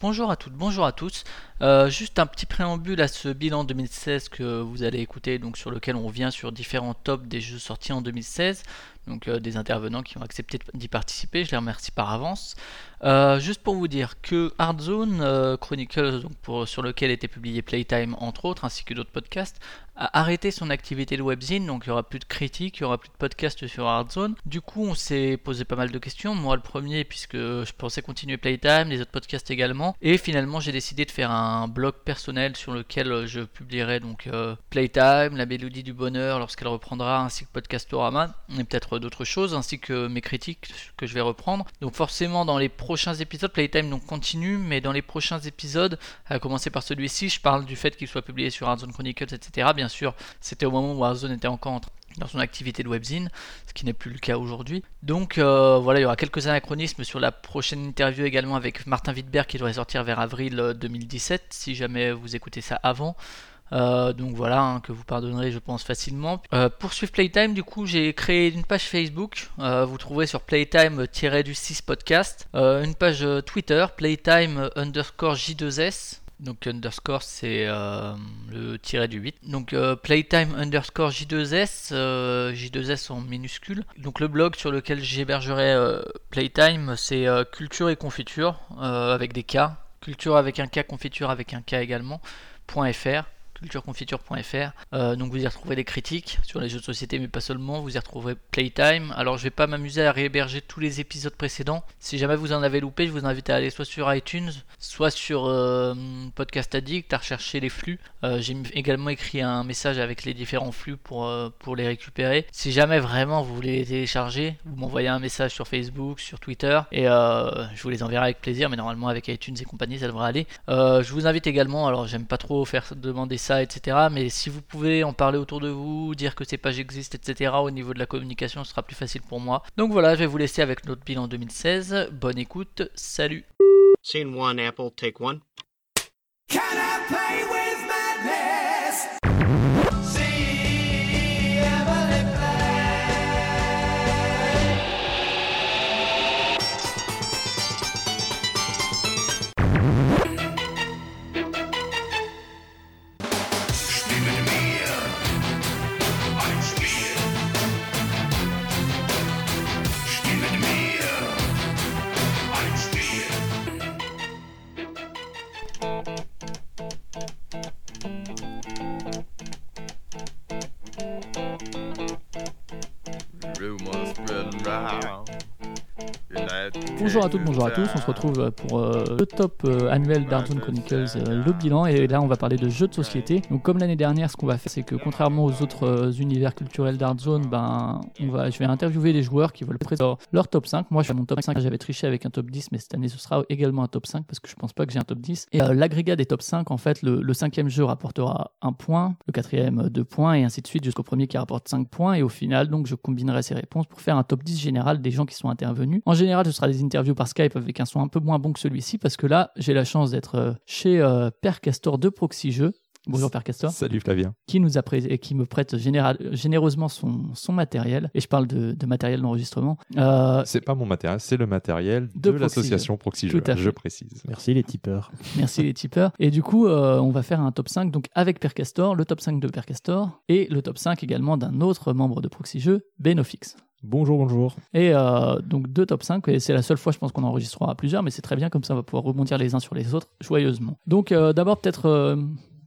Bonjour à toutes, bonjour à tous. Euh, juste un petit préambule à ce bilan 2016 que vous allez écouter, donc sur lequel on revient sur différents tops des jeux sortis en 2016 donc euh, des intervenants qui ont accepté d'y participer, je les remercie par avance. Euh, juste pour vous dire que Hardzone Chronicles, donc sur lequel était publié Playtime entre autres, ainsi que d'autres podcasts, a arrêté son activité de webzine, donc il n'y aura plus de critiques, il n'y aura plus de podcasts sur Hardzone. Du coup, on s'est posé pas mal de questions, moi le premier, puisque je pensais continuer Playtime, les autres podcasts également, et finalement j'ai décidé de faire un blog personnel sur lequel je publierai donc Playtime, la mélodie du bonheur lorsqu'elle reprendra, ainsi que Podcastorama, et peut-être d'autres choses, ainsi que mes critiques que je vais reprendre. Donc forcément dans les prochains épisodes, Playtime donc continue, mais dans les prochains épisodes, à commencer par celui-ci, je parle du fait qu'il soit publié sur Warzone Chronicles, etc. Bien sûr, c'était au moment où Warzone était encore dans son activité de webzine, ce qui n'est plus le cas aujourd'hui. Donc euh, voilà, il y aura quelques anachronismes sur la prochaine interview également avec Martin Wittberg qui devrait sortir vers avril 2017, si jamais vous écoutez ça avant. Euh, donc voilà, hein, que vous pardonnerez, je pense, facilement. Euh, pour suivre Playtime, du coup, j'ai créé une page Facebook. Euh, vous trouverez sur Playtime-du6 podcast. une page Twitter, Playtime underscore J2S. Donc underscore c'est le tiré du 8. Donc Playtime underscore J2S, J2S en minuscule. Donc le blog sur lequel j'hébergerai Playtime c'est culture et confiture avec des K. Culture avec un K, confiture avec un K également. .fr cultureconfiture.fr. Euh, donc vous y retrouverez des critiques sur les jeux de société, mais pas seulement. Vous y retrouverez Playtime. Alors je vais pas m'amuser à réhéberger tous les épisodes précédents. Si jamais vous en avez loupé, je vous invite à aller soit sur iTunes, soit sur euh, Podcast Addict, à rechercher les flux. Euh, j'ai également écrit un message avec les différents flux pour, pour les récupérer. Si jamais vraiment vous voulez les télécharger, vous m'envoyez un message sur Facebook, sur Twitter, et je vous les enverrai avec plaisir. Mais normalement avec iTunes et compagnie, ça devrait aller. je vous invite également, alors j'aime pas trop faire demander ça etc. Mais si vous pouvez en parler autour de vous, dire que ces pages existent, etc. Au niveau de la communication, ce sera plus facile pour moi. Donc voilà, je vais vous laisser avec notre bilan 2016. Bonne écoute, salut. Scene one, Apple, take one. 大家好 Bonjour à toutes, bonjour à tous. On se retrouve pour euh, le top euh, annuel d'Artzone Chronicles, euh, le bilan. Et là, on va parler de jeux de société. Donc, comme l'année dernière, ce qu'on va faire, c'est que contrairement aux autres univers culturels d'Artzone, ben, on va, je vais interviewer des joueurs qui veulent présenter leur top 5. Moi, je fais mon top 5. J'avais triché avec un top 10, mais cette année, ce sera également un top 5 parce que je pense pas que j'ai un top 10. Et l'agrégat des top 5, en fait, le, cinquième jeu rapportera un point, le quatrième deux points, et ainsi de suite jusqu'au premier qui rapporte 5 points. Et au final, donc, je combinerai ces réponses pour faire un top 10 général des gens qui sont intervenus. En général, ce sera des interviews par Skype avec un son un peu moins bon que celui-ci parce que là, j'ai la chance d'être euh, chez euh, Père Castor de Proxy Jeux. Bonjour Père Castor. Salut Flavien. Qui nous a qui me prête généreusement son, son, matériel. Et je parle de, de matériel d'enregistrement. Euh, c'est pas mon matériel, c'est le matériel de, l'association Proxy Jeux. Je précise. Merci les tipeurs. Merci les tipeurs. Et du coup, euh, on va faire un top 5 donc avec Père Castor, le top 5 de Père Castor et le top 5 également d'un autre membre de Proxy Jeux, Benofix. Bonjour, bonjour. Et euh, donc deux top 5, et c'est la seule fois je pense qu'on enregistrera plusieurs, mais c'est très bien, comme ça on va pouvoir rebondir les uns sur les autres joyeusement. Donc euh, d'abord peut-être, euh,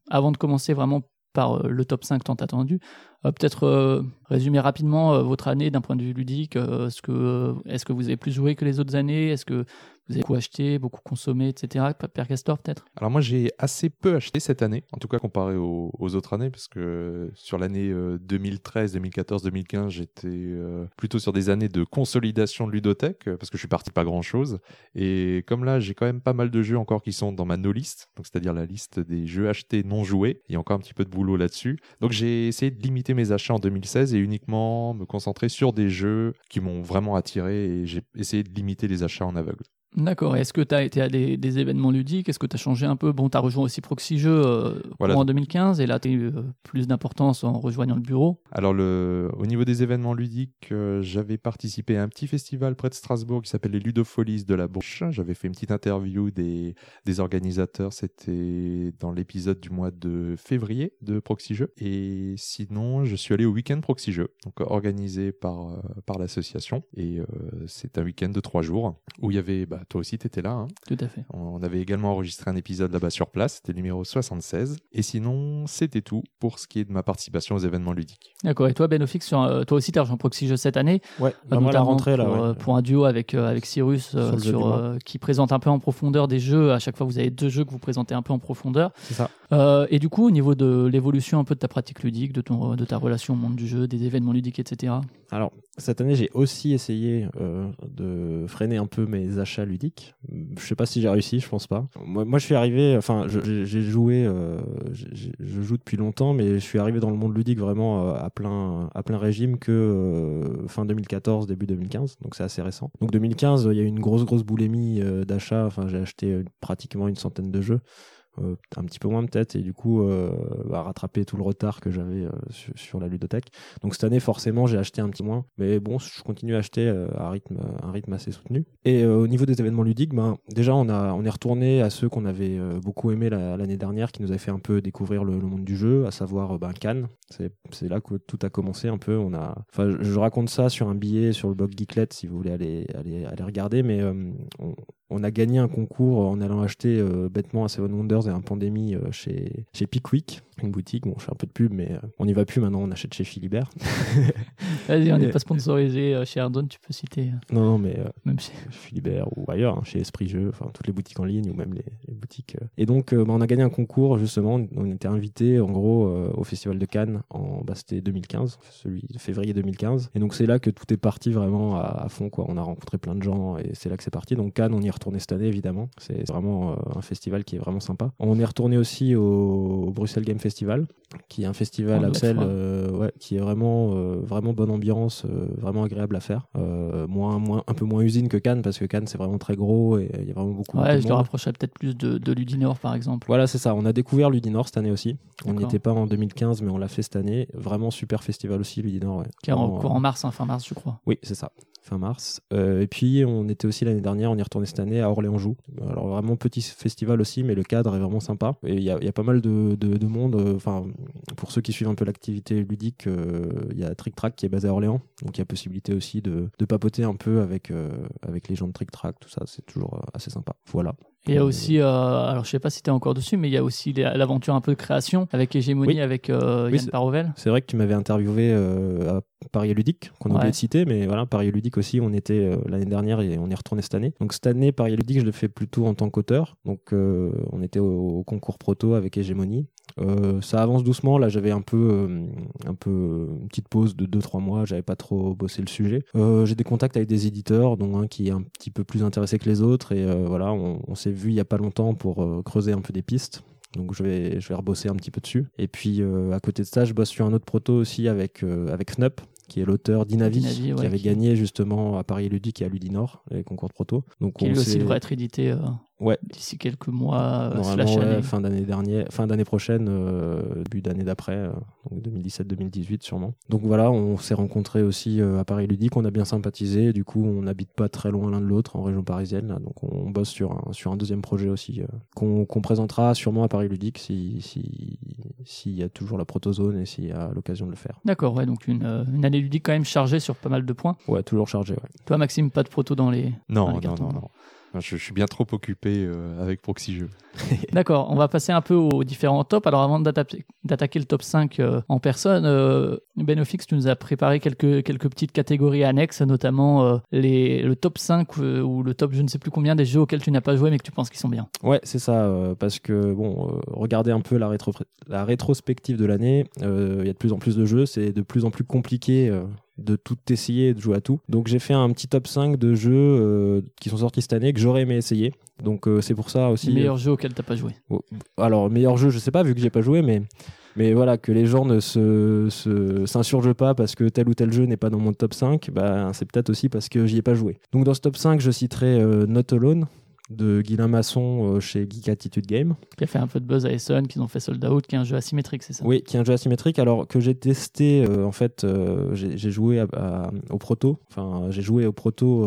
avant de commencer vraiment par le top 5 tant attendu, peut-être résumer rapidement votre année d'un point de vue ludique. est-ce, que, vous avez plus joué que les autres années? Est-ce que vous avez beaucoup acheté, beaucoup consommé, etc. Père Castor, peut-être? Alors moi, j'ai assez peu acheté cette année, en tout cas comparé aux, autres années, parce que sur l'année 2013, 2014, 2015, j'étais euh, plutôt sur des années de consolidation de ludothèque, parce que je suis parti pas grand-chose. Et comme là, j'ai quand même pas mal de jeux encore qui sont dans ma no-list, c'est-à-dire la liste des jeux achetés non joués. Il y a encore un petit peu de boulot là-dessus. Donc j'ai essayé de limiter mes achats en 2016 et uniquement me concentrer sur des jeux qui m'ont vraiment attiré et j'ai essayé de limiter les achats en aveugle. D'accord. Est-ce que tu as été à des, événements ludiques? Est-ce que tu as changé un peu? Bon, tu as rejoint aussi Proxy Jeux en 2015 et là, tu as eu plus d'importance en rejoignant le bureau. Alors, le... au niveau des événements ludiques, j'avais participé à un petit festival près de Strasbourg qui s'appelle les Ludofolies de la Bourse. J'avais fait une petite interview des, des organisateurs. C'était dans l'épisode du mois de février de Proxy Jeux. Et sinon, je suis allé au week-end Proxy Jeux, donc organisé par, par l'association. Et c'est un week-end de trois jours où il y avait bah, toi aussi, tu étais là. Hein. Tout à fait. On avait également enregistré un épisode là-bas sur place, c'était le numéro 76. Et sinon, c'était tout pour ce qui est de ma participation aux événements ludiques. D'accord. Et toi, Benofix, sur, euh, toi aussi, tu as rejoint Proxy Jeux cette année. Ouais, bah, moi, la rentrée, là. Pour, euh, pour un duo avec, euh, avec Cyrus, sur, qui présente un peu en profondeur des jeux. À chaque fois, vous avez deux jeux que vous présentez un peu en profondeur. C'est ça. et du coup, au niveau de l'évolution un peu de ta pratique ludique, de, ton, de ta relation au monde du jeu, des événements ludiques, etc. Alors, cette année, j'ai aussi essayé de freiner un peu mes achats ludiques je sais pas si j'ai réussi, je pense pas. Moi, moi je suis arrivé, enfin, j'ai joué, euh, je joue depuis longtemps, mais je suis arrivé dans le monde ludique vraiment euh, à plein, à plein régime que euh, fin 2014, début 2015, donc c'est assez récent. Donc 2015, il y a eu une grosse, grosse boulémie d'achat. Enfin, j'ai acheté pratiquement une centaine de jeux. Euh, un petit peu moins peut-être, et du coup euh, bah, rattraper tout le retard que j'avais euh, sur, la ludothèque. Donc cette année, forcément, j'ai acheté un petit moins, mais bon, je continue à acheter à rythme, un rythme assez soutenu. Et au niveau des événements ludiques, ben, déjà, on, a, on est retourné à ceux qu'on avait beaucoup aimé l'année dernière, qui nous avaient fait un peu découvrir le, monde du jeu, à savoir ben, Cannes. C'est là que tout a commencé un peu. On a, enfin, je, raconte ça sur un billet sur le blog Geeklet si vous voulez aller, aller, aller regarder, mais on, on, a gagné un concours en allant acheter bêtement à Seven Wonders et un pandémie euh, chez, chez Pickwick, une boutique. Bon, je fais un peu de pub, mais euh, on n'y va plus maintenant, on achète chez Philibert. Vas-y, on n'est pas sponsorisé euh, chez Ardon, tu peux citer. Non, non, mais même chez Philibert ou ailleurs, hein, chez Esprit Jeu, enfin toutes les boutiques en ligne ou même les, boutiques. Et donc, bah, on a gagné un concours, justement. On était invité, en gros, au Festival de Cannes, en, bah, c'était 2015, celui de février 2015. Et donc, c'est là que tout est parti vraiment à, fond, quoi. On a rencontré plein de gens et c'est là que c'est parti. Donc, Cannes, on y est retourné cette année, évidemment. C'est vraiment un festival qui est vraiment sympa. On est retourné aussi au, Bruxelles Game Festival, qui est un festival à euh, qui est vraiment, euh, vraiment bonne ambiance, euh, vraiment agréable à faire. moins, moins, un peu moins usine que Cannes, parce que Cannes c'est vraiment très gros et il y a vraiment beaucoup. Ouais, je te rapprocherais peut-être plus de, de Ludinor par exemple. Voilà, c'est ça. On a découvert Ludinor cette année aussi. On n'y était pas en 2015, mais on l'a fait cette année. Vraiment super festival aussi, Ludinor. Qui est en, en mars, hein, fin mars, je crois. Oui, c'est ça fin mars. Euh, et puis on était aussi l'année dernière, on y retourné cette année à Orléans-Joux. Alors vraiment petit festival aussi, mais le cadre est vraiment sympa. Et il y, a, pas mal de, de, monde. Euh, enfin, pour ceux qui suivent un peu l'activité ludique, euh, il y a Trick Track qui est basé à Orléans, donc il y a possibilité aussi de, de papoter un peu avec avec les gens de Trick Track, tout ça, c'est toujours assez sympa. Voilà. Et il y a aussi, euh, alors je sais pas si tu es encore dessus, mais il y a aussi l'aventure un peu de création avec Hégémonie, avec euh, Yann Parovel. C'est vrai que tu m'avais interviewé euh, à Paris Ludique, qu'on a oublié de citer, mais voilà, Paris Ludique aussi, on était l'année dernière et on est retourné cette année. Donc cette année, Paris Ludique, je le fais plutôt en tant qu'auteur. Donc on était au, concours proto avec Hégémonie. Ça avance doucement. Là, j'avais un peu, un peu une petite pause de 2-3 mois. J'avais pas trop bossé le sujet. J'ai des contacts avec des éditeurs, dont un qui est un petit peu plus intéressé que les autres. Et voilà, on, on s'est vu il y a pas longtemps pour euh, creuser un peu des pistes. Donc je vais, je vais rebosser un petit peu dessus. Et puis euh, à côté de ça, je bosse sur un autre proto aussi avec, euh, avec Snup, qui est l'auteur d'Inavi, qui avait gagné justement à Paris Ludique et à Ludinor, les concours de proto. Donc qui on aussi devrait être édité Ouais. D'ici quelques mois, euh, fin d'année dernière, fin d'année prochaine, euh, début d'année d'après, euh, donc 2017-2018 sûrement. Donc voilà, on s'est rencontrés aussi à Paris Ludique, on a bien sympathisé. Du coup, on n'habite pas très loin l'un de l'autre en région parisienne, donc on bosse sur un sur un deuxième projet aussi qu'on présentera sûrement à Paris Ludique si s'il y a toujours la protozone et s'il y a l'occasion de le faire. D'accord, ouais, donc une, une, année ludique quand même chargée sur pas mal de points. Ouais, toujours chargée. Ouais. Toi, Maxime, pas de proto dans les non, non, non, non. Je, suis bien trop occupé euh, avec Proxy Jeux. D'accord, on va passer un peu aux différents tops. Alors avant d'attaquer le top 5 euh, en personne, euh, Benofix, tu nous as préparé quelques, quelques petites catégories annexes, notamment les, le top 5 ou le top je ne sais plus combien des jeux auxquels tu n'as pas joué mais que tu penses qu'ils sont bien. Ouais, c'est ça, parce que bon, regardez un peu la, rétro la rétrospective de l'année, il y a de plus en plus de jeux, c'est de plus en plus compliqué de tout essayer et de jouer à tout. Donc j'ai fait un petit top 5 de jeux euh, qui sont sortis cette année que j'aurais aimé essayer. Donc euh, c'est pour ça aussi. Meilleur jeu auquel t'as pas joué oh, Alors meilleur jeu, je sais pas vu que j'ai pas joué, mais Mais voilà, que les gens ne se, se s'insurgent pas parce que tel ou tel jeu n'est pas dans mon top 5, bah, c'est peut-être aussi parce que j'y ai pas joué. Donc dans ce top 5, je citerai Not Alone, de Guilain Masson euh, chez Geek Attitude Game. Qui a fait un peu de buzz à Essen, qu'ils ont fait Sold Out, qui est un jeu asymétrique, c'est ça? Oui, qui est un jeu asymétrique. Alors que j'ai testé, euh, en fait, euh, j'ai joué au proto. Enfin, j'ai joué au proto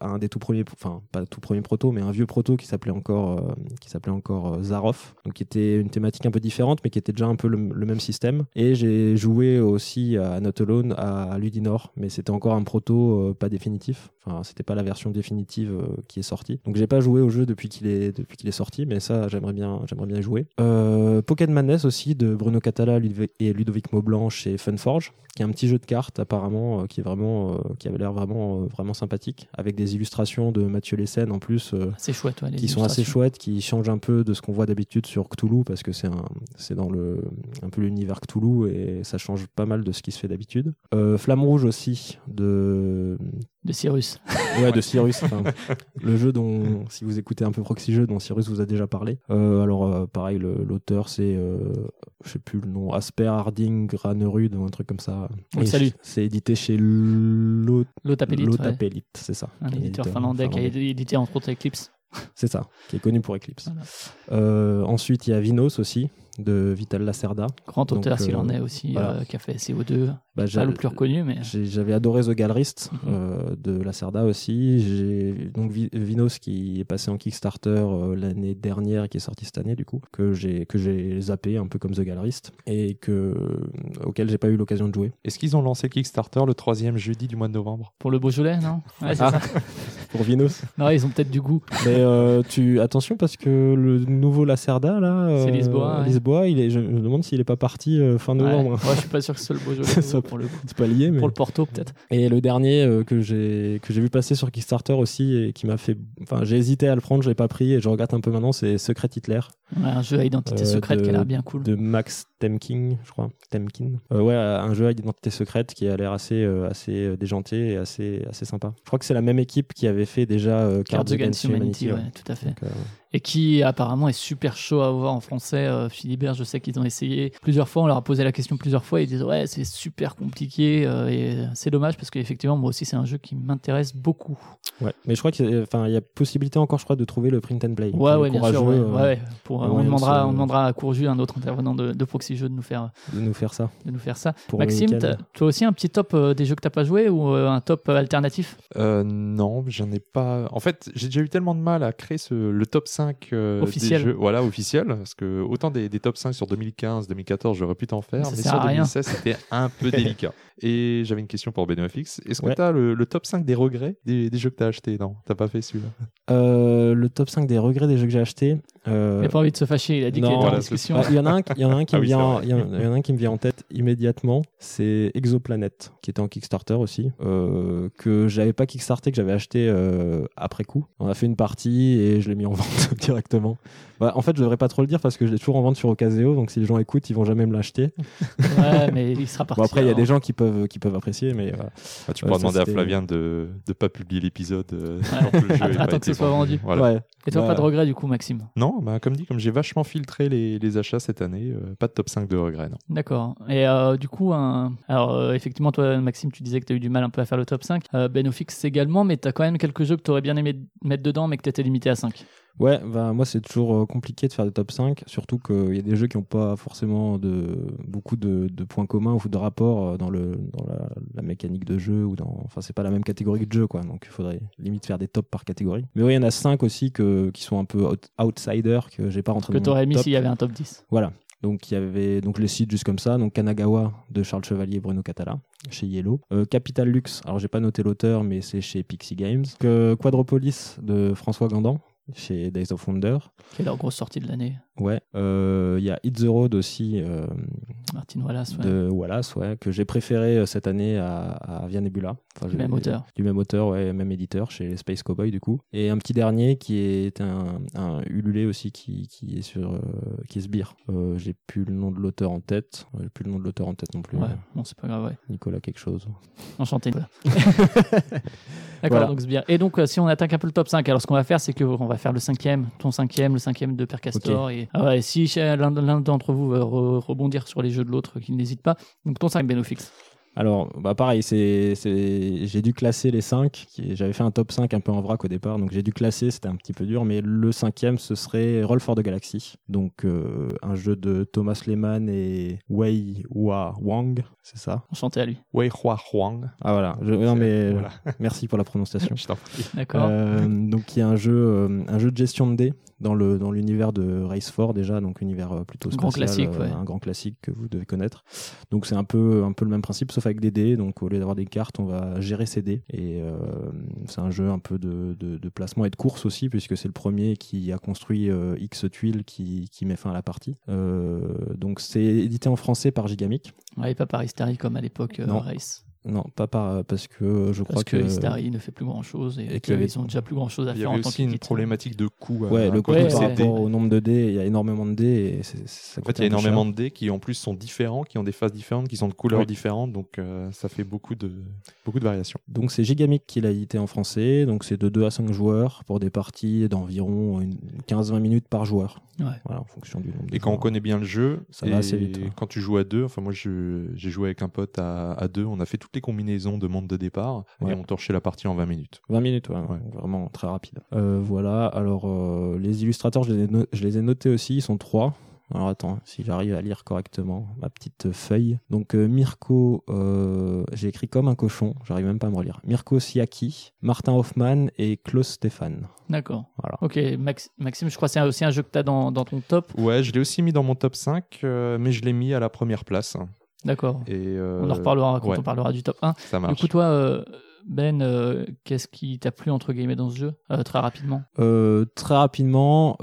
à un des tout premiers, enfin, pas tout premier proto, mais un vieux proto qui s'appelait encore, qui s'appelait encore Zaroff. Donc, qui était une thématique un peu différente, mais qui était déjà un peu le, même système. Et j'ai joué aussi à Not Alone, à Ludinor, mais c'était encore un proto pas définitif. Enfin, c'était pas la version définitive qui est sortie. Donc, j'ai pas joué au jeu depuis qu'il est, depuis qu'il est sorti, mais ça, j'aimerais bien, j'aimerais bien jouer. Euh, Pokémon Madness aussi, de Bruno Catala et Ludovic Maublanc chez Funforge, qui est un petit jeu de cartes apparemment, euh, qui, est vraiment, euh, qui avait l'air vraiment, euh, vraiment sympathique, avec des illustrations de Mathieu Lessen en plus, c'est chouette, qui sont assez chouettes, qui changent un peu de ce qu'on voit d'habitude sur Cthulhu, parce que c'est un, c'est dans le, un peu l'univers Cthulhu, et ça change pas mal de ce qui se fait d'habitude. Flamme Rouge aussi, de de Cyrus. Ouais, de Cyrus. le jeu dont, si vous écoutez un peu Proxy Jeux, dont Cyrus vous a déjà parlé. Euh, alors, euh, pareil, l'auteur, c'est, euh, je sais plus le nom, Asper Harding Granerud ou un truc comme ça. salut. C'est édité chez Lotapelite. Lotapelite, c'est ça. Un éditeur finlandais qui a édité entre autres Eclipse. C'est ça, qui est connu pour Eclipse. ensuite, il y a Vinos aussi, de Vital Lacerda. Grand auteur s'il en est aussi, qui a fait CO2. Bah, pas le plus reconnu, mais. J'avais adoré The Gallerist mhm. euh, de Lacerda aussi. J'ai donc Vinos qui est passé en Kickstarter euh, l'année dernière et qui est sorti cette année, du coup, que j'ai que j'ai zappé un peu comme The Gallerist et que euh, auquel j'ai pas eu l'occasion de jouer. Est-ce qu'ils ont lancé Kickstarter le troisième jeudi du mois de novembre? Pour le Beaujolais, non? Ouais, ah. ça. Pour Vinos Non, ils ont peut-être du goût. Mais tu attention parce que le nouveau Lacerda là, c'est Lisboa. Il est, je me demande s'il est pas parti fin novembre. Ouais. je suis pas sûr que ce soit le Beaujolais. pour le C'est pas lié, mais. Pour le Porto, peut-être. Et le dernier euh, que j'ai que j'ai vu passer sur Kickstarter aussi et qui m'a fait. Enfin, j'ai hésité à le prendre, je l'ai pas pris et je regrette un peu maintenant, c'est Secret Hitler. Un jeu à identité euh, secrète qui a l'air bien cool. De Max Temkin, je crois. Temkin. Euh, ouais, un jeu à identité secrète qui a l'air assez, assez déjanté et assez, assez sympa. Je crois que c'est la même équipe qui avait fait déjà Cards, Against Humanity. ouais. tout à fait et qui apparemment est super chaud à voir en français. Euh, Philibert, je sais qu'ils ont essayé plusieurs fois, on leur a posé la question plusieurs fois, ils disent ouais c'est super compliqué euh, et c'est dommage parce qu'effectivement moi aussi c'est un jeu qui m'intéresse beaucoup. Ouais, mais je crois qu'il y, y, a possibilité encore je crois de trouver le print and play. Ouais ouais bien sûr. ouais, Pour, on, demandera, on demandera à Courju, un autre intervenant de, de, Proxy Jeux, de nous faire de nous faire ça. De nous faire ça. Maxime, toi aussi un petit top euh, des jeux que t'as pas joué ou un top alternatif? Non, j'en ai pas. En fait, j'ai déjà eu tellement de mal à créer ce, le top 5 euh, officiel. Jeux, voilà, officiel. Parce que autant des, des top 5 sur 2015, 2014, j'aurais pu t'en faire, mais sur 2016, c'était un peu délicat. Et j'avais une question pour BenoFX. Est-ce que tu as le, top 5 des regrets des, jeux que tu as achetés? Non, t'as pas fait celui-là. Euh, le top 5 des regrets des jeux que j'ai achetés. Euh... Il n'a pas envie de se fâcher, il a dit qu'il était en discussion. Il y en a un, y en a un qui, ah me vient, y en a un qui me vient en tête immédiatement. C'est Exoplanet, qui était en Kickstarter aussi. Euh, que j'avais pas Kickstarté, que j'avais acheté euh, après coup. On a fait une partie et je l'ai mis en vente directement. Bah, en fait, je devrais pas trop le dire parce que je l'ai toujours en vente sur Ocaseo, donc si les gens écoutent, ils vont jamais me l'acheter. ouais, mais il sera parti. Bon, après, il y a des gens qui peuvent, qui peuvent apprécier, mais. Ah, tu pourras demander à Flavien de ne pas publier l'épisode. Euh, Attends que ce soit vendu. Et toi, pas de regret du coup, Maxime Non, bah, comme dit, comme j'ai vachement filtré les, les, achats cette année, euh, pas de top 5 de regrets. D'accord. Et euh, du coup, un... alors effectivement, toi, Maxime, tu disais que tu as eu du mal un peu à faire le top 5. Benofix également, mais tu as quand même quelques jeux que tu aurais bien aimé mettre dedans, mais que tu étais limité à 5. Ouais, bah, moi c'est toujours euh, compliqué de faire des top 5, surtout qu'il y a des jeux qui n'ont pas forcément de, beaucoup de, points communs ou de rapports euh, dans, le, dans la, mécanique de jeu, ou dans, enfin c'est pas la même catégorie de jeu, quoi, donc il faudrait limite faire des tops par catégorie. Mais oui, il y en a 5 aussi que, qui sont un peu outsiders, que j'ai pas rentré que dans Que t'aurais mis s'il y avait un top 10. Voilà. Donc il y avait donc les sites juste comme ça, donc Kanagawa de Charles Chevalier et Bruno Catala chez Yellow, euh, Capital Luxe, alors j'ai pas noté l'auteur mais c'est chez Pixie Games, que Quadropolis de François Gandan chez Days of Wonder. Qui est leur grosse sortie de l'année. Ouais. Euh, il y a Hit the Road aussi. Euh, Martin Wallace, ouais. De Wallace, ouais, que j'ai préféré euh, cette année à, à Via Nebula, du même auteur. Du même auteur, ouais, même éditeur chez Space Cowboy du coup. Et un petit dernier qui est un, un Ululé aussi qui, qui est sur qui est Sbire. j'ai plus le nom de l'auteur en tête. J'ai plus le nom de l'auteur en tête non plus. Ouais, bon c'est pas grave. Ouais. Nicolas quelque chose. Enchanté. D'accord, donc Sbire. Et donc si on attaque un peu le top 5, alors ce qu'on va faire c'est que on va faire le cinquième, ton cinquième, le cinquième de Père Castor. Et ah ouais, si l'un d'entre vous veut rebondir sur les jeux de l'autre, qu'il n'hésite pas. Donc ton 5 Benofix. Alors, bah pareil, c'est, j'ai dû classer les 5. J'avais fait un top 5 un peu en vrac au départ, donc j'ai dû classer, c'était un petit peu dur, mais le cinquième, ce serait Roll for the Galaxy. Donc, euh, un jeu de Thomas Lehman et Wei Hua Wang, c'est ça? Enchanté à lui. Wei Hua Wang. Ah voilà, non mais merci pour la prononciation. Je t'en prie. D'accord. Euh, donc, il y a un jeu, euh, un jeu de gestion de dés dans le dans l'univers de Race 4 déjà, donc univers plutôt spatial, grand classique, euh, un grand classique que vous devez connaître. Donc c'est un peu un peu le même principe, sauf avec des dés. Donc au lieu d'avoir des cartes, on va gérer ces dés. Et euh, c'est un jeu un peu de, de, placement et de course aussi, puisque c'est le premier qui a construit X tuiles qui, qui met fin à la partie. donc c'est édité en français par Gigamic. Ouais, pas par Hysteri comme à l'époque Race. Non, pas par, parce que je crois que. Parce que ne fait plus grand chose et, qu'ils ont déjà plus grand chose à faire en tant Il y a aussi une problématique de coût. Ouais, le coût par rapport au nombre de dés, il y a énormément de dés. Et en fait, il y a énormément de dés qui en plus sont différents, qui ont des phases différentes, qui sont de couleurs différentes, donc euh, ça fait beaucoup de, beaucoup de variations. Donc c'est Gigamic qui l'a édité en français, donc c'est de 2 à 5 joueurs pour des parties d'environ 15-20 minutes par joueur. Ouais. Voilà, en fonction du nombre. Et quand on connaît bien le jeu, ça va assez vite. Quand tu joues à deux, enfin moi j'ai joué avec un pote à, à deux, on a fait toutes les combinaisons de monde de départ et on torchait la partie en 20 minutes. 20 minutes, ouais, vraiment très rapide. Euh, voilà, alors euh, les illustrateurs, je les, ai je les ai notés aussi, ils sont trois. Alors attends, si j'arrive à lire correctement ma petite feuille. Donc euh, Mirko, j'ai écrit comme un cochon, j'arrive même pas à me relire. Mirko Siaki, Martin Hoffman et Klaus Stéphane. D'accord. Voilà. Ok, Maxime, je crois que c'est aussi un jeu que tu as dans, dans, ton top. Ouais, je l'ai aussi mis dans mon top 5, mais je l'ai mis à la première place. D'accord. Et On en reparlera quand on parlera du top 1. Ça marche. Du coup, toi, euh, Ben, euh, qu'est-ce qui t'a plu entre guillemets dans ce jeu euh, Très rapidement? très rapidement,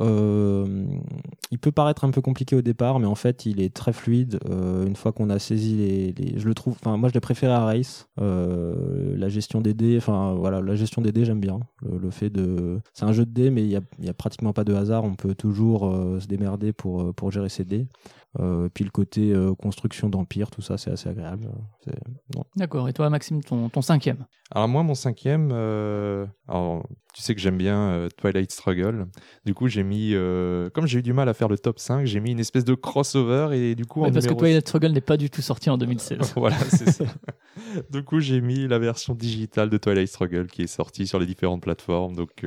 il peut paraître un peu compliqué au départ, mais en fait, il est très fluide. une fois qu'on a saisi les, je le trouve. Enfin, moi, je l'ai préféré à Race. la gestion des dés, enfin voilà, la gestion des dés, j'aime bien. Le, fait de, c'est un jeu de dés, mais il y a, y a, pratiquement pas de hasard. On peut toujours se démerder pour pour gérer ses dés. Euh, puis le côté euh, construction d'empire, tout ça, c'est assez agréable. D'accord. Et toi, Maxime, ton, ton cinquième? Alors moi, mon cinquième, euh, alors, tu sais que j'aime bien Twilight Struggle. Du coup, j'ai mis, comme j'ai eu du mal à faire le top 5, j'ai mis une espèce de crossover et du coup, parce que Twilight Struggle n'est pas du tout sorti en 2016. voilà, c'est ça. du coup, j'ai mis la version digitale de Twilight Struggle qui est sortie sur les différentes plateformes, donc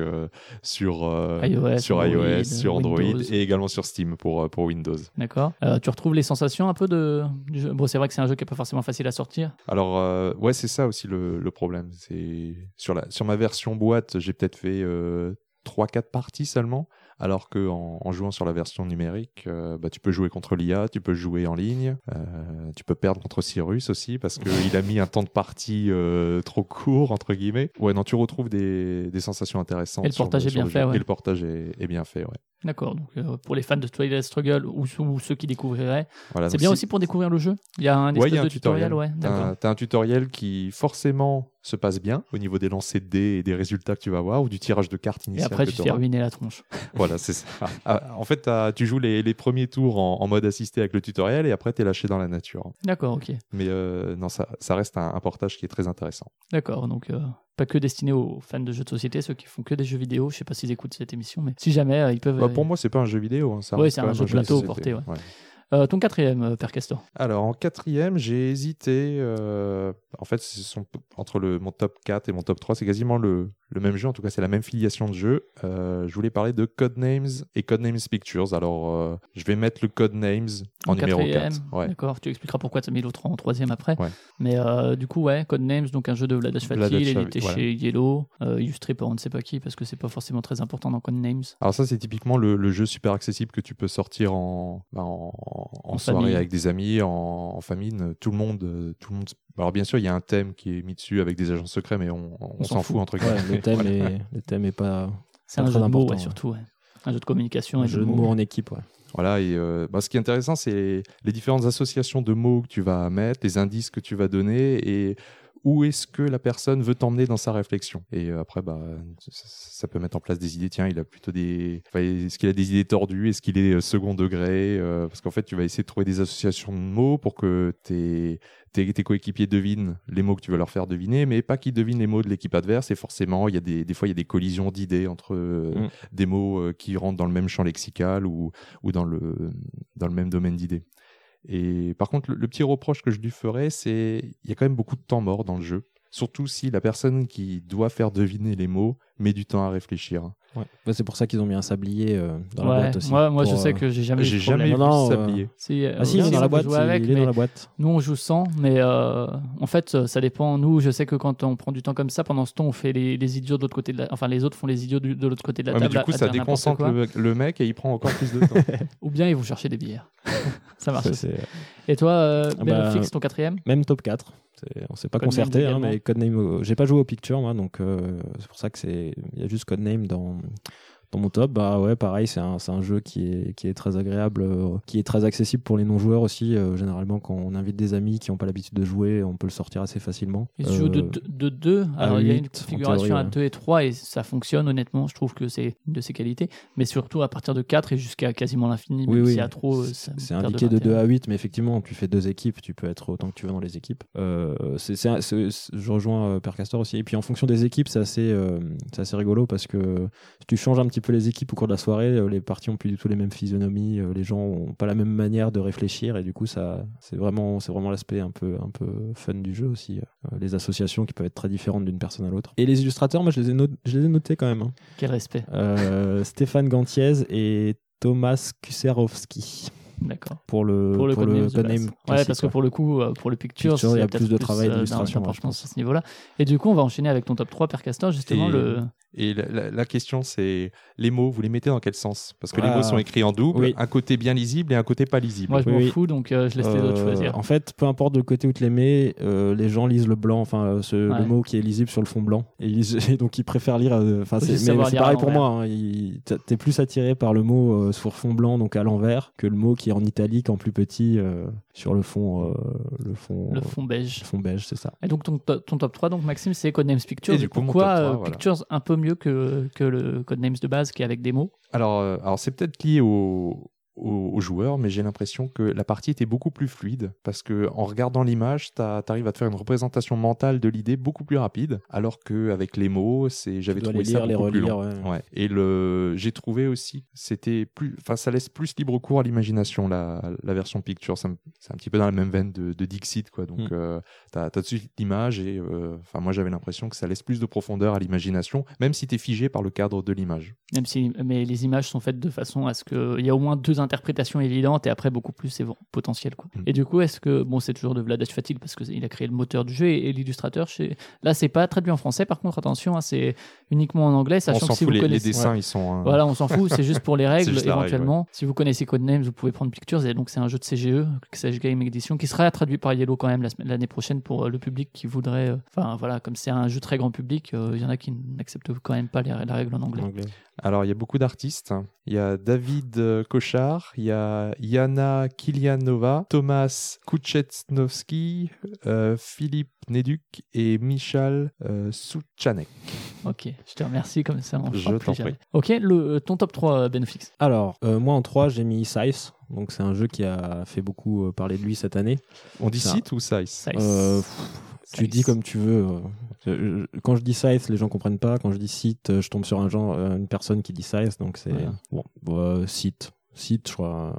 sur iOS, sur iOS, sur Android et également sur Steam pour pour Windows. D'accord. Euh, tu retrouves les sensations un peu de, du jeu? Bon, c'est vrai que c'est un jeu qui n'est pas forcément facile à sortir. Alors, euh, ouais, c'est ça aussi le, le problème. C'est sur, la, sur ma version boîte, j'ai peut-être fait euh, 3-4 parties seulement. Alors que en, jouant sur la version numérique, euh, bah, tu peux jouer contre l'IA, tu peux jouer en ligne, euh, tu peux perdre contre Cyrus aussi parce qu'il a mis un temps de partie euh, trop court entre guillemets. Ouais, non, tu retrouves des, des sensations intéressantes. Et le portage est bien fait. Ouais. Et le portage est, bien fait, ouais. D'accord. Donc pour les fans de Twilight Struggle ou, ceux qui découvriraient, c'est bien aussi pour découvrir le jeu. Il y a un espèce de tutoriel, ouais. T'as un tutoriel qui forcément se passe bien au niveau des lancers de dés et des résultats que tu vas avoir ou du tirage de cartes initial. Et après, tu fais ruiner la tronche. voilà, c'est ça. Ah, en fait, tu joues les, premiers tours en, mode assisté avec le tutoriel et après, tu es lâché dans la nature. D'accord, ok. Mais euh, non, ça, ça reste un, portage qui est très intéressant. D'accord, donc euh, pas que destiné aux fans de jeux de société, ceux qui font que des jeux vidéo. Je sais pas s'ils écoutent cette émission, mais si jamais, euh, ils peuvent. Bah, pour moi, c'est pas un jeu vidéo. Hein, oui, c'est un jeu de plateau porté. Ouais. Euh, ton quatrième, euh, Père Castor Alors, en quatrième, j'ai hésité. Euh, en fait, entre le, mon top 4 et mon top 3, c'est quasiment le, le, même jeu. En tout cas, c'est la même filiation de jeu. je voulais parler de Codenames et Codenames Pictures. Alors, je vais mettre le Codenames en, en numéro 4. Ouais. D'accord, tu expliqueras pourquoi tu as mis l'autre en troisième après. Mais du coup, ouais, Codenames, donc un jeu de Vladash Fati, il était chez Yellow, illustré par on ne sait pas qui, parce que c'est pas forcément très important dans Codenames. Alors, ça, c'est typiquement le, jeu super accessible que tu peux sortir en, bah, en en, soirée avec des amis, en, famille, tout le monde, euh, tout le monde. Alors bien sûr, il y a un thème qui est mis dessus avec des agents secrets, mais on, s'en fout. entre guillemets. le thème est, le thème est pas. C'est un jeu de mots, surtout. Un jeu de communication. Un jeu de mots en équipe, ouais. Voilà, et euh, bah, ce qui est intéressant, c'est les différentes associations de mots que tu vas mettre, les indices que tu vas donner, et où est-ce que la personne veut t'emmener dans sa réflexion. Et après, bah, ça, peut mettre en place des idées. Tiens, il a plutôt des. est-ce qu'il a des idées tordues? Est-ce qu'il est second degré? Parce qu'en fait, tu vas essayer de trouver des associations de mots pour que tes, tes, coéquipiers devinent les mots que tu veux leur faire deviner, mais pas qu'ils devinent les mots de l'équipe adverse. Et forcément, il y a des, des fois, il y a des collisions d'idées entre mm. des mots qui rentrent dans le même champ lexical ou, ou dans, le, dans le même domaine d'idées. Et par contre, le, petit reproche que je lui ferais, c'est il y a quand même beaucoup de temps mort dans le jeu. Surtout si la personne qui doit faire deviner les mots met du temps à réfléchir. Ouais. Bah, c'est pour ça qu'ils ont mis un sablier euh, dans la boîte aussi. Moi, moi je sais euh, que j'ai jamais, j'ai jamais vu non, ce sablier. Euh, ah si, il est dans la boîte. Avec, il est dans la boîte. Nous, on joue sans, mais en fait, ça dépend. Nous, je sais que quand on prend du temps comme ça, pendant ce temps, on fait les, les idiots de l'autre côté de la... Enfin, les autres font les idiots de l'autre côté de la ouais, table. Mais du coup, ça déconcentre le, mec et il prend encore plus de temps. Ou bien ils vont chercher des bières. ça marche. et toi, Ben bah, ton quatrième? Même top 4. On s'est pas concerté, hein, mais Codename, j'ai pas joué au Picture, moi, donc c'est pour ça que c'est. Il y a juste Codename dans, dans mon top, bah ouais, pareil, c'est un, un, jeu qui est, qui est très agréable, euh, qui est très accessible pour les non-joueurs aussi. Euh, généralement, quand on invite des amis qui n'ont pas l'habitude de jouer, on peut le sortir assez facilement. Il se joue de 2. Euh, Alors, il y a une configuration à 2 et 3 et ça fonctionne, honnêtement. Je trouve que c'est de ses qualités. Mais surtout à partir de 4 et jusqu'a quasiment l'infini, oui, oui. trop. C'est indiqué de, 2 à 8, mais effectivement, tu fais deux équipes, tu peux être autant que tu veux dans les équipes. c'est je rejoins Père Castor aussi. Et puis en fonction des équipes, c'est assez, assez rigolo parce que tu changes un petit peu les équipes au cours de la soirée, euh, les parties ont plus du tout les mêmes physionomies, euh, les gens ont pas la même manière de réfléchir et du coup ça c'est vraiment c'est vraiment l'aspect un peu un peu fun du jeu aussi. Euh, les associations qui peuvent être très différentes d'une personne à l'autre. Et les illustrateurs, moi je les ai, je les ai notés quand même. Hein. Quel respect. Stéphane Gantiez et Thomas Kuserowski. D'accord. Pour le, pour le, pour le Ouais, parce que pour le coup, pour le picture, il y a plus de travail d'illustration. à ce niveau-là. Et du coup, on va enchaîner avec ton top 3, Père Castor, justement. le et la, question, c'est les mots, vous les mettez dans quel sens? Parce que les mots sont écrits en double, un côté bien lisible et un côté pas lisible. Moi, je m'en fous, donc euh, je laisse les autres euh, choisir. En fait, peu importe de côté où tu les mets, euh, les gens lisent le blanc, enfin, le mot qui est lisible sur le fond blanc. Et, donc, ils préfèrent lire. Enfin, c'est pareil pour moi. Hein, t'es plus attiré par le mot sur fond blanc, donc à l'envers, que le mot qui est en italique, en plus petit, sur le fond, le fond. Le fond beige. Le fond beige, c'est ça. Et donc, ton, ton top 3, donc Maxime, c'est Codenames Pictures. Et du coup, pourquoi Pictures un peu mieux que, que le Codenames de base qui est avec des mots? Alors, euh, alors c'est peut-être lié au, aux, joueurs, mais j'ai l'impression que la partie était beaucoup plus fluide parce que en regardant l'image, tu arrives à te faire une représentation mentale de l'idée beaucoup plus rapide, alors qu'avec les mots, c'est j'avais trouvé ça beaucoup plus long. Ouais. Et le j'ai trouvé aussi c'était plus, enfin ça laisse plus libre cours à l'imagination la, la version picture. C'est un, petit peu dans la même veine de, de Dixit quoi. Donc mm. euh, tu as, tout de suite l'image et euh, enfin moi j'avais l'impression que ça laisse plus de profondeur à l'imagination, même si tu es figé par le cadre de l'image. Même si mais les images sont faites de façon à ce qu'il y a au moins deux interprétation évidente et après beaucoup plus c'est potentiel quoi. Mm. Et du coup, est-ce que bon, c'est toujours de Vladash Fatigue parce qu'il a créé le moteur du jeu et, l'illustrateur chez là c'est pas traduit en français par contre attention, hein, c'est uniquement en anglais sachant que si vous les, connaissez les dessins ils sont euh, Voilà, on s'en fout, c'est juste pour les règles éventuellement. Si vous connaissez Codenames, vous pouvez prendre Pictures et donc c'est un jeu de CGE, Sage Game Edition qui sera traduit par Yellow quand même l'année prochaine pour euh, le public qui voudrait euh, enfin voilà, comme c'est un jeu très grand public, il y en a qui n'acceptent quand même pas les, la règle en anglais. Alors, il y a beaucoup d'artistes. Il y a David Cochard, il y a Yana Kilianova, Thomas Kuchetnowski, euh, Philippe Neduk et Michal euh, Souchanek. Ok, je te remercie comme ça. je t'en prie. Ok, le, ton top 3, Benfix Alors, euh, moi en 3, j'ai mis Size. Donc, c'est un jeu qui a fait beaucoup parler de lui cette année. On dit Site ou Size, Size. Tu dis comme tu veux. Euh, quand je dis size, les gens comprennent pas. Quand je dis site, euh, je tombe sur un genre, euh, une personne qui dit size, donc c'est bon, bon, site, site, je crois.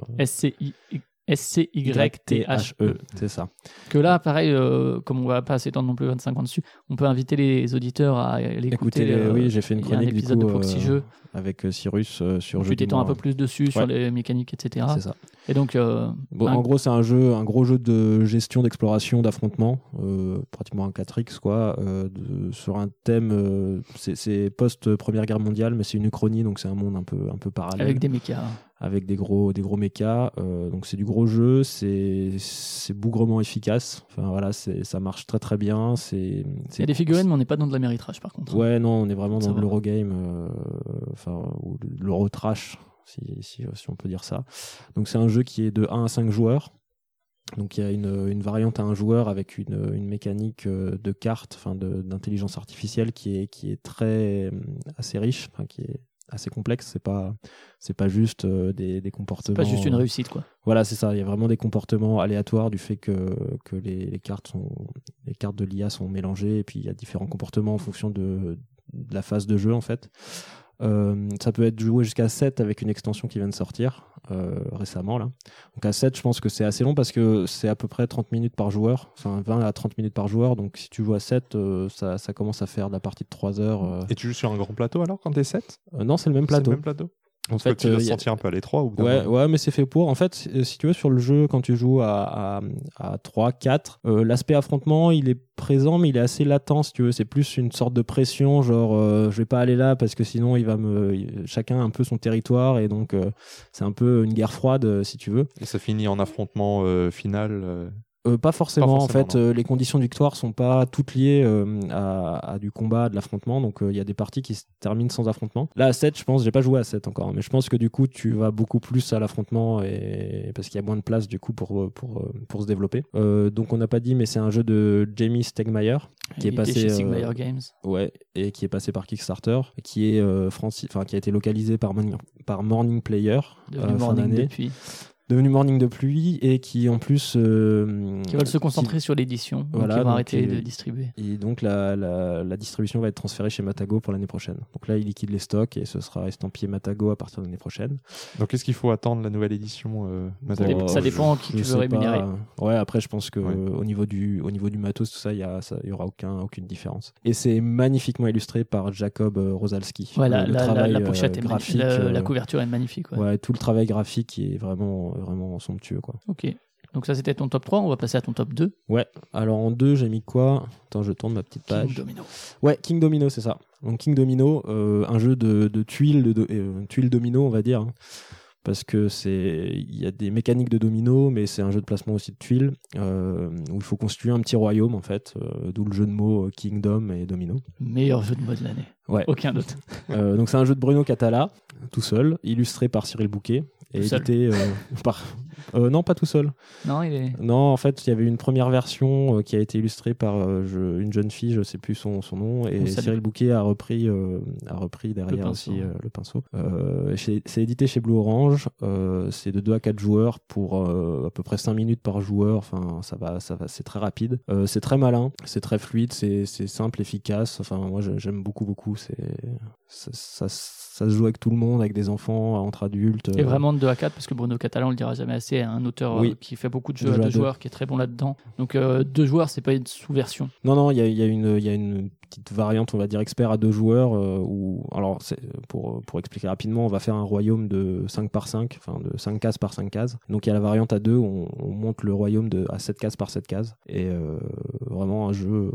S-C-Y-T-H-E. C'est ça. Que là, pareil, euh, comme on va pas s'étendre non plus 25 ans dessus, on peut inviter les auditeurs à l'écouter. Euh, oui, j'ai fait une chronique un épisode de Proxy Jeu. Euh, avec Cyrus sur jeu. Tu un peu plus dessus sur les mécaniques, etc. C'est ça. Et donc, bon, en gros, c'est un jeu, un gros jeu de gestion, d'exploration, d'affrontement, pratiquement un 4x quoi, de, sur un thème. c'est post Première Guerre mondiale, mais c'est une uchronie, donc c'est un monde un peu, un peu parallèle. Avec des mechas avec des gros, des gros mechas. Euh, donc c'est du gros jeu, c'est bougrement efficace. Enfin voilà, ça marche très très bien. Il y a des figurines, mais on n'est pas dans de la méritrage par contre. Ouais, non, on est vraiment dans l'Eurogame, euh, enfin, ou l'Eurotrash, si, si, si on peut dire ça. Donc c'est un jeu qui est de 1 à 5 joueurs. Donc il y a une, une, variante à un joueur avec une, une mécanique de carte, enfin d'intelligence artificielle qui est, qui est très assez riche, qui est assez complexe. C'est pas c'est pas juste des, des, comportements. pas juste une réussite quoi. Voilà, c'est ça. Il y a vraiment des comportements aléatoires du fait que, que les, les cartes sont les cartes de l'IA sont mélangées et puis il y a différents comportements en fonction de, de la phase de jeu en fait. Euh, ça peut être joué jusqu'à 7 avec une extension qui vient de sortir euh, récemment. Là. Donc à 7, je pense que c'est assez long parce que c'est à peu près 30 minutes par joueur, enfin 20 à 30 minutes par joueur. Donc si tu joues à 7, euh, ça, ça, commence à faire de la partie de 3 heures. Et tu joues sur un grand plateau alors quand t'es 7 Non, c'est le même plateau. Le même plateau en fait, tu vas se sentir un peu à l'étroit ou ouais, ouais, mais c'est fait pour. En fait, si tu veux, sur le jeu, quand tu joues à, à, à 3, 4, euh, l'aspect affrontement, il est présent, mais il est assez latent, si tu veux. C'est plus une sorte de pression, genre, euh, je vais pas aller là parce que sinon, il va me. Chacun a un peu son territoire, et donc, euh, c'est un peu une guerre froide, si tu veux. Et ça finit en affrontement final euh, pas, forcément, en fait, euh, les conditions de victoire sont pas toutes liées euh, à, du combat, de l'affrontement, donc il y a des parties qui se terminent sans affrontement. Là à 7, je pense, j'ai pas joué à 7 encore, mais je pense que du coup tu vas beaucoup plus à l'affrontement et parce qu'il y a moins de place du coup pour pour, pour se développer. donc on n'a pas dit, mais c'est un jeu de Jamie Stegmaier qui est passé chez Games. Ouais, et qui est passé par Kickstarter, qui est enfin qui a été localisé par Morning, par Morning Player fin d'année. Depuis devenu Morning de pluie et qui en plus euh, qui veulent se concentrer sur l'édition voilà, qui vont arrêter de distribuer. et donc la, la, la, distribution va être transférée chez Matago pour l'année prochaine. Donc là il liquide les stocks et ce sera estampillé Matago à partir de l'année prochaine. Donc est-ce qu'il faut attendre la nouvelle édition euh, Matago ça dépend qui tu veux rémunérer. ouais après je pense que au niveau du au niveau du matos tout ça il y, a, y aura aucun aucune différence. Et c'est magnifiquement illustré par Jacob euh, Rosalski. Voilà le, travail la, pochette graphique la, couverture est magnifique ouais. tout le travail graphique est vraiment vraiment somptueux. Quoi. Ok. Donc ça c'était ton top 3, on va passer à ton top 2. Ouais, alors en 2 j'ai mis quoi? Attends, je tourne ma petite page. King Domino. Ouais, King Domino, c'est ça. Donc King Domino, euh, un jeu de, tuiles, de, euh, tuiles domino on va dire. Hein. parce que c'est il y a des mécaniques de domino, mais c'est un jeu de placement aussi de tuiles euh, où il faut construire un petit royaume en fait, d'où le jeu de mots Kingdom et domino. Meilleur jeu de mots de l'année. Ouais. Aucun doute. donc c'est un jeu de Bruno Catala, tout seul, illustré par Cyril Bouquet et édité euh, par. Euh, non, pas tout seul. Non, il est. Non, en fait, il y avait une première version euh, qui a été illustrée par une jeune fille, je sais plus son, son nom, et Cyril Bouquet a repris, a repris derrière aussi le pinceau. c'est édité chez Blue Orange. c'est de 2 à 4 joueurs pour à peu près 5 minutes par joueur. Enfin, ça va, ça va, c'est très rapide. c'est très malin, c'est très fluide, c'est simple, efficace. Enfin, moi, j'aime beaucoup, beaucoup. C'est ça, ça, se joue avec tout le monde, avec des enfants, entre adultes. Et vraiment de 2 à 4, parce que Bruno Catalan, on le dira jamais assez, un auteur euh, qui fait beaucoup de jeux à deux joueurs, qui est très bon là-dedans. Donc euh, deux joueurs, c'est pas une sous-version. Non, non, il y a, y, a y a, une petite variante, on va dire expert à deux joueurs, euh, où, alors pour, pour expliquer rapidement, on va faire un royaume de 5 par 5, enfin de 5 cases par 5 cases. Donc il y a la variante à deux, on, on monte le royaume de, à 7 cases par 7 cases. Et vraiment un jeu,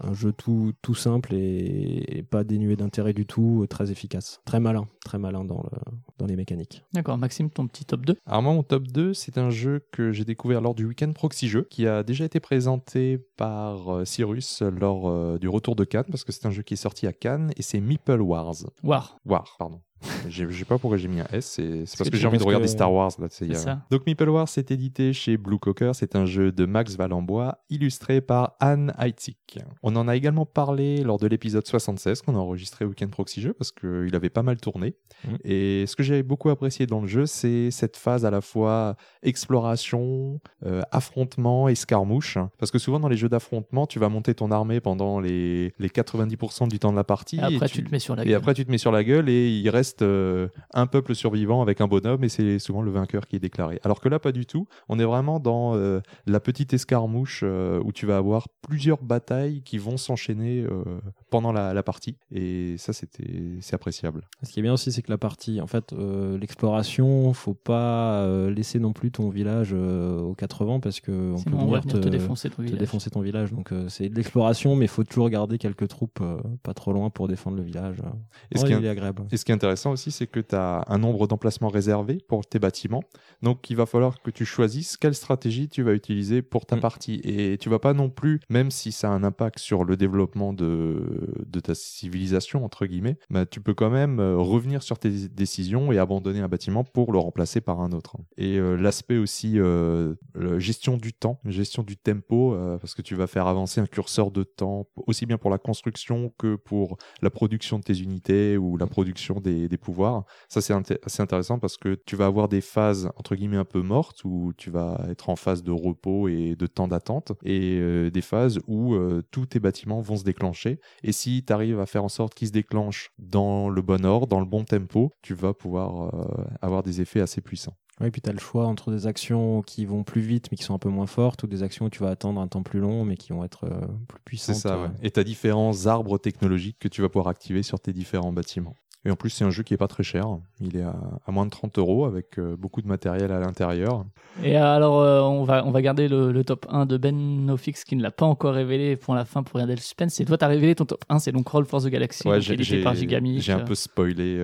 un jeu tout, tout simple et, et pas dénué d'intérêt du tout, très efficace. Très malin, très malin dans, le, dans les mécaniques. D'accord, Maxime, ton petit top 2 Alors moi, mon top 2, c'est un jeu que j'ai découvert lors du week-end Proxy Jeux, qui a déjà été présenté par euh, Cyrus lors euh, du retour de Cannes, parce que c'est un jeu qui est sorti à Cannes, et c'est Meeple Wars. War. War, pardon. Je sais pas pourquoi j'ai mis un S, c'est parce que, j'ai envie de regarder Star Wars. Là, ça. Donc Meeple Wars, c'est édité chez Blue Cocker, c'est un jeu de Max Valenbois, illustré par Anne Heitzig. On en a également parlé lors de l'épisode 76 qu'on a enregistré Weekend Proxy Jeu, parce qu'il avait pas mal tourné. Mmh. Et ce que j'ai beaucoup apprécié dans le jeu, c'est cette phase à la fois exploration, euh, affrontement, escarmouche. Parce que souvent dans les jeux d'affrontement, tu vas monter ton armée pendant les, les 90% du temps de la partie. Et après, tu... te mets sur la gueule. Et après, tu te mets sur la gueule et il reste euh, un peuple survivant avec un bonhomme et c'est souvent le vainqueur qui est déclaré. Alors que là, pas du tout. On est vraiment dans euh, la petite escarmouche euh, où tu vas avoir plusieurs batailles qui vont s'enchaîner pendant la, partie. Et ça, c'était c'est appréciable. Ce qui est bien aussi, c'est que la partie, en fait, l'exploration, faut pas laisser non plus ton village aux 80 parce que on peut venir te, défoncer ton village. défoncer ton village. Donc c'est de l'exploration, mais il faut toujours garder quelques troupes pas trop loin pour défendre le village. Et, ce, qui est, agréable. et ce qui est intéressant intéressant aussi, c'est que tu as un nombre d'emplacements réservés pour tes bâtiments. Donc, il va falloir que tu choisisses quelle stratégie tu vas utiliser pour ta mm. partie. Et tu vas pas non plus, même si ça a un impact sur le développement de, de ta civilisation, entre guillemets, bah, tu peux quand même euh, revenir sur tes décisions et abandonner un bâtiment pour le remplacer par un autre. Et euh, l'aspect aussi euh, gestion du temps, gestion du tempo, parce que tu vas faire avancer un curseur de temps, aussi bien pour la construction que pour la production de tes unités ou la production des, des pouvoirs. Ça, c'est assez intéressant parce que tu vas avoir des phases, entre guillemets, un peu mortes, où tu vas être en phase de repos et de temps d'attente, et des phases où tous tes bâtiments vont se déclencher. Et si tu arrives à faire en sorte qu'ils se déclenchent dans le bon ordre, dans le bon tempo, tu vas pouvoir avoir des effets assez puissants. Oui, puis tu as le choix entre des actions qui vont plus vite mais qui sont un peu moins fortes ou des actions où tu vas attendre un temps plus long mais qui vont être euh, plus puissantes. C'est ça, ouais. Et tu as différents arbres technologiques que tu vas pouvoir activer sur tes différents bâtiments. Et en plus, c'est un jeu qui est pas très cher. Il est à, moins de 30 euros avec euh, beaucoup de matériel à l'intérieur. Et alors, euh, on, va, on va garder le, top 1 de Ben Nofix qui ne l'a pas encore révélé pour la fin pour regarder le suspense. Et toi, tu as révélé ton top 1, c'est donc Roll for the Galaxy, ouais, j'ai, par J'ai un peu spoilé.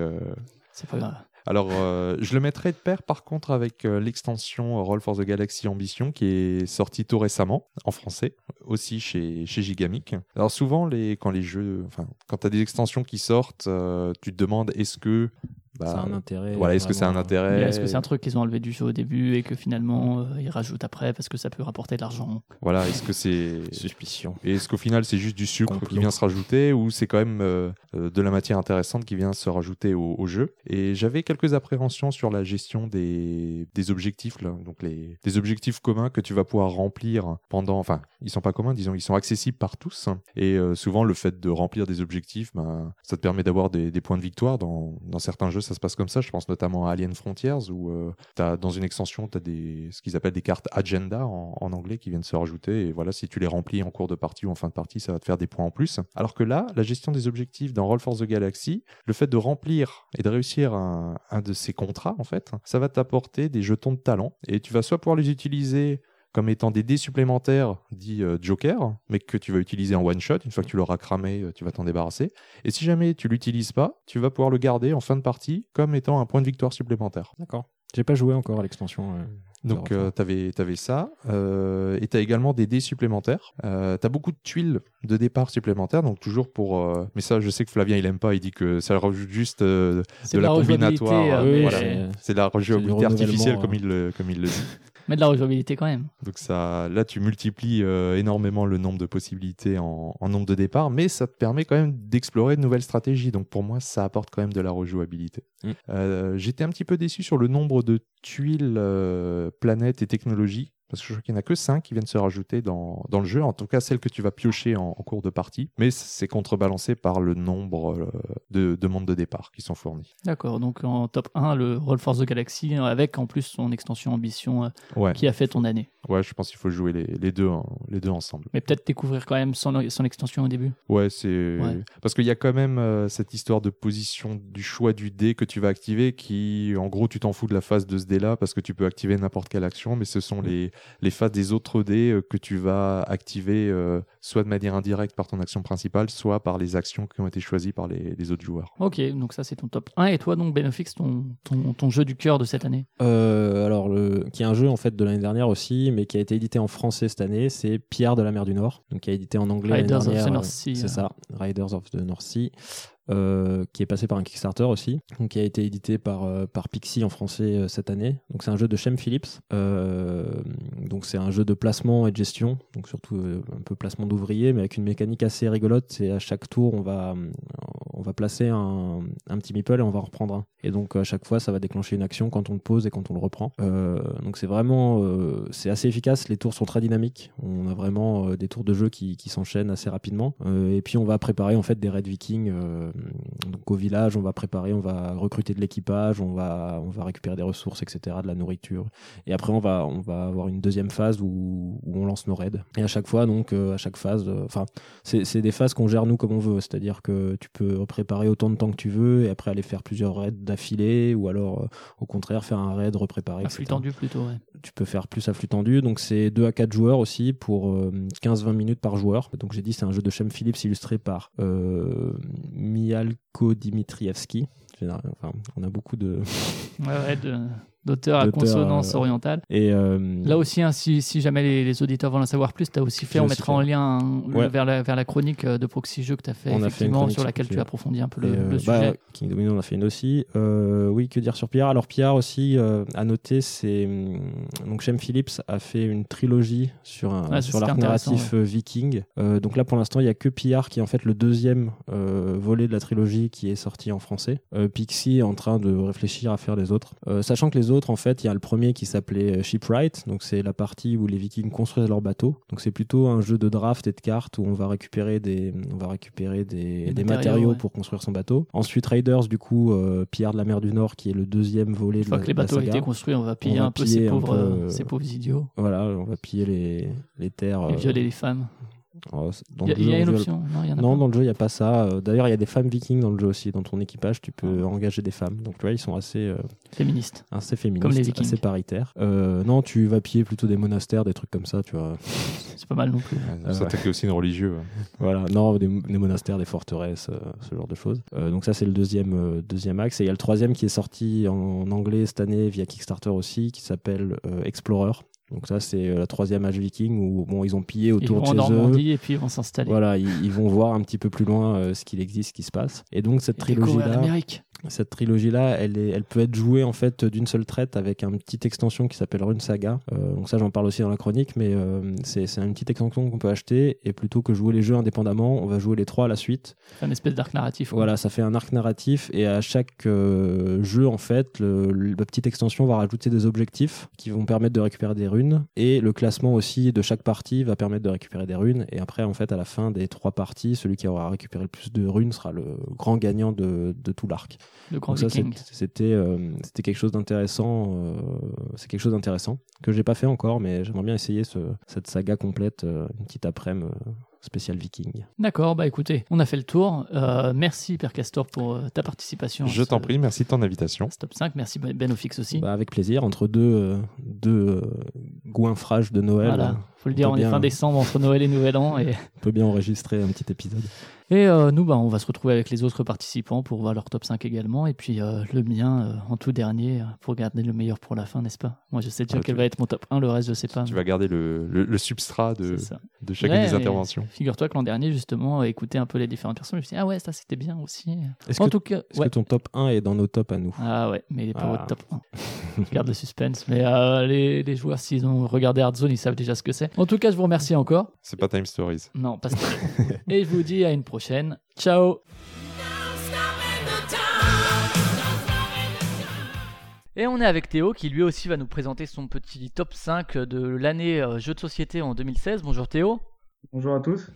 C'est pas grave. Alors, euh, je le mettrai de pair par contre avec euh, l'extension Roll for the Galaxy Ambition qui est sortie tout récemment en français, aussi chez, chez Gigamic. Alors, souvent, les, quand les jeux, enfin, quand tu as des extensions qui sortent, euh, tu te demandes est-ce que bah, un intérêt. Voilà, est-ce que c'est un intérêt Est-ce que c'est un truc qu'ils ont enlevé du jeu au début et que finalement euh, ils rajoutent après parce que ça peut rapporter de l'argent Voilà, est-ce que c'est. Suspicion. Et est-ce qu'au final c'est juste du sucre qui vient se rajouter ou c'est quand même euh, euh, de la matière intéressante qui vient se rajouter au, jeu? Et j'avais quelques appréhensions sur la gestion des, des objectifs, là, donc les, des objectifs communs que tu vas pouvoir remplir pendant. Enfin, ils sont pas communs, disons, ils sont accessibles par tous. Et souvent, le fait de remplir des objectifs, ben, ça te permet d'avoir des, des points de victoire. Dans, dans certains jeux, ça se passe comme ça. Je pense notamment à Alien Frontiers où euh, dans une extension, tu as des, ce qu'ils appellent des cartes agenda en, anglais qui viennent se rajouter. Et voilà, si tu les remplis en cours de partie ou en fin de partie, ça va te faire des points en plus. Alors que là, la gestion des objectifs dans Roll for the Galaxy, le fait de remplir et de réussir un, un de ces contrats, en fait, ça va t'apporter des jetons de talent. Et tu vas soit pouvoir les utiliser comme étant des dés supplémentaires dits euh, Joker, mais que tu vas utiliser en one shot. Une fois que tu l'auras cramé, euh, tu vas t'en débarrasser. Et si jamais tu l'utilises pas, tu vas pouvoir le garder en fin de partie comme étant un point de victoire supplémentaire. D'accord. J'ai pas joué encore à l'extension. Euh, Donc, tu avais, avais, ça. et tu as également des dés supplémentaires. tu as beaucoup de tuiles de départ supplémentaires. Donc, toujours pour. mais ça, je sais que Flavien, il aime pas. Il dit que ça rajoute juste de la, combinatoire. C'est la rejouabilité artificielle, comme il, comme il le dit. Mais de la rejouabilité quand même. Donc ça, là, tu multiplies euh, énormément le nombre de possibilités en, nombre de départs, mais ça te permet quand même d'explorer de nouvelles stratégies. Donc pour moi, ça apporte quand même de la rejouabilité. Mm. Euh, j'étais un petit peu déçu sur le nombre de tuiles, euh, planètes et technologies parce que je crois qu'il n'y en a que 5 qui viennent se rajouter dans, dans, le jeu, en tout cas celles que tu vas piocher en, cours de partie, mais c'est contrebalancé par le nombre euh, de demandes de départ qui sont fournies. D'accord, donc en top 1, le Roll Force the Galaxy, avec en plus son extension Ambition euh, qui a fait ton année. Ouais, je pense qu'il faut jouer les, les, deux, les deux ensemble. Mais peut-être découvrir quand même son, son extension au début. Ouais, c'est. Parce qu'il y a quand même euh, cette histoire de position du choix du dé que tu vas activer qui, en gros, tu t'en fous de la phase de ce dé là parce que tu peux activer n'importe quelle action, mais ce sont les, les phases des autres dés euh, que tu vas activer euh, soit de manière indirecte par ton action principale, soit par les actions qui ont été choisies par les, les autres joueurs. Ok, donc ça c'est ton top 1. Et toi, donc, Benefix, ton, ton, ton jeu du cœur de cette année? Alors, le... qui est un jeu en fait de l'année dernière aussi, mais qui a été édité en français cette année, c'est Pierre de la mer du Nord, donc qui a édité en anglais Riders of the North Sea. C'est ça, Riders of the North Sea. Euh, qui est passé par un Kickstarter aussi, donc qui a été édité par, euh, par Pixie en français euh, cette année. Donc c'est un jeu de Shem Phillips. donc c'est un jeu de placement et de gestion, donc surtout un peu placement mais avec une mécanique assez rigolote. C'est à chaque tour on va on va placer un, un, petit meeple et on va en reprendre un. Et donc à chaque fois ça va déclencher une action quand on le pose et quand on le reprend. donc c'est vraiment c'est assez efficace. Les tours sont très dynamiques. On a vraiment des tours de jeu qui, s'enchaînent assez rapidement. et puis on va préparer en fait des raids vikings donc au village, on va préparer, on va recruter de l'équipage, on va, on va récupérer des ressources, etc., de la nourriture. Et après, on va, on va avoir une deuxième phase où, où on lance nos raids. Et à chaque fois, donc, euh, à chaque phase, euh, enfin, c'est des phases qu'on gère nous comme on veut. C'est-à-dire que tu peux préparer autant de temps que tu veux et après aller faire plusieurs raids d'affilée ou alors, euh, au contraire, faire un raid, repréparer. À flux tendu plutôt, ouais. Tu peux faire plus à flux tendu. Donc, c'est 2 à 4 joueurs aussi pour 15-20 minutes par joueur. Donc, j'ai dit, c'est un jeu de Shem Phillips illustré par Mialko Dimitrievski Enfin, on a beaucoup de. ouais, ouais, de d'auteur à consonance euh, orientale. Et euh, là aussi, hein, si, si, jamais les, auditeurs veulent en savoir plus, tu as aussi fait, on mettra en lien vers, la, vers la chronique euh, de Proxy Jeux que tu as fait, effectivement, sur laquelle tu as approfondi un peu le, bah, sujet. King Domino, on a fait une aussi. oui, que dire sur Pierre? Alors, Pierre aussi, à noter, c'est. Hum, donc, Shem Phillips a fait une trilogie sur, un, sur l'arc narratif viking. donc, là, pour l'instant, il n'y a que Pierre qui est en fait le deuxième volet de la trilogie qui est sorti en français. Pixie est en train de réfléchir à faire les autres. sachant que les autres, en fait, il y a le premier qui s'appelait euh, Shipwright, donc c'est la partie où les Vikings construisent leur bateau. Donc c'est plutôt un jeu de draft et de cartes où on va récupérer des, on va récupérer des, matériaux, pour construire son bateau. Ensuite Raiders, du coup, euh, Pierre de la mer du Nord, qui est le deuxième volet de la, que les bateaux ont été construits, on va piller un, peu, ces pauvres, euh, ces pauvres idiots. Voilà, on va piller les, les terres. Et violer les femmes. Oh, il y a, une option Non, dans le jeu, il n'y a pas ça. Euh, d'ailleurs, il y a des femmes vikings dans le jeu aussi. Dans ton équipage, tu peux ah. engager des femmes. Donc, tu vois, ils sont assez. Euh, féministes. Assez féministes. Comme les vikings. Assez paritaires. Euh, non, tu vas piller plutôt des monastères, des trucs comme ça, tu vois. C'est pas mal non plus. ça t'attaque aussi une religieux. Voilà, non, des, monastères, des forteresses, ce genre de choses. donc, ça, c'est le deuxième, deuxième axe. Et il y a le troisième qui est sorti en, anglais cette année via Kickstarter aussi, qui s'appelle Explorer. Donc ça, c'est euh, la troisième âge viking où bon, ils ont pillé autour de chez Normandie et puis ils vont s'installer. Voilà, ils, vont voir un petit peu plus loin euh, ce qu'il existe, ce qui se passe. Et donc cette trilogie-là, cette trilogie-là, elle, est, elle peut être jouée en fait d'une seule traite avec une petite extension qui s'appelle Rune Saga. Euh, donc ça, j'en parle aussi dans la chronique, mais c'est une petite extension qu'on peut acheter et plutôt que jouer les jeux indépendamment, on va jouer les trois à la suite. Un espèce d'arc narratif. Voilà, ça fait un arc narratif et à chaque jeu en fait, le, la petite extension va rajouter des objectifs qui vont permettre de récupérer des runes et le classement aussi de chaque partie va permettre de récupérer des runes. Et après, en fait, à la fin des trois parties, celui qui aura récupéré le plus de runes sera le grand gagnant de, tout l'arc. Le grand C'était euh, c'était quelque chose d'intéressant. Euh, c'est quelque chose d'intéressant que j'ai pas fait encore, mais j'aimerais bien essayer ce, cette saga complète euh, une petite après-midi spécial viking. D'accord, bah écoutez, on a fait le tour. Euh, merci Père Castor pour euh, ta participation. Je t'en prie, merci de ton invitation. Stop 5, merci Benofix aussi. Bah, avec plaisir, entre deux, euh, deux goinfrages de Noël. Voilà, faut le dire, on, est fin décembre entre Noël et Nouvel An. Et... on peut bien enregistrer un petit épisode. Et euh, nous, bah, on va se retrouver avec les autres participants pour voir leur top 5 également. Et puis euh, le mien euh, en tout dernier pour garder le meilleur pour la fin, n'est-ce pas? Moi, je sais déjà ah, quel va être mon top 1, le reste, je sais pas. Tu vas garder le, le, substrat de, de chacune des interventions. Figure-toi que l'an dernier, justement, écouter un peu les différentes personnes, je me suis dit, ah ouais, ça c'était bien aussi. Est-ce que, tout cas, est que ton top 1 est dans nos tops à nous? Ah ouais, mais il n'est pas votre ah. top 1. je garde le suspense. Mais les, les, joueurs, s'ils ont regardé Zone, ils savent déjà ce que c'est. En tout cas, je vous remercie encore. C'est pas Time Stories. Non, pas Et je vous dis à une prochaine prochaine. Ciao Et on est avec Théo qui lui aussi va nous présenter son petit top 5 de l'année euh, jeu de société en 2016. Bonjour Théo. Bonjour à tous.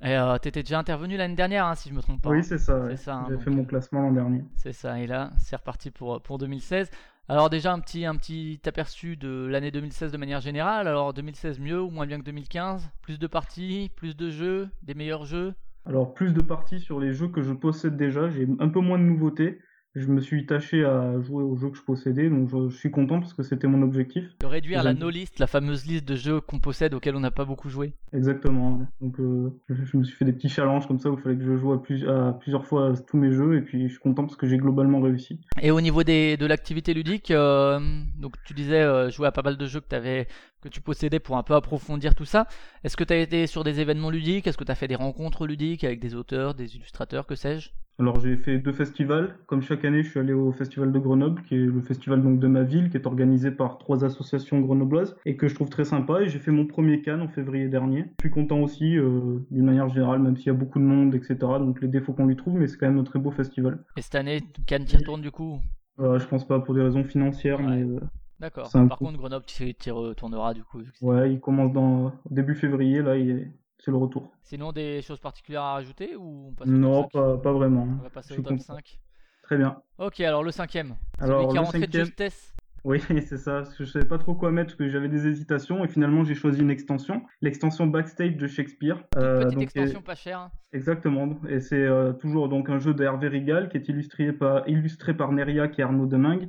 Et euh, t'étais déjà intervenu l'année dernière, hein, si je me trompe pas. Oui, c'est ça. Hein, J'ai fait mon classement l'an dernier. C'est ça. Et là, c'est reparti pour, pour 2016. Alors déjà un petit, un petit aperçu de l'année 2016 de manière générale. Alors 2016 mieux ou moins bien que 2015 Plus de parties, plus de jeux, des meilleurs jeux? Alors plus de parties sur les jeux que je possède déjà, j'ai un peu moins de nouveautés je me suis tâché à jouer aux jeux que je possédais, donc je, suis content parce que c'était mon objectif. De réduire la no-list, la fameuse liste de jeux qu'on possède auxquels on n'a pas beaucoup joué. Exactement. Donc euh, je, me suis fait des petits challenges comme ça où il fallait que je joue à, plusieurs fois tous mes jeux et puis je suis content parce que j'ai globalement réussi. Et au niveau des, de l'activité ludique, euh, donc tu disais euh, jouer à pas mal de jeux que tu avais que tu possédais pour un peu approfondir tout ça. Est-ce que tu as été sur des événements ludiques? Est-ce que tu as fait des rencontres ludiques avec des auteurs, des illustrateurs, que sais-je? Alors j'ai fait deux festivals. Comme chaque année, je suis allé au festival de Grenoble, qui est le festival donc de ma ville, qui est organisé par trois associations grenobloises et que je trouve très sympa. Et j'ai fait mon premier Cannes en février dernier. Je suis content aussi, euh, d'une manière générale, même s'il y a beaucoup de monde, etc. Donc les défauts qu'on lui trouve, mais c'est quand même un très beau festival. Et cette année, Cannes y retourne du coup? Euh, Je pense pas pour des raisons financières, mais. Euh, D'accord. Par contre, Grenoble, tu y retourneras du coup. Ouais, il commence dans début février, là, il c'est le retour. Sinon, des choses particulières à rajouter ou Non, pas, pas, vraiment. On va passer au top 5. Très bien. Ok, alors le cinquième. Alors, celui qui rentré de justesse. Oui, c'est ça. Je ne savais pas trop quoi mettre parce que j'avais des hésitations et finalement j'ai choisi une extension, l'extension Backstage de Shakespeare. Une euh, petite extension pas chère. Hein. Exactement. Et c'est euh, toujours donc un jeu d'Hervé Rigal qui est illustré par, illustré par Neria et Arnaud Demingue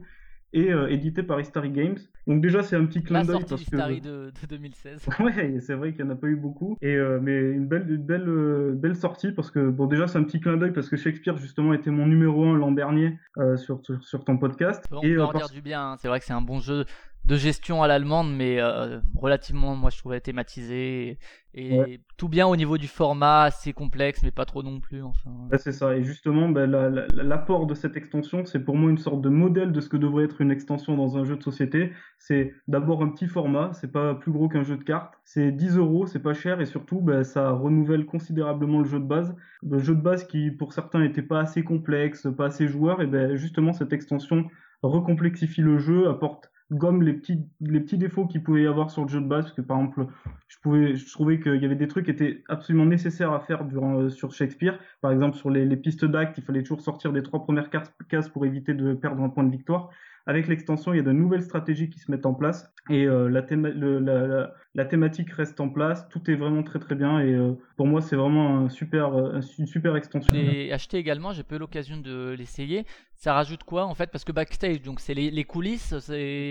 et édité par Istari Games. Donc déjà c'est un petit clin d'œil parce que de, de 2016. ouais, c'est vrai qu'il n'y en a pas eu beaucoup et mais une belle une belle belle sortie parce que bon déjà c'est un petit clin d'œil parce que Shakespeare justement était mon numéro 1 l'an dernier sur, sur, ton podcast. On et peut en dire du bien, hein. c'est vrai que c'est un bon jeu de gestion à l'allemande, mais euh, relativement, moi je trouvais thématisé et, tout bien au niveau du format, assez complexe, mais pas trop non plus. Enfin. c'est ça. Et justement, ben, l'apport de cette extension, c'est pour moi une sorte de modèle de ce que devrait être une extension dans un jeu de société. C'est d'abord un petit format, c'est pas plus gros qu'un jeu de cartes. C'est 10 euros, c'est pas cher et surtout, ben, ça renouvelle considérablement le jeu de base. Le jeu de base qui, pour certains, n'était pas assez complexe, pas assez joueur, et ben justement cette extension recomplexifie le jeu, apporte gomme les petits, les petits défauts qu'il pouvait y avoir sur le jeu de base, parce que par exemple, je, pouvais, je trouvais qu'il y avait des trucs qui étaient absolument nécessaires à faire durant, euh, sur Shakespeare. Par exemple, sur les, les pistes d'actes, il fallait toujours sortir des trois premières cases pour éviter de perdre un point de victoire. Avec l'extension, il y a de nouvelles stratégies qui se mettent en place et euh, la, la, thématique reste en place. Tout est vraiment très très bien et euh, pour moi, c'est vraiment super, une super extension. J'ai acheté également, j'ai pas eu l'occasion de l'essayer. Ça rajoute quoi en fait? Parce que backstage, donc c'est les, coulisses,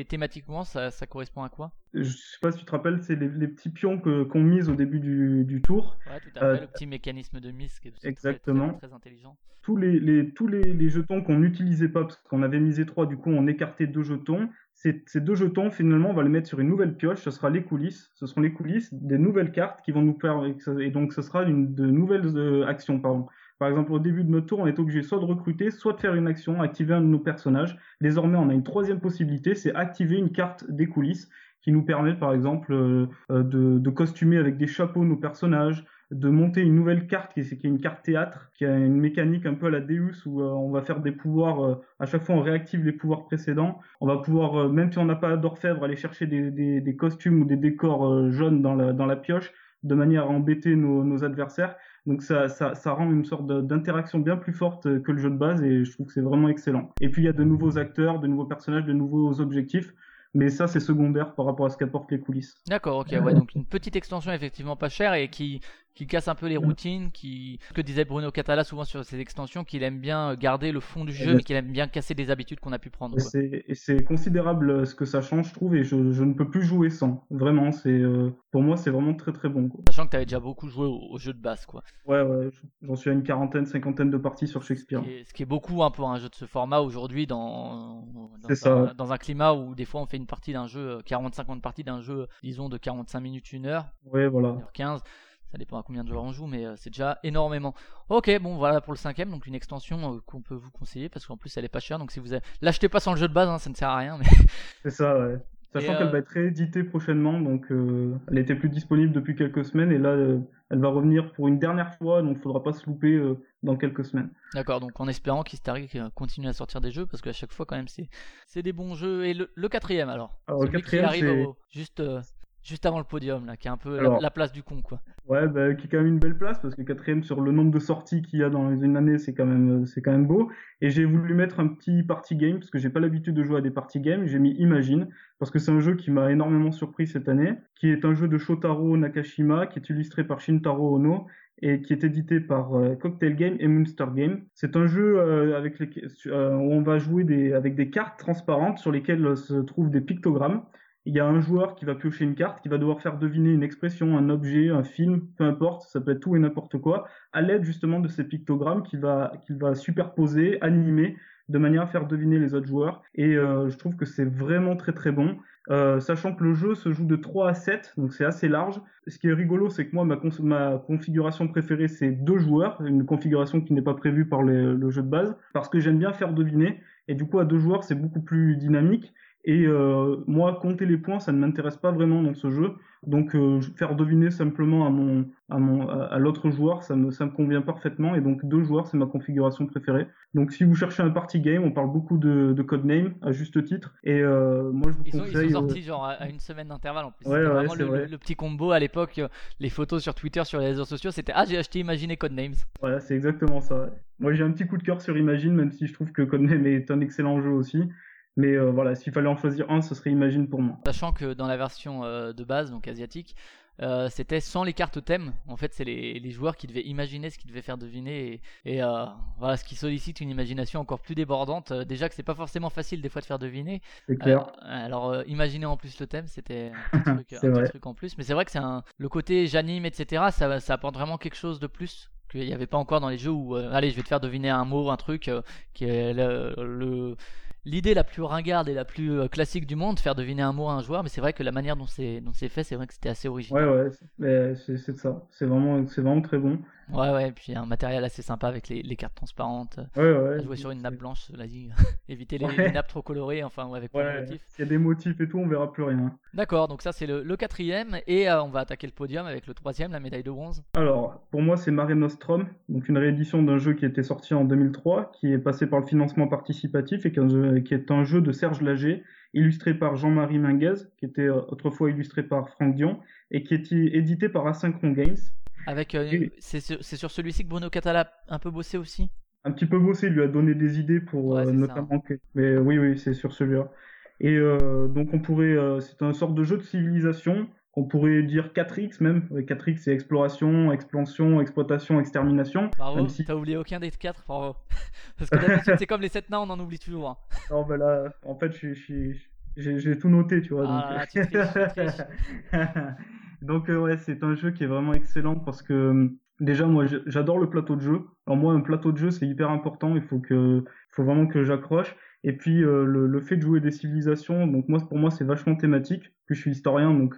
thématiquement, ça, ça, correspond à quoi? Je sais pas si tu te rappelles, c'est les, petits pions qu'on mise au début du, du, tour. Ouais, tout à fait, le petit mécanisme de mise qui est Exactement. Très, très intelligent tous les, les tous les, jetons qu'on n'utilisait pas, parce qu'on avait misé 3, du coup on écartait deux jetons. Ces, ces, deux jetons, finalement, on va les mettre sur une nouvelle pioche, ce sera les coulisses. Ce seront les coulisses des nouvelles cartes qui vont nous permettre, et donc ce sera une, de nouvelles euh, actions, pardon. Par exemple, au début de notre tour, on est obligé soit de recruter, soit de faire une action, activer un de nos personnages. Désormais, on a une troisième possibilité, c'est activer une carte des coulisses qui nous permet, par exemple, euh, euh, de, costumer avec des chapeaux nos personnages, de monter une nouvelle carte qui est, une carte théâtre, qui a une mécanique un peu à la Deus où euh, on va faire des pouvoirs, à chaque fois on réactive les pouvoirs précédents. On va pouvoir, même si on n'a pas d'orfèvre, aller chercher des, costumes ou des décors jaunes dans la pioche de manière à embêter nos, adversaires. Donc ça, ça, ça rend une sorte d'interaction bien plus forte que le jeu de base et je trouve que c'est vraiment excellent. Et puis il y a de nouveaux acteurs, de nouveaux personnages, de nouveaux objectifs mais ça c'est secondaire par rapport à ce qu'apportent les coulisses. D'accord, ok, ouais, donc une petite extension effectivement pas chère et qui qui casse un peu les routines, qui ce que disait Bruno Catala souvent sur ses extensions, qu'il aime bien garder le fond du jeu, mais qu'il aime bien casser des habitudes qu'on a pu prendre. Et c'est considérable euh, ce que ça change, je trouve, et je, je ne peux plus jouer sans. Vraiment, c'est euh, pour moi c'est vraiment très très bon. Quoi. Sachant que tu avais déjà beaucoup joué au, jeu de base, quoi. Ouais, ouais, j'en suis à une quarantaine, cinquantaine de parties sur Shakespeare. Ce qui est, beaucoup un peu un jeu de ce format aujourd'hui dans dans un, dans un climat où des fois on fait une partie d'un jeu, 40-50 parties d'un jeu, disons de 45 minutes, 1 heure. Ouais, voilà. 15 ça dépend à combien de joueurs on joue, mais euh, c'est déjà énormément. Ok, bon voilà pour le cinquième, donc une extension euh, qu'on peut vous conseiller parce qu'en plus elle est pas chère, donc si vous avez... l'achetez pas sans le jeu de base, hein, ça ne sert à rien. Mais... C'est ça, ouais. Sachant qu'elle euh, va être rééditée prochainement, donc elle était plus disponible depuis quelques semaines et là elle va revenir pour une dernière fois, donc il faudra pas se louper dans quelques semaines. D'accord, donc en espérant qu'Hystaric continue à sortir des jeux parce qu'à chaque fois quand même c'est c'est des bons jeux. Et le, quatrième alors, alors le quatrième, qui arrive juste juste avant le podium, là, qui est un peu la, place du con, quoi. Ouais, bah, qui est quand même une belle place parce que quatrième sur le nombre de sorties qu'il y a dans une année, c'est quand même, c'est quand même beau. Et j'ai voulu mettre un petit party game parce que j'ai pas l'habitude de jouer à des party games. J'ai mis Imagine parce que c'est un jeu qui m'a énormément surpris cette année, qui est un jeu de Shotaro Nakashima, qui est illustré par Shintaro Ono et qui est édité par euh, Cocktail Game et Monster Game. C'est un jeu euh, avec les, euh, où on va jouer des, avec des cartes transparentes sur lesquelles se trouvent des pictogrammes il y a un joueur qui va piocher une carte, qui va devoir faire deviner une expression, un objet, un film, peu importe, ça peut être tout et n'importe quoi, à l'aide justement de ces pictogrammes qu'il va, qu'il va superposer, animer, de manière à faire deviner les autres joueurs. Et euh, je trouve que c'est vraiment très très bon. Euh, sachant que le jeu se joue de 3 à 7, donc c'est assez large. Ce qui est rigolo, c'est que moi, ma, ma configuration préférée, c'est deux joueurs, une configuration qui n'est pas prévue par le jeu de base, parce que j'aime bien faire deviner. Et du coup, à deux joueurs, c'est beaucoup plus dynamique. Et euh, moi, compter les points, ça ne m'intéresse pas vraiment dans ce jeu. Donc, euh, faire deviner simplement à mon, à mon, à l'autre joueur, ça me, ça me convient parfaitement. Et donc, deux joueurs, c'est ma configuration préférée. Donc, si vous cherchez un party game, on parle beaucoup de, de codename à juste titre. Et euh, moi, je vous ils conseille. ils sont sortis genre à une semaine d'intervalle en plus. Ouais, ouais, vraiment le, le, petit combo à l'époque. Les photos sur Twitter, sur les réseaux sociaux, c'était ah j'ai acheté Imagine Codenames. Voilà, c'est exactement ça. Moi, j'ai un petit coup de cœur sur Imagine, même si je trouve que Codename est un excellent jeu aussi. Mais euh, voilà, s'il fallait en choisir un, ce serait Imagine pour moi. Sachant que dans la version euh, de base, donc asiatique, euh, c'était sans les cartes thème. En fait, c'est les, joueurs qui devaient imaginer ce qu'ils devaient faire deviner et, voilà, ce qui sollicite une imagination encore plus débordante. Déjà que c'est pas forcément facile des fois de faire deviner. C'est clair. Alors, imaginer en plus le thème, c'était un, truc, en plus. Mais c'est vrai que c'est le côté j'anime, etc. Ça, ça apporte vraiment quelque chose de plus qu'il n'y avait pas encore dans les jeux où allez je vais te faire deviner un mot un truc qui est le, l'idée la plus ringarde et la plus euh, classique du monde, faire deviner un mot à un joueur, mais c'est vrai que la manière dont c'est fait, c'est vrai que c'était assez original. Ouais, ouais, c'est ça. C'est vraiment, vraiment très bon. Ouais, ouais, et puis un matériel assez sympa avec les, les cartes transparentes. Ouais, ouais. jouer sur une nappe blanche, cela dit. Éviter les, nappes trop colorées, enfin, ou avec ouais, motifs. S'il y a des motifs et tout, on verra plus rien. D'accord, donc ça c'est le, le, quatrième, et euh, on va attaquer le podium avec le troisième, la médaille de bronze. Alors, pour moi, c'est Mare Nostrum, donc une réédition d'un jeu qui était sorti en 2003, qui est passé par le financement participatif et qui est un jeu de Serge Lager, illustré par Jean-Marie Minguez, qui était euh, autrefois illustré par Franck Dion, et qui est édité par Asynchron Games. Avec, euh, c'est sur, celui-ci que Bruno Catala a un peu bossé aussi Un petit peu bossé, il lui a donné des idées pour euh, notamment. Mais oui, oui, c'est sur celui-là. Et donc on pourrait, c'est un sorte de jeu de civilisation qu'on pourrait dire 4X même. 4X c'est exploration, expansion, exploitation, extermination. Bravo, si... t'as oublié aucun des 4, bravo. Parce que d'habitude c'est comme les 7 nains, on en oublie toujours. Hein. Non, ben là, en fait, j'ai tout noté, tu vois. Ah, donc... donc euh, ouais, c'est un jeu qui est vraiment excellent parce que euh, déjà moi j'adore le plateau de jeu. Alors moi un plateau de jeu c'est hyper important, il faut que faut vraiment que j'accroche. Et puis euh, le, fait de jouer des civilisations, donc moi pour moi c'est vachement thématique. Puis je suis historien donc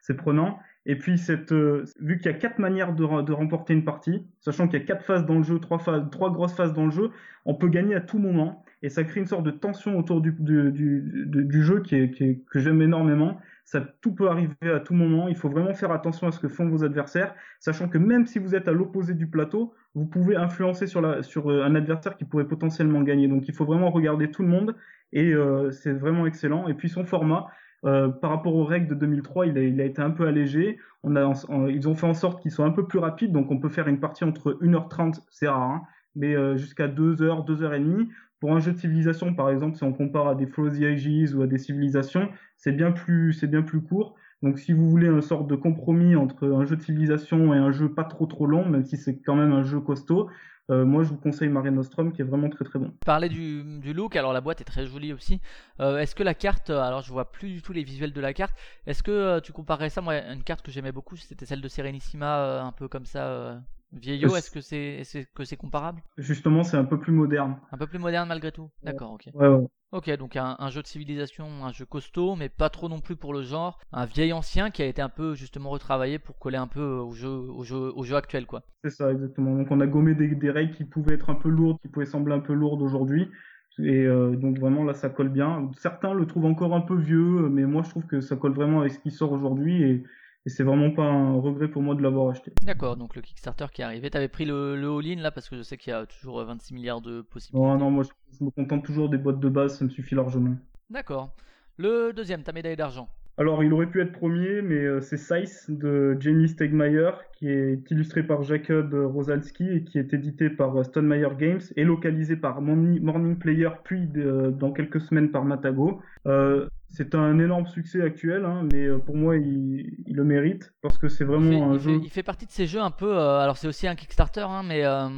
c'est prenant. Et puis cette vu qu'il y a quatre manières de, de remporter une partie, sachant qu'il y a quatre phases dans le jeu, trois phases, trois grosses phases dans le jeu, on peut gagner à tout moment et ça crée une sorte de tension autour du, du, du, jeu qui est, que j'aime énormément. Ça, tout peut arriver à tout moment. Il faut vraiment faire attention à ce que font vos adversaires, sachant que même si vous êtes à l'opposé du plateau, vous pouvez influencer sur, euh, un adversaire qui pourrait potentiellement gagner. Donc il faut vraiment regarder tout le monde et euh, c'est vraiment excellent. Et puis son format, euh, par rapport aux règles de 2003, il a, été un peu allégé. Ils ont fait en sorte qu'ils soient un peu plus rapides, donc on peut faire une partie entre 1h30, c'est rare, hein, mais jusqu'à 2h, 2h30. Pour un jeu de civilisation, par exemple, si on compare à des Flow Ages ou à des civilisations, c'est bien plus, bien plus court. Donc, si vous voulez une sorte de compromis entre un jeu de civilisation et un jeu pas trop trop long, même si c'est quand même un jeu costaud, euh, moi je vous conseille Mare Nostrum qui est vraiment très très bon. Parler du, du look, alors la boîte est très jolie aussi. Euh, est-ce que la carte, alors je vois plus du tout les visuels de la carte, est-ce que euh, tu comparais ça, moi une carte que j'aimais beaucoup c'était celle de Serenissima, un peu comme ça Vieillot, est-ce que c'est est que c'est comparable? Justement, c'est un peu plus moderne. Un peu plus moderne malgré tout? D'accord, ok. Ouais, ouais. Ok, donc un, jeu de civilisation, un jeu costaud, mais pas trop non plus pour le genre. Un vieil ancien qui a été un peu justement retravaillé pour coller un peu au jeu, au jeu, au jeu actuel, quoi. C'est ça, exactement. Donc on a gommé des, règles qui pouvaient être un peu lourdes, qui pouvaient sembler un peu lourdes aujourd'hui. Et euh, donc vraiment là, ça colle bien. Certains le trouvent encore un peu vieux, mais moi je trouve que ça colle vraiment avec ce qui sort aujourd'hui et et c'est vraiment pas un regret pour moi de l'avoir acheté. D'accord, donc le Kickstarter qui est arrivé, t'avais pris le, le all-in là parce que je sais qu'il y a toujours 26 milliards de possibilités. Non, non, moi je, me contente toujours des boîtes de base, ça me suffit largement. D'accord. Le deuxième, ta médaille d'argent. Alors, il aurait pu être premier, mais euh, c'est Size de Jamie Stegmaier, qui est illustré par Jacob Rosalski et qui est édité par Stonemeyer Games et localisé par Morning Player, puis dans quelques semaines par Matago. Euh, c'est un énorme succès actuel, hein, mais euh, pour moi, il, le mérite parce que c'est vraiment un jeu. il fait partie de ces jeux un peu. Euh, alors, c'est aussi un Kickstarter, hein, mais euh,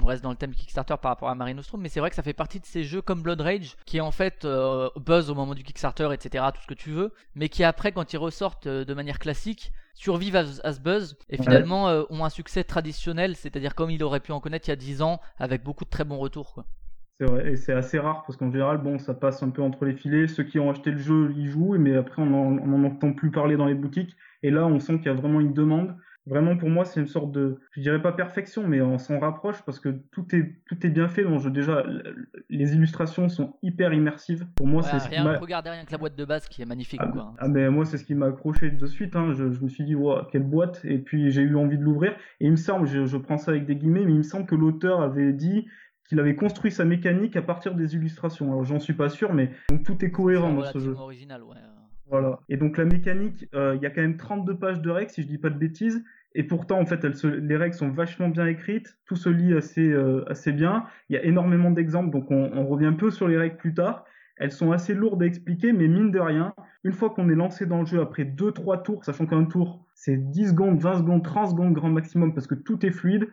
on reste dans le thème Kickstarter par rapport à Marine Nostrum, mais c'est vrai que ça fait partie de ces jeux comme Blood Rage qui en fait buzz au moment du Kickstarter, etc., tout ce que tu veux, mais qui après, quand ils ressortent de manière classique, survivent à, ce buzz et finalement ont un succès traditionnel, c'est-à-dire comme il aurait pu en connaître il y a 10 ans, avec beaucoup de très bons retours. Quoi. C'est vrai, et c'est assez rare parce qu'en général, bon, ça passe un peu entre les filets. Ceux qui ont acheté le jeu y jouent, mais après, on n'en entend plus parler dans les boutiques. Et là, on sent qu'il y a vraiment une demande. Vraiment, pour moi, c'est une sorte de, je dirais pas perfection, mais on s'en rapproche parce que tout est, tout est bien fait dans le jeu. Déjà, les illustrations sont hyper immersives. Pour moi, c'est ce qui m'a. Regardez rien que la boîte de base qui est magnifique, ah, quoi. Ah, mais moi, c'est ce qui m'a accroché de suite. Hein. Je, je, me suis dit, wow, quelle boîte. Et puis, j'ai eu envie de l'ouvrir. Et il me semble, je, je prends ça avec des guillemets, mais il me semble que l'auteur avait dit qu'il avait construit sa mécanique à partir des illustrations. Alors j'en suis pas sûr, mais donc, tout est cohérent dans ce jeu. original, ouais. Voilà. Et donc la mécanique, euh, il y a quand même 32 pages de règles, si je dis pas de bêtises. Et pourtant, en fait, elles les règles sont vachement bien écrites, tout se lit assez, euh, assez bien. Il y a énormément d'exemples, donc on, on, revient peu sur les règles plus tard. elles sont assez lourdes à expliquer, mais mine de rien, une fois qu'on est lancé dans le jeu après 2-3 tours, sachant qu'un tour c'est 10 secondes, 20 secondes, 30 secondes grand maximum parce que tout est fluide,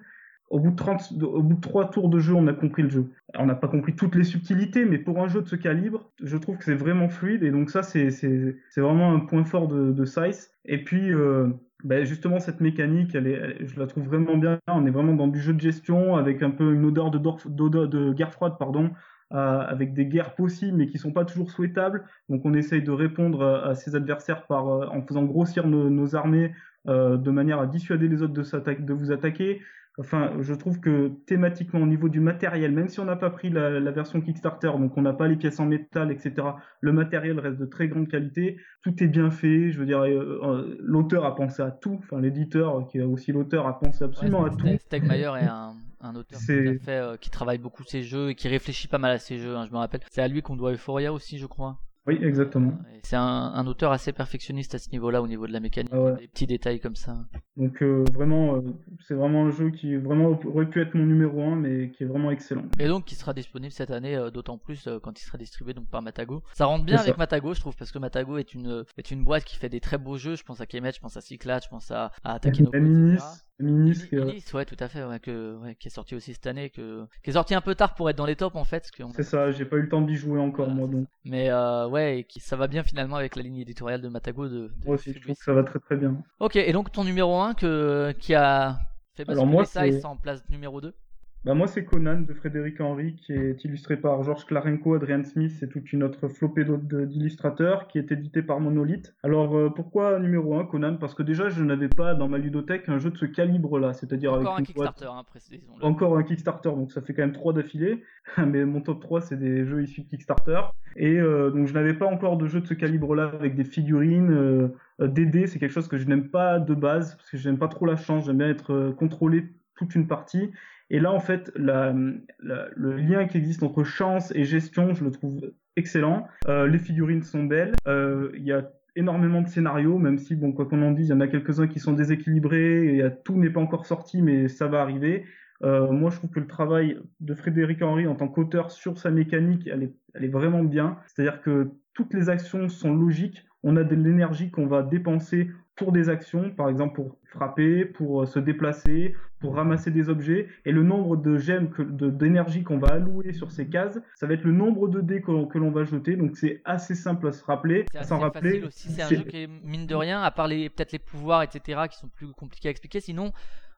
au bout de 30, au bout de 3 tours de jeu, on a compris le jeu. On n'a pas compris toutes les subtilités, mais pour un jeu de ce calibre, je trouve que c'est vraiment fluide et donc ça c'est vraiment un point fort de, de. Et puis euh, ben justement cette mécanique, je la trouve vraiment bien. On est vraiment dans du jeu de gestion avec un peu une odeur de, guerre froide, pardon, avec des guerres possibles mais qui sont pas toujours souhaitables. Donc on essaye de répondre à, ses adversaires euh, en faisant grossir nos, armées euh, de manière à dissuader les autres de vous attaquer. Enfin, je trouve que thématiquement, au niveau du matériel, même si on n'a pas pris la, la, version Kickstarter, donc on n'a pas les pièces en métal, etc., le matériel reste de très grande qualité. Tout est bien fait. Je veux dire, euh, euh, l'auteur a pensé à tout. Enfin, l'éditeur, qui est aussi l'auteur, a pensé absolument à tout. Stegmaier est un, un auteur tout à fait, euh, qui travaille beaucoup ses jeux et qui réfléchit pas mal à ses jeux. Hein, je me rappelle. C'est à lui qu'on doit Euphoria aussi, je crois. Oui, exactement. C'est un, un, auteur assez perfectionniste à ce niveau-là, au niveau de la mécanique, ah des petits détails comme ça. Donc euh, vraiment, euh, c'est vraiment un jeu qui vraiment aurait pu être mon numéro 1, mais qui est vraiment excellent. Et donc qui sera disponible cette année, euh, d'autant plus quand il sera distribué donc par Matago. Ça rentre bien avec Matago, je trouve, parce que Matago est une est une boîte qui fait des très beaux jeux. Je pense à Kemet, je pense à Cyclade, je pense à, à Takenoko, etc. Minis, ouais, tout à fait, ouais, que, ouais, qui est sorti aussi cette année, que, qui est sorti un peu tard pour être dans les tops en fait. C'est ça, j'ai pas eu le temps d'y jouer encore moi donc. Mais euh, ouais, et qui, ça va bien finalement avec la ligne éditoriale de Matago. De, de moi aussi, je trouve que ça va très très bien. Ok, et donc ton numéro 1 que, qui a fait basculer Alors moi, ça en place numéro 2 bah moi, c'est Conan de Frédéric Henry, qui est illustré par Georges Klarenko, Adrian Smith et toute une autre flopée d'illustrateurs, qui est édité par Monolith. Alors, euh, pourquoi numéro 1, Conan? Parce que déjà, je n'avais pas dans ma ludothèque un jeu de ce calibre-là, c'est-à-dire avec Encore un Kickstarter, hein, précisons Encore un Kickstarter, donc ça fait quand même 3 d'affilée. Mais mon top 3, c'est des jeux issus de Kickstarter. Et euh, donc, je n'avais pas encore de jeu de ce calibre-là avec des figurines. Euh, DD, c'est quelque chose que je n'aime pas de base, parce que je n'aime pas trop la chance, j'aime bien être contrôlé toute une partie. Et là, en fait, le lien qui existe entre chance et gestion, je le trouve excellent. Euh, les figurines sont belles. Euh, il y a énormément de scénarios, même si, bon, quoi qu'on en dise, il y en a quelques-uns qui sont déséquilibrés, et tout n'est pas encore sorti, mais ça va arriver. Euh, moi, je trouve que le travail de Frédéric Henry en tant qu'auteur sur sa mécanique, elle est, elle est vraiment bien. C'est-à-dire que toutes les actions sont logiques. On a de l'énergie qu'on va dépenser pour des actions, par exemple pour frapper, pour euh, se déplacer, pour ramasser des objets, et le nombre de gemmes, d'énergie qu'on va allouer sur ces cases, ça va être le nombre de dés que l'on va jeter, donc c'est assez simple à se rappeler, à s'en rappeler. C'est un jeu qui est, mine de rien, à part peut-être les pouvoirs, etc., qui sont plus compliqués à expliquer, sinon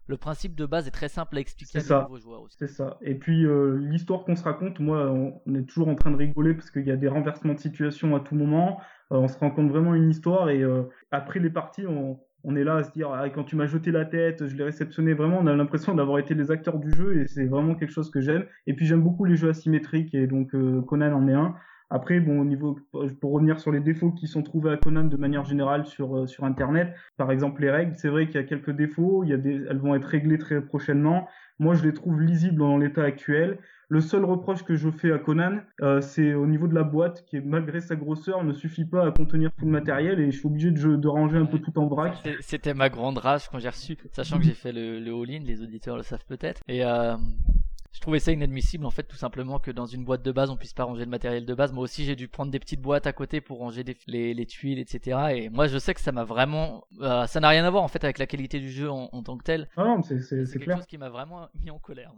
le principe de base est très simple à expliquer à nouveaux joueurs aussi. C'est ça. Et puis euh, l'histoire qu'on se raconte, moi, on, est toujours en train de rigoler parce qu'il y a des renversements de situation à tout moment. Euh, on se rend compte vraiment une histoire et euh, après les parties, on, on est là à se dire ah, quand tu m'as jeté la tête, je l'ai réceptionné vraiment. On a l'impression d'avoir été les acteurs du jeu et c'est vraiment quelque chose que j'aime. Et puis j'aime beaucoup les jeux asymétriques et donc euh, Conan en est un. Après, bon, au niveau, pour revenir sur les défauts qui sont trouvés à Conan de manière générale sur, sur Internet, par exemple les règles, c'est vrai qu'il y a quelques défauts, il y a des, elles vont être réglées très prochainement. Moi, je les trouve lisibles dans l'état actuel. Le seul reproche que je fais à Conan, euh, c'est au niveau de la boîte, qui malgré sa grosseur ne suffit pas à contenir tout le matériel et je suis obligé de, de ranger un peu tout en vrac. C'était ma grande rage quand j'ai reçu, sachant que j'ai fait le, le all-in, les auditeurs le savent peut-être. Et euh, je trouvais ça inadmissible en fait tout simplement que dans une boîte de base on puisse pas ranger le matériel de base. Moi aussi j'ai dû prendre des petites boîtes à côté pour ranger les, les, tuiles etc. Et moi je sais que ça m'a vraiment, euh, ça n'a rien à voir en fait avec la qualité du jeu en, tant que tel. Ah non c'est c'est quelque chose qui m'a vraiment mis en colère.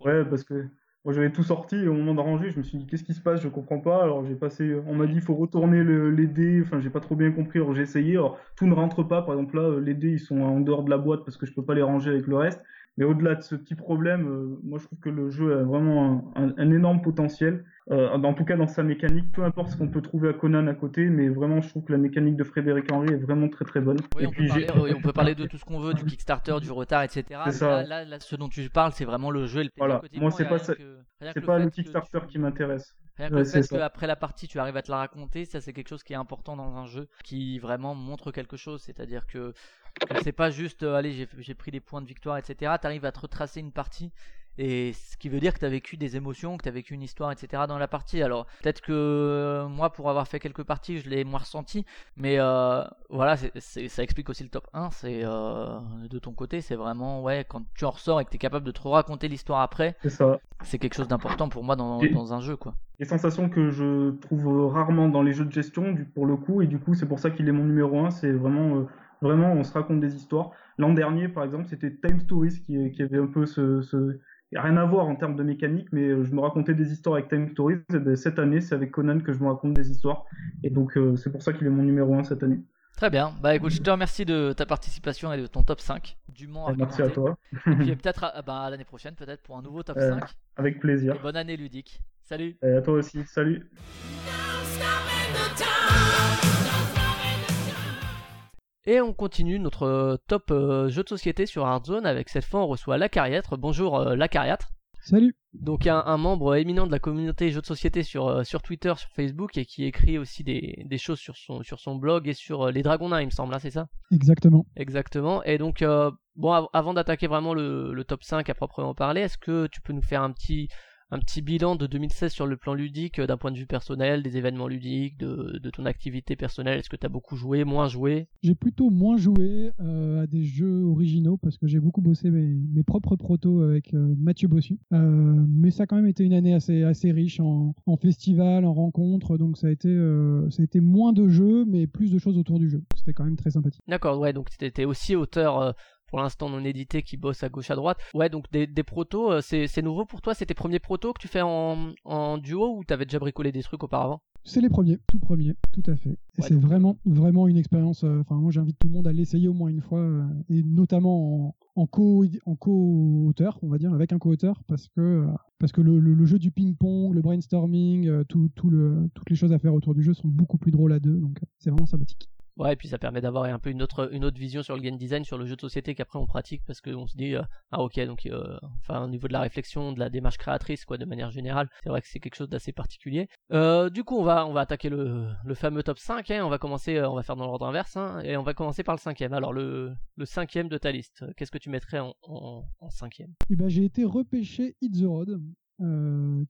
ouais parce que j'avais tout sorti et au moment de ranger, je me suis dit qu'est-ce qui se passe, je comprends pas. Alors j'ai passé, on m'a dit il faut retourner les dés. Enfin, j'ai pas trop bien compris. Alors j'ai essayé. Alors tout ne rentre pas. Par exemple là, les dés ils sont en dehors de la boîte parce que je peux pas les ranger avec le reste. Mais au-delà de ce petit problème, euh, moi je trouve que le jeu a vraiment un, énorme potentiel. Euh, en tout cas dans sa mécanique, peu importe ce qu'on peut trouver à Conan à côté, mais vraiment je trouve que la mécanique de Frédéric Henry est vraiment très très bonne. Oui, on, peut parler, on, peut parler, de tout ce qu'on veut, du Kickstarter, du retard, etc. Ça. Là, là, ce dont tu parles, c'est vraiment le jeu et le Voilà, moi c'est pas, c'est pas le Kickstarter qui m'intéresse. Rien que le fait qu'après la partie tu arrives à te la raconter, ça c'est quelque chose qui est important dans un jeu, qui vraiment montre quelque chose, c'est-à-dire que c'est pas juste, euh, allez, j'ai pris des points de victoire, etc. T'arrives à te retracer une partie et ce qui veut dire que tu as vécu des émotions, que tu as vécu une histoire, etc. dans la partie. Alors peut-être que euh, moi, pour avoir fait quelques parties, je l'ai moins ressenti, mais euh, voilà, ça explique aussi le top 1. C'est euh, de ton côté, c'est vraiment ouais, quand tu en ressors et que tu es capable de te raconter l'histoire après, c'est quelque chose d'important pour moi dans, dans, un jeu. quoi. Des sensations que je trouve rarement dans les jeux de gestion, du, pour le coup, et du coup, c'est pour ça qu'il est mon numéro 1. C'est vraiment vraiment on se raconte des histoires. L'an dernier, par exemple, c'était Time Stories qui, qui, avait un peu ce, rien à voir en termes de mécanique, mais euh, je me racontais des histoires avec Time Stories. Et ben, cette année, c'est avec Conan que je me raconte des histoires. Et donc, euh, c'est pour ça qu'il est mon numéro 1 cette année. Très bien. Bah écoute, je te remercie de ta participation et de ton top 5 du Mans. Merci à toi. et puis peut-être à, bah, l'année prochaine, peut-être pour un nouveau top 5. Euh, avec plaisir. bonne année ludique. Salut. Et à toi aussi. Salut. Et on continue notre euh, top euh, jeu de société sur Hearthstone avec cette fois on reçoit Lacariatre. Bonjour euh, Lacariatre. Salut. Donc un, un, membre éminent de la communauté jeux de société sur, sur Twitter, sur Facebook et qui écrit aussi des, des choses sur son, sur son blog et sur les Dragons il me semble, hein, c'est ça? Exactement. Exactement. Et donc bon avant d'attaquer vraiment le, le, top 5 à proprement parler, est-ce que tu peux nous faire un petit un petit bilan de 2016 sur le plan ludique, euh, d'un point de vue personnel, des événements ludiques, de, ton activité personnelle. Est-ce que tu as beaucoup joué, moins joué? J'ai plutôt moins joué euh, à des jeux originaux parce que j'ai beaucoup bossé mes, propres protos avec euh, Mathieu Bossu. mais ça a quand même été une année assez, assez riche en, en festivals, en rencontres. Donc ça a, été, ça a été moins de jeux, mais plus de choses autour du jeu. C'était quand même très sympathique. D'accord, ouais, donc tu étais aussi auteur pour l'instant non édité qui bosse à gauche à droite. Ouais, donc des, des protos, euh, c'est nouveau pour toi? C'est tes premiers protos que tu fais en, en duo ou t'avais déjà bricolé des trucs auparavant? C'est les premiers, tout premiers, tout à fait. c'est vraiment, vraiment une expérience. Euh, enfin, moi, j'invite tout le monde à l'essayer au moins une fois, euh, et notamment en, co, en co-auteur, on va dire, avec un co-auteur, parce que parce que le, jeu du ping-pong, le brainstorming, tout, tout le, toutes les choses à faire autour du jeu sont beaucoup plus drôles à deux, donc c'est vraiment sympathique. Ouais, et puis ça permet d'avoir un peu une autre, une autre vision sur le game design, sur le jeu de société qu'après on pratique parce qu'on se dit, euh, ah ok, donc euh, enfin au niveau de la réflexion, de la démarche créatrice, quoi, de manière générale, c'est vrai que c'est quelque chose d'assez particulier. Euh, du coup, on va, on va attaquer le, le fameux top 5, hein, on va commencer, on va faire dans l'ordre inverse, hein, et on va commencer par le cinquième. Alors le, le cinquième de ta liste, qu'est-ce que tu mettrais en, en, cinquième? Eh ben j'ai été repêché Hit the Road.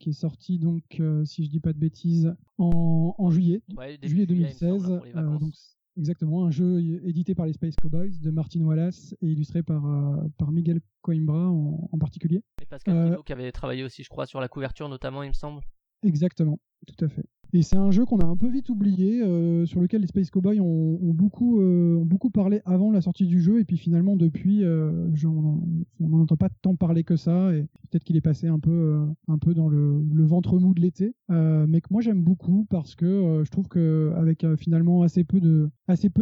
qui est sorti donc, si je dis pas de bêtises, en, en juillet, juillet 2016. donc Exactement, un jeu édité par les Space Cowboys de Martin Wallace et illustré par, euh, par Miguel Coimbra en, particulier. Et Pascal euh, qui avait travaillé aussi, je crois, sur la couverture notamment, il me semble. Exactement, tout à fait. Et c'est un jeu qu'on a un peu vite oublié, euh, sur lequel les Space Cowboys ont, beaucoup, euh, ont beaucoup parlé avant la sortie du jeu, et puis finalement depuis, euh, on n'en entend pas tant parler que ça, et peut-être qu'il est passé un peu, dans le, ventre mou de l'été, mais que moi j'aime beaucoup parce que je trouve que avec finalement assez peu de,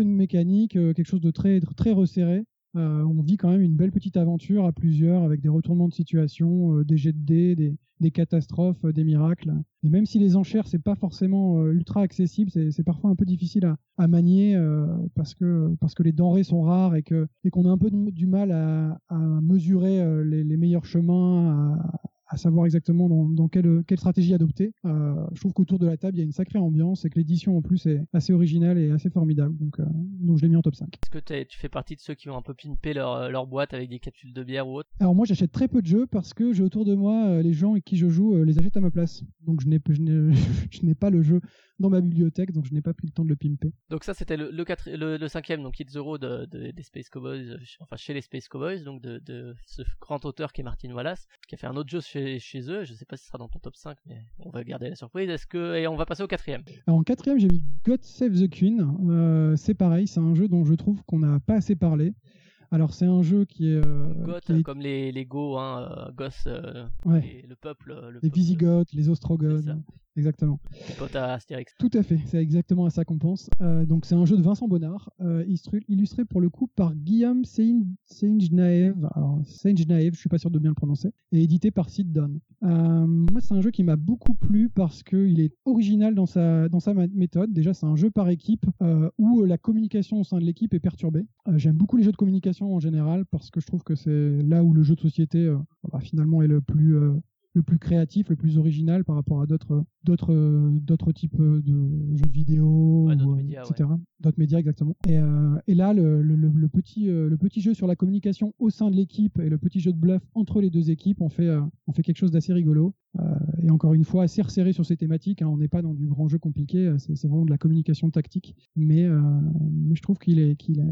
mécanique, quelque chose de très resserré, euh, on vit quand même une belle petite aventure à plusieurs avec des retournements de situation, euh, des jets de dés, des, catastrophes, euh, des miracles. Et même si les enchères c'est pas forcément ultra accessible, c'est parfois un peu difficile à, manier parce que parce que les denrées sont rares et qu'on a un peu du mal à, mesurer les, meilleurs chemins, à savoir exactement dans, dans quelle, quelle, stratégie adopter. Euh, je trouve qu'autour de la table, il y a une sacrée ambiance et que l'édition en plus est assez originale et assez formidable. Donc, euh, donc je l'ai mis en top 5. Est-ce que tu fais partie de ceux qui ont un peu pimpé leur, euh, leur boîte avec des capsules de bière ou autre? Alors moi j'achète très peu de jeux parce que j'ai autour de moi les gens avec qui je joue les achètent à ma place. Donc je n'ai, je n'ai pas le jeu dans ma bibliothèque, donc je n'ai pas pris le temps de le pimper. Donc ça c'était le, le, le, cinquième, donc Hit Zero de, de, des Space Cowboys, enfin chez les Space Cowboys, donc de, de ce grand auteur qui est Martin Wallace, qui a fait un autre jeu chez, chez eux. Je sais pas si ce sera dans ton top 5, mais on va garder la surprise. Est-ce que et on va passer au quatrième. Alors en quatrième, j'ai mis God Save the Queen. Euh, c'est pareil, c'est un jeu dont je trouve qu'on n'a pas assez parlé. Alors c'est un jeu qui est, euh, Goth, comme les, les Go, hein, euh, Goth, euh, le peuple, le les Visigoths, les Ostrogoths, exactement. Pote à Astérix. Tout à fait, c'est exactement à ça qu'on pense. Euh, donc c'est un jeu de Vincent Bonnard, euh, illustré, pour le coup par Guillaume Seinjnaev, alors Seinjnaev, je suis pas sûr de bien le prononcer, et édité par Sid Don. Euh, moi c'est un jeu qui m'a beaucoup plu parce qu'il est original dans sa, dans sa méthode. Déjà c'est un jeu par équipe où la communication au sein de l'équipe est perturbée. J'aime beaucoup les jeux de communication en général parce que je trouve que c'est là où le jeu de société bah, finalement est le plus le plus créatif, le plus original par rapport à d'autres d'autres d'autres types de jeux de vidéo, etc. D'autres médias exactement. Et, et là, le, le, le, petit le petit jeu sur la communication au sein de l'équipe et le petit jeu de bluff entre les deux équipes, on fait on fait quelque chose d'assez rigolo. et encore une fois, assez resserré sur ces thématiques. Hein. On n'est pas dans du grand jeu compliqué. C'est vraiment de la communication tactique. Mais, mais je trouve qu'il est qu'il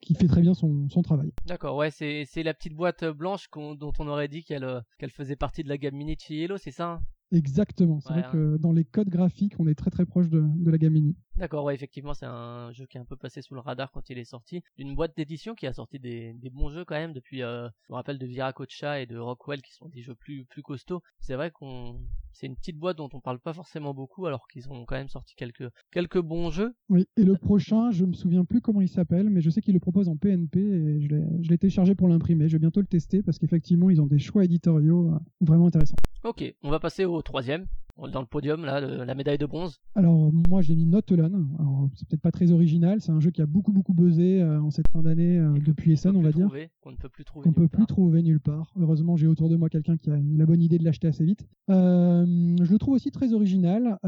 qu'il fait très bien son, son travail. D'accord. Ouais, c'est la petite boîte blanche dont on aurait dit qu'elle qu'elle faisait partie de la gamme mini Yellow, c'est ça hein? Exactement. C'est vrai hein. que dans les codes graphiques, on est très très proche de, de la gamme mini. D'accord, ouais, effectivement, c'est un jeu qui est un peu passé sous le radar quand il est sorti. D'une boîte d'édition qui a sorti des, des, bons jeux quand même depuis, euh, je me rappelle de Viracocha et de Rockwell qui sont des jeux plus plus costauds. C'est vrai qu'on, c'est une petite boîte dont on parle pas forcément beaucoup alors qu'ils ont quand même sorti quelques quelques bons jeux. Oui, et le prochain, je me souviens plus comment il s'appelle, mais je sais qu'il le propose en PNP et je l'ai téléchargé pour l'imprimer. Je vais bientôt le tester parce qu'effectivement, ils ont des choix éditoriaux euh, vraiment intéressants. Ok, on va passer au troisième dans le podium là, la médaille de bronze Alors moi j'ai mis Notelan. Alors c'est peut-être pas très original, c'est un jeu qui a beaucoup beaucoup buzzé euh, en cette fin d'année euh, depuis Essen, on va dire. Qu'on ne peut plus trouver. Qu'on peut plus trouver nulle part. Heureusement j'ai autour de moi quelqu'un qui a eu la bonne idée de l'acheter assez vite. Euh, je le trouve aussi très original.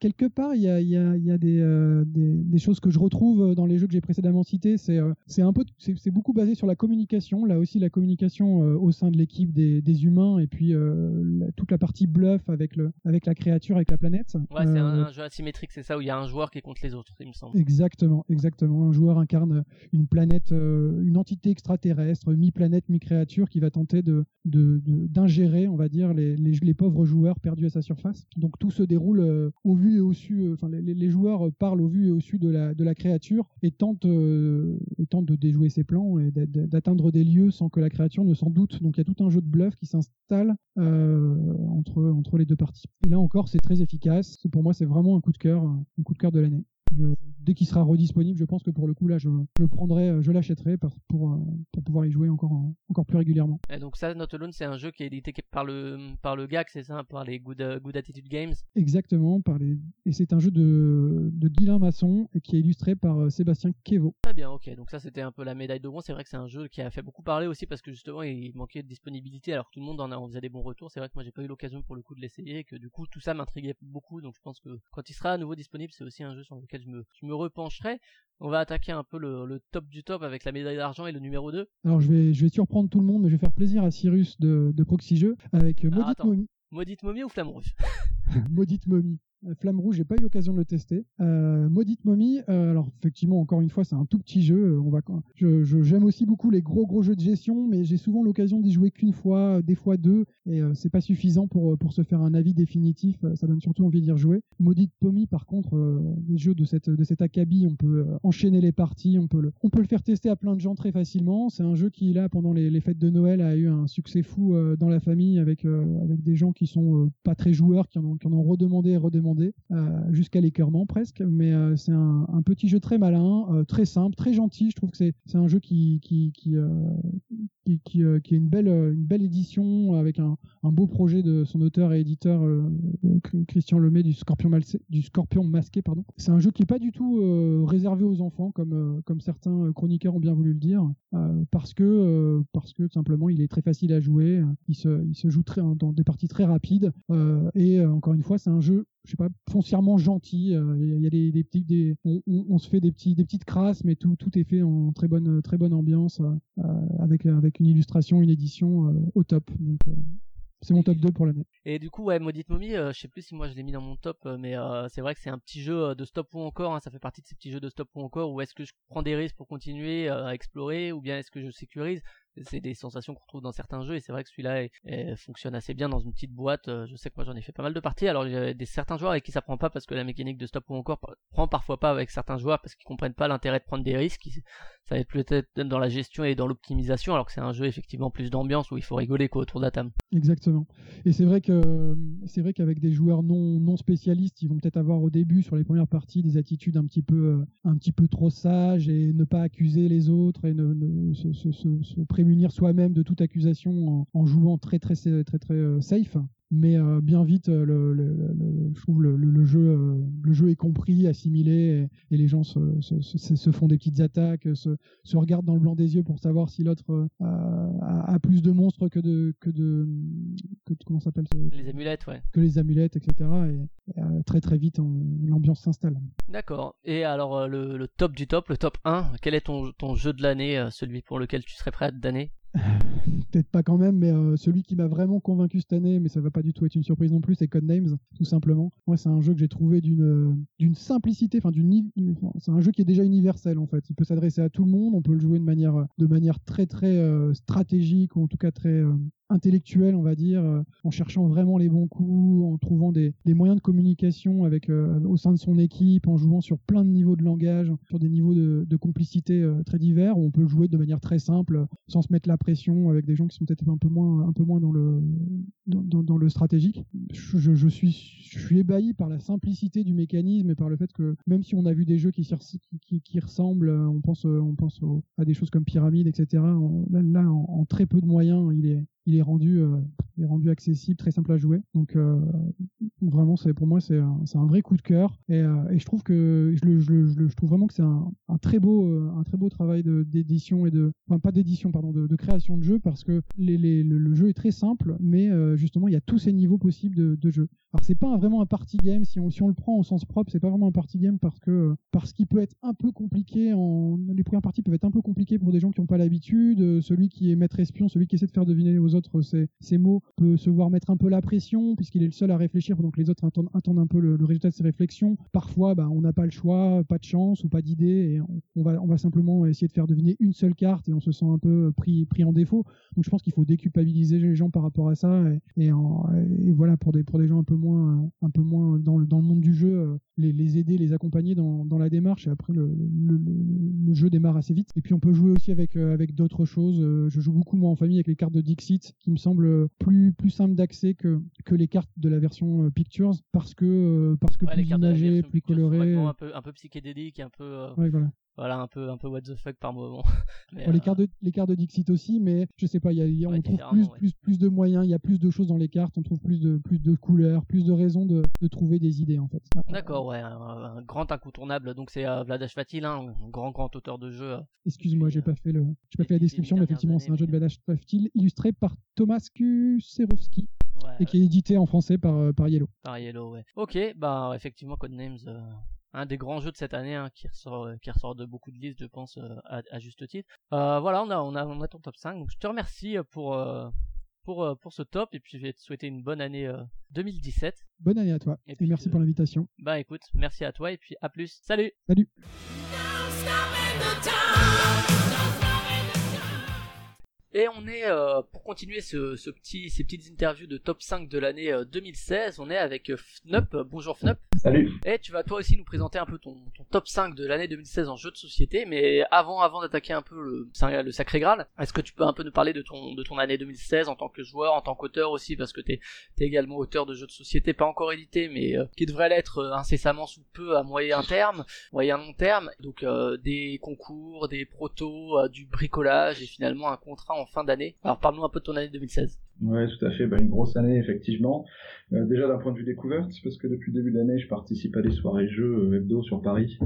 quelque part il y a, y a, y a des, des, des, choses que je retrouve dans les jeux que j'ai précédemment cités. C'est c'est un peu c'est beaucoup basé sur la communication. Là aussi la communication au sein de l'équipe des, des, humains et puis toute la partie bluff avec le avec la créature, avec la planète. Ouais, c'est un, euh, jeu asymétrique, c'est ça, où il y a un joueur qui est contre les autres, il me semble. Exactement, exactement. Un joueur incarne une planète, euh, une entité extraterrestre, mi-planète, mi-créature, qui va tenter de d'ingérer, on va dire, les, les, les, pauvres joueurs perdus à sa surface. Donc tout se déroule euh, au vu et au su, enfin les, les, joueurs parlent au vu et au su de la, de la créature et tentent, et tentent de déjouer ses plans et d'atteindre des lieux sans que la créature ne s'en doute. Donc il y a tout un jeu de bluff qui s'installe entre, entre les deux parties. Et là encore, c'est très efficace. Pour moi, c'est vraiment un coup de cœur, un coup de cœur de l'année dès qu'il sera redisponible, je pense que pour le coup là, je, je le prendrai, euh, je l'achèterai pour, pour, euh, pour pouvoir y jouer encore encore plus régulièrement. Et donc ça, Not Alone, c'est un jeu qui est édité par le par le GAG, c'est ça, par les Good, euh, Good Attitude Games. Exactement, par les et c'est un jeu de de Guilain Masson et qui est illustré par Sébastien Kevo. Très bien, ok. Donc ça, c'était un peu la médaille de bronze. C'est vrai que c'est un jeu qui a fait beaucoup parler aussi parce que justement, il manquait de disponibilité alors que tout le monde en, a, en faisait des bons retours. C'est vrai que moi, j'ai pas eu l'occasion pour le coup de l'essayer et que du coup, tout ça m'intriguait beaucoup. Donc je pense que quand il sera à nouveau disponible, c'est aussi un jeu sur lequel je me je me repencherai. On va attaquer un peu le, top du top avec la médaille d'argent et le numéro 2. Alors je vais, je vais surprendre tout le monde, mais je vais faire plaisir à Cyrus de, de Proxy Jeux avec Maudite Momie. Maudite Momie ou Flamme Rouge? Maudite Momie. Euh, Flamme Rouge, j'ai pas eu l'occasion de le tester. Euh, Maudite Momie, euh, alors effectivement, encore une fois, c'est un tout petit jeu. On va, je, j'aime aussi beaucoup les gros gros jeux de gestion, mais j'ai souvent l'occasion d'y jouer qu'une fois, des fois deux, et c'est pas suffisant pour pour se faire un avis définitif. Ça donne surtout envie d'y rejouer. Maudite Momie, par contre, les jeux de cette de cet acabit, on peut enchaîner les parties, on peut le on peut le faire tester à plein de gens très facilement. C'est un jeu qui là pendant les, les, fêtes de Noël a eu un succès fou dans la famille avec avec des gens qui sont pas très joueurs, qui en ont qui en ont redemandé et redemandé euh, jusqu'à l'écœurement presque. Mais euh, c'est un, petit jeu très malin, euh, très simple, très gentil. Je trouve que c'est un jeu qui qui qui, qui, qui, qui, est une belle une belle édition avec un, beau projet de son auteur et éditeur Christian Lemay du Scorpion du Scorpion masqué pardon. C'est un jeu qui est pas du tout réservé aux enfants comme comme certains chroniqueurs ont bien voulu le dire parce que parce que simplement il est très facile à jouer. Il se il se joue dans des parties très rapides et encore une fois c'est un jeu je sais pas, foncièrement gentil. Euh, il y a des, des petits, on, se fait des petits, des petites crasses, mais tout, tout est fait en très bonne, très bonne ambiance, euh, euh, avec, avec une illustration, une édition au top. C'est mon top 2 pour l'année. Et du coup, ouais, Maudite Momie, je sais plus si moi je l'ai mis dans mon top, mais c'est vrai que c'est un petit jeu de stop ou encore, hein, ça fait partie de ces petits jeux de stop ou encore, ou est-ce que je prends des risques pour continuer à explorer, ou bien est-ce que je sécurise? C'est des sensations qu'on retrouve dans certains jeux et c'est vrai que celui-là fonctionne assez bien dans une petite boîte. Euh, je sais que moi j'en ai fait pas mal de parties. Alors il y a des certains joueurs avec qui ça prend pas parce que la mécanique de stop ou encore prend parfois pas avec certains joueurs parce qu'ils comprennent pas l'intérêt de prendre des risques. Ça va être peut-être dans la gestion et dans l'optimisation alors que c'est un jeu effectivement plus d'ambiance où il faut rigoler quoi autour de. Exactement. Et c'est vrai que c'est vrai qu'avec des joueurs non non spécialistes, ils vont peut-être avoir au début sur les premières parties des attitudes un petit peu euh, un petit peu trop sages et ne pas accuser les autres et ne, se, se, se, se prémunir soi-même de toute accusation en, jouant très très très très, euh, safe. Mais bien vite, le, je trouve le, le, jeu, le jeu est compris, assimilé, et, les gens se, se, font des petites attaques, se, regardent dans le blanc des yeux pour savoir si l'autre a, a, plus de monstres que de que de que comment s'appelle les amulettes, ouais. Que les amulettes, etc. Et, très très vite, l'ambiance s'installe. D'accord. Et alors le, le, top du top, le top 1, quel est ton, ton jeu de l'année, celui pour lequel tu serais prêt à te donner peut-être pas quand même, mais euh, celui qui m'a vraiment convaincu cette année, mais ça va pas du tout être une surprise non plus, c'est Codenames, tout simplement. Moi, c'est un jeu que j'ai trouvé d'une euh, simplicité, enfin c'est un jeu qui est déjà universel en fait. Il peut s'adresser à tout le monde, on peut le jouer de manière manière très très euh, stratégique ou en tout cas très intellectuel, on va dire, euh, en cherchant vraiment les bons coups, en trouvant des, moyens de communication avec euh, au sein de son équipe, en jouant sur plein de niveaux de langage, sur des niveaux de, complicité euh, très divers, où on peut jouer de manière très simple, sans se mettre la pression, avec des gens qui sont peut-être un peu moins, un peu moins dans le dans, le stratégique. Je, suis ébahi par la simplicité du mécanisme et par le fait que même si on a vu des jeux qui ressemblent, on pense on pense à des choses comme Pyramide, etc. là, en très peu de moyens, il est il est rendu, euh, est rendu accessible, très simple à jouer. Donc euh, vraiment, c'est pour moi c'est un, vrai coup de cœur et, euh, je trouve que je, trouve vraiment que c'est un, très beau un très beau travail d'édition et de enfin pas d'édition pardon de, création de jeu parce que le, jeu est très simple, mais justement il y a tous ces niveaux possibles de, jeu. Alors c'est pas vraiment un party game si on, le prend au sens propre, c'est pas vraiment un party game parce qu'il peut être un peu compliqué les premières parties peuvent être un peu compliquées pour des gens qui n'ont pas l'habitude, celui qui est maître espion, celui qui essaie de faire deviner aux autres ses, mots peut se voir mettre un peu la pression puisqu'il est le seul à réfléchir que les autres attendent, un peu le, résultat de ses réflexions. Parfois, bah, on n'a pas le choix, pas de chance ou pas d'idée et on, va, on va simplement essayer de faire deviner une seule carte et on se sent un peu pris, pris en défaut. Donc je pense qu'il faut déculpabiliser les gens par rapport à ça et, et, voilà pour des, pour des gens un peu moins, un peu moins dans, le, dans le monde du jeu, euh, les, les aider, les accompagner dans, dans la démarche et après le, le, le, jeu démarre assez vite. Et puis on peut jouer aussi avec, euh, avec d'autres choses. Euh, je joue beaucoup moi en famille avec les cartes de Dixit qui me semble plus, plus simple d'accès que, que les cartes de la version euh, Pictures parce que, euh, parce que plus imagées, plus colorées. Un peu, un peu psychédélique, un peu. Euh, ouais, voilà voilà un peu un peu what the fuck par moment les cartes de les cartes de Dixit aussi mais je sais pas il y a, on trouve plus, plus plus de moyens il y a plus de choses dans les cartes on trouve plus de plus de couleurs plus de raisons de, de trouver des idées en fait d'accord ouais un, grand incontournable donc c'est euh, Vladash Fatil hein, un grand grand auteur de jeu excuse-moi j'ai pas fait le j'ai pas fait la description mais effectivement c'est un jeu de Vladash Fatil illustré par Thomas Kuserowski et qui est édité en français par, euh, par Yellow. Par Yellow, ouais. Ok, bah effectivement Codenames, euh, un des grands jeux de cette année hein, qui ressort euh, qui ressort de beaucoup de listes je pense euh, à, à, juste titre. Euh, voilà on a on a on a ton top 5 donc je te remercie pour pour pour ce top. Et puis je vais te souhaiter une bonne année 2017 bonne année à toi. Et, et merci pour l'invitation. bah écoute merci à toi. Et puis à plus. Salut. Salut et on est, euh, pour continuer ce, ce, petit, ces petites interviews de top 5 de l'année 2016, on est avec Fnup. Bonjour Fnup. Salut. Et tu vas toi aussi nous présenter un peu ton, ton top 5 de l'année 2016 en jeu de société, mais avant, avant d'attaquer un peu le, le sacré Graal, est-ce que tu peux un peu nous parler de ton, de ton année 2016 en tant que joueur, en tant qu'auteur aussi, parce que t'es es également auteur de jeux de société, pas encore édité, mais euh, qui devrait l'être euh, incessamment sous peu à moyen terme, moyen long terme, donc des concours, des protos, du bricolage et finalement un contrat fin d'année. Alors parle-nous un peu de ton année 2016. Ouais, tout à fait. Bah, une grosse année, effectivement. Euh, déjà d'un point de vue découverte, parce que depuis le début de l'année, je participe à des soirées jeux euh, hebdo sur Paris.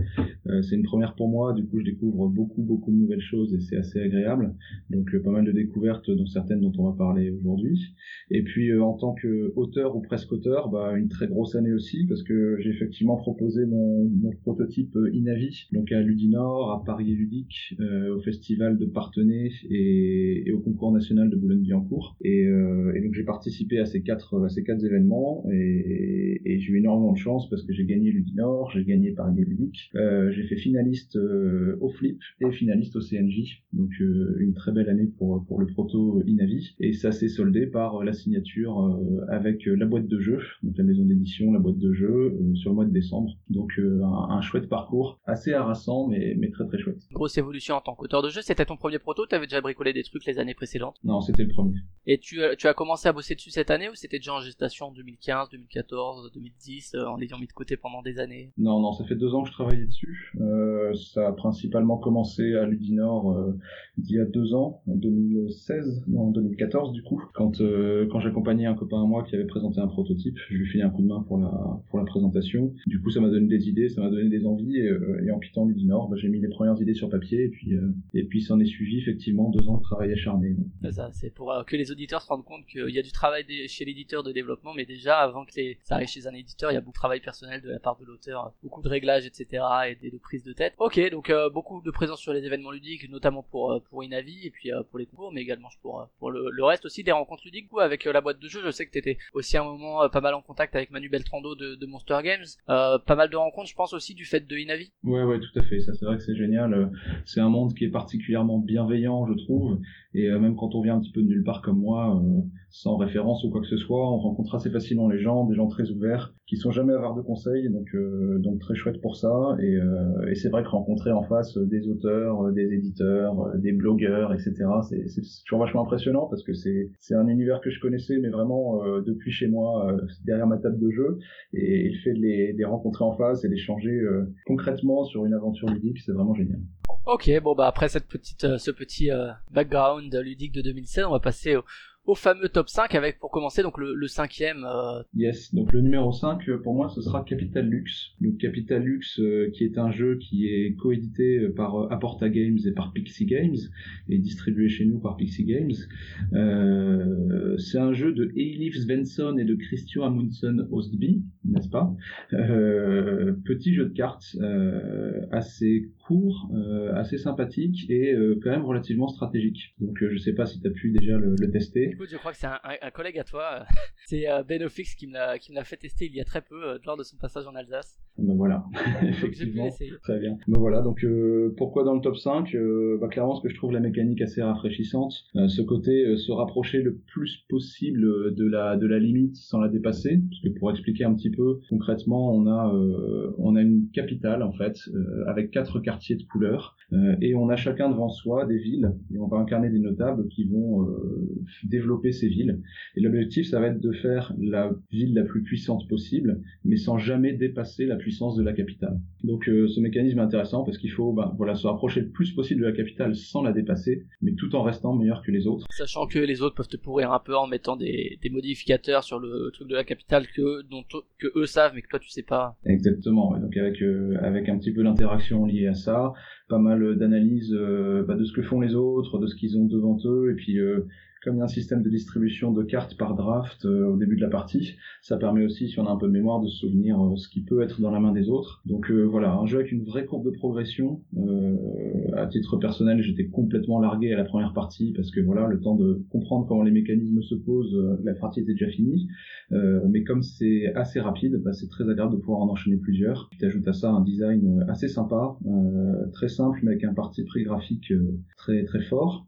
Euh, c'est une première pour moi. Du coup, je découvre beaucoup, beaucoup de nouvelles choses et c'est assez agréable. Donc, pas mal de découvertes, dont certaines dont on va parler aujourd'hui. Et puis, en tant que auteur ou presque auteur, bah, une très grosse année aussi, parce que j'ai effectivement proposé mon, mon prototype Inavi, donc à Ludinor, à Paris Ludique, au festival de Partenay et, et, au concours national de Boulogne-Billancourt. Et euh, et donc j'ai participé à ces quatre à ces quatre événements et, j'ai eu énormément de chance parce que j'ai gagné Ludinor, j'ai gagné Paris Ludique, euh, j'ai fait finaliste euh, au Flip et finaliste au CNJ. Donc euh, une très belle année pour pour le proto Inavi et ça s'est soldé par la signature avec la boîte de jeu, donc la maison d'édition, la boîte de jeu sur le mois de décembre. Donc un, un, chouette parcours, assez harassant mais mais très très chouette. Grosse évolution en tant qu'auteur de jeu. C'était ton premier proto, t'avais déjà bricolé des trucs les années l'année précédente Non, c'était le premier. Et tu, tu as commencé à bosser dessus cette année ou c'était déjà en gestation en 2015, 2014, 2010, en l'ayant mis de côté pendant des années? Non, non, ça fait deux ans que je travaillais dessus. Euh, ça a principalement commencé à Ludinor euh, il y a deux ans, en 2016, non, en 2014 du coup, quand euh, quand j'accompagnais un copain à moi qui avait présenté un prototype, je lui filais un coup de main pour la pour la présentation. Du coup, ça m'a donné des idées, ça m'a donné des envies et, et en quittant Ludinor, bah, j'ai mis les premières idées sur papier et puis et puis s'en est suivi effectivement deux ans de travail acharné. Ça, c'est pour que les auditeurs se rendent compte qu'il y a du travail chez l'éditeur de développement, mais déjà avant que ça arrive chez un éditeur, il y a beaucoup de travail personnel de la part de l'auteur, beaucoup de réglages, etc. et de, prises de tête. Ok, donc euh, beaucoup de présence sur les événements ludiques, notamment pour euh, pour Inavi et puis euh, pour les concours, mais également pour pour le, reste aussi des rencontres ludiques. Coup, avec la boîte de jeux, je sais que tu étais aussi un moment pas mal en contact avec Manu Beltrando de, de Monster Games. pas mal de rencontres, je pense aussi du fait de Inavi. Ouais, ouais, tout à fait. Ça, c'est vrai que c'est génial. C'est un monde qui est particulièrement bienveillant, je trouve. Et même quand on vient un petit peu de nulle part comme moi, sans référence ou quoi que ce soit, on rencontre assez facilement les gens, des gens très ouverts, qui sont jamais avares de conseils, donc euh, donc très chouette pour ça. Et, euh, et c'est vrai que rencontrer en face des auteurs, des éditeurs, des blogueurs, etc. C'est toujours vachement impressionnant parce que c'est c'est un univers que je connaissais, mais vraiment euh, depuis chez moi, derrière ma table de jeu, et, le fait de les, les rencontrer en face et d'échanger concrètement sur une aventure ludique, c'est vraiment génial. Ok, bon bah après cette petite, ce petit background ludique de 2016, on va passer au, au fameux top 5 avec pour commencer donc le, le cinquième. Euh... Yes, donc le numéro 5 euh, pour moi ce sera Capital Lux. Donc Capital Lux euh, qui est un jeu qui est coédité euh, par Aporta Games et par Pixie Games et distribué chez nous par Pixie Games. c'est un jeu de Elif Svensson et de Christian Amundsen Ostby, n'est-ce pas? Petit jeu de cartes assez court, assez sympathique et quand même relativement stratégique. Donc je sais pas si tu as pu déjà le, le tester. Écoute, je crois que c'est un, collègue à toi. Euh, c'est euh, Ben Ofix qui me l'a qui me l'a fait tester il y a très peu euh, lors de son passage en Alsace. Ben voilà, effectivement. Très bien. Ben voilà, donc pourquoi dans le top 5 bah, Clairement, parce que je trouve la mécanique assez rafraîchissante. ce côté se rapprocher le plus possible de la de la limite sans la dépasser. Parce que pour expliquer un petit peu concrètement, on a on a une capitale en fait avec quatre quartiers de couleurs et on a chacun devant soi des villes et on va incarner des notables qui vont développer développer ces villes. Et l'objectif, ça va être de faire la ville la plus puissante possible, mais sans jamais dépasser la puissance de la capitale. Donc euh, ce mécanisme est intéressant parce qu'il faut bah, voilà, se rapprocher le plus possible de la capitale sans la dépasser, mais tout en restant meilleur que les autres. Sachant que les autres peuvent te pourrir un peu en mettant des, des modificateurs sur le truc de la capitale que, dont, que eux savent, mais que toi tu sais pas. Exactement. Donc avec, euh, avec un petit peu d'interaction liée à ça, pas mal d'analyse euh, bah, de ce que font les autres, de ce qu'ils ont devant eux, et puis comme il y a un système de distribution de cartes par draft euh, au début de la partie, ça permet aussi, si on a un peu de mémoire, de se souvenir euh, ce qui peut être dans la main des autres. Donc euh, voilà, un jeu avec une vraie courbe de progression. à titre personnel, j'étais complètement largué à la première partie parce que voilà, le temps de comprendre comment les mécanismes se posent, la partie était déjà finie. mais comme c'est assez rapide, bah, c'est très agréable de pouvoir en enchaîner plusieurs. Puis t'ajoutes à ça un design assez sympa, très simple, mais avec un parti pris graphique très très fort.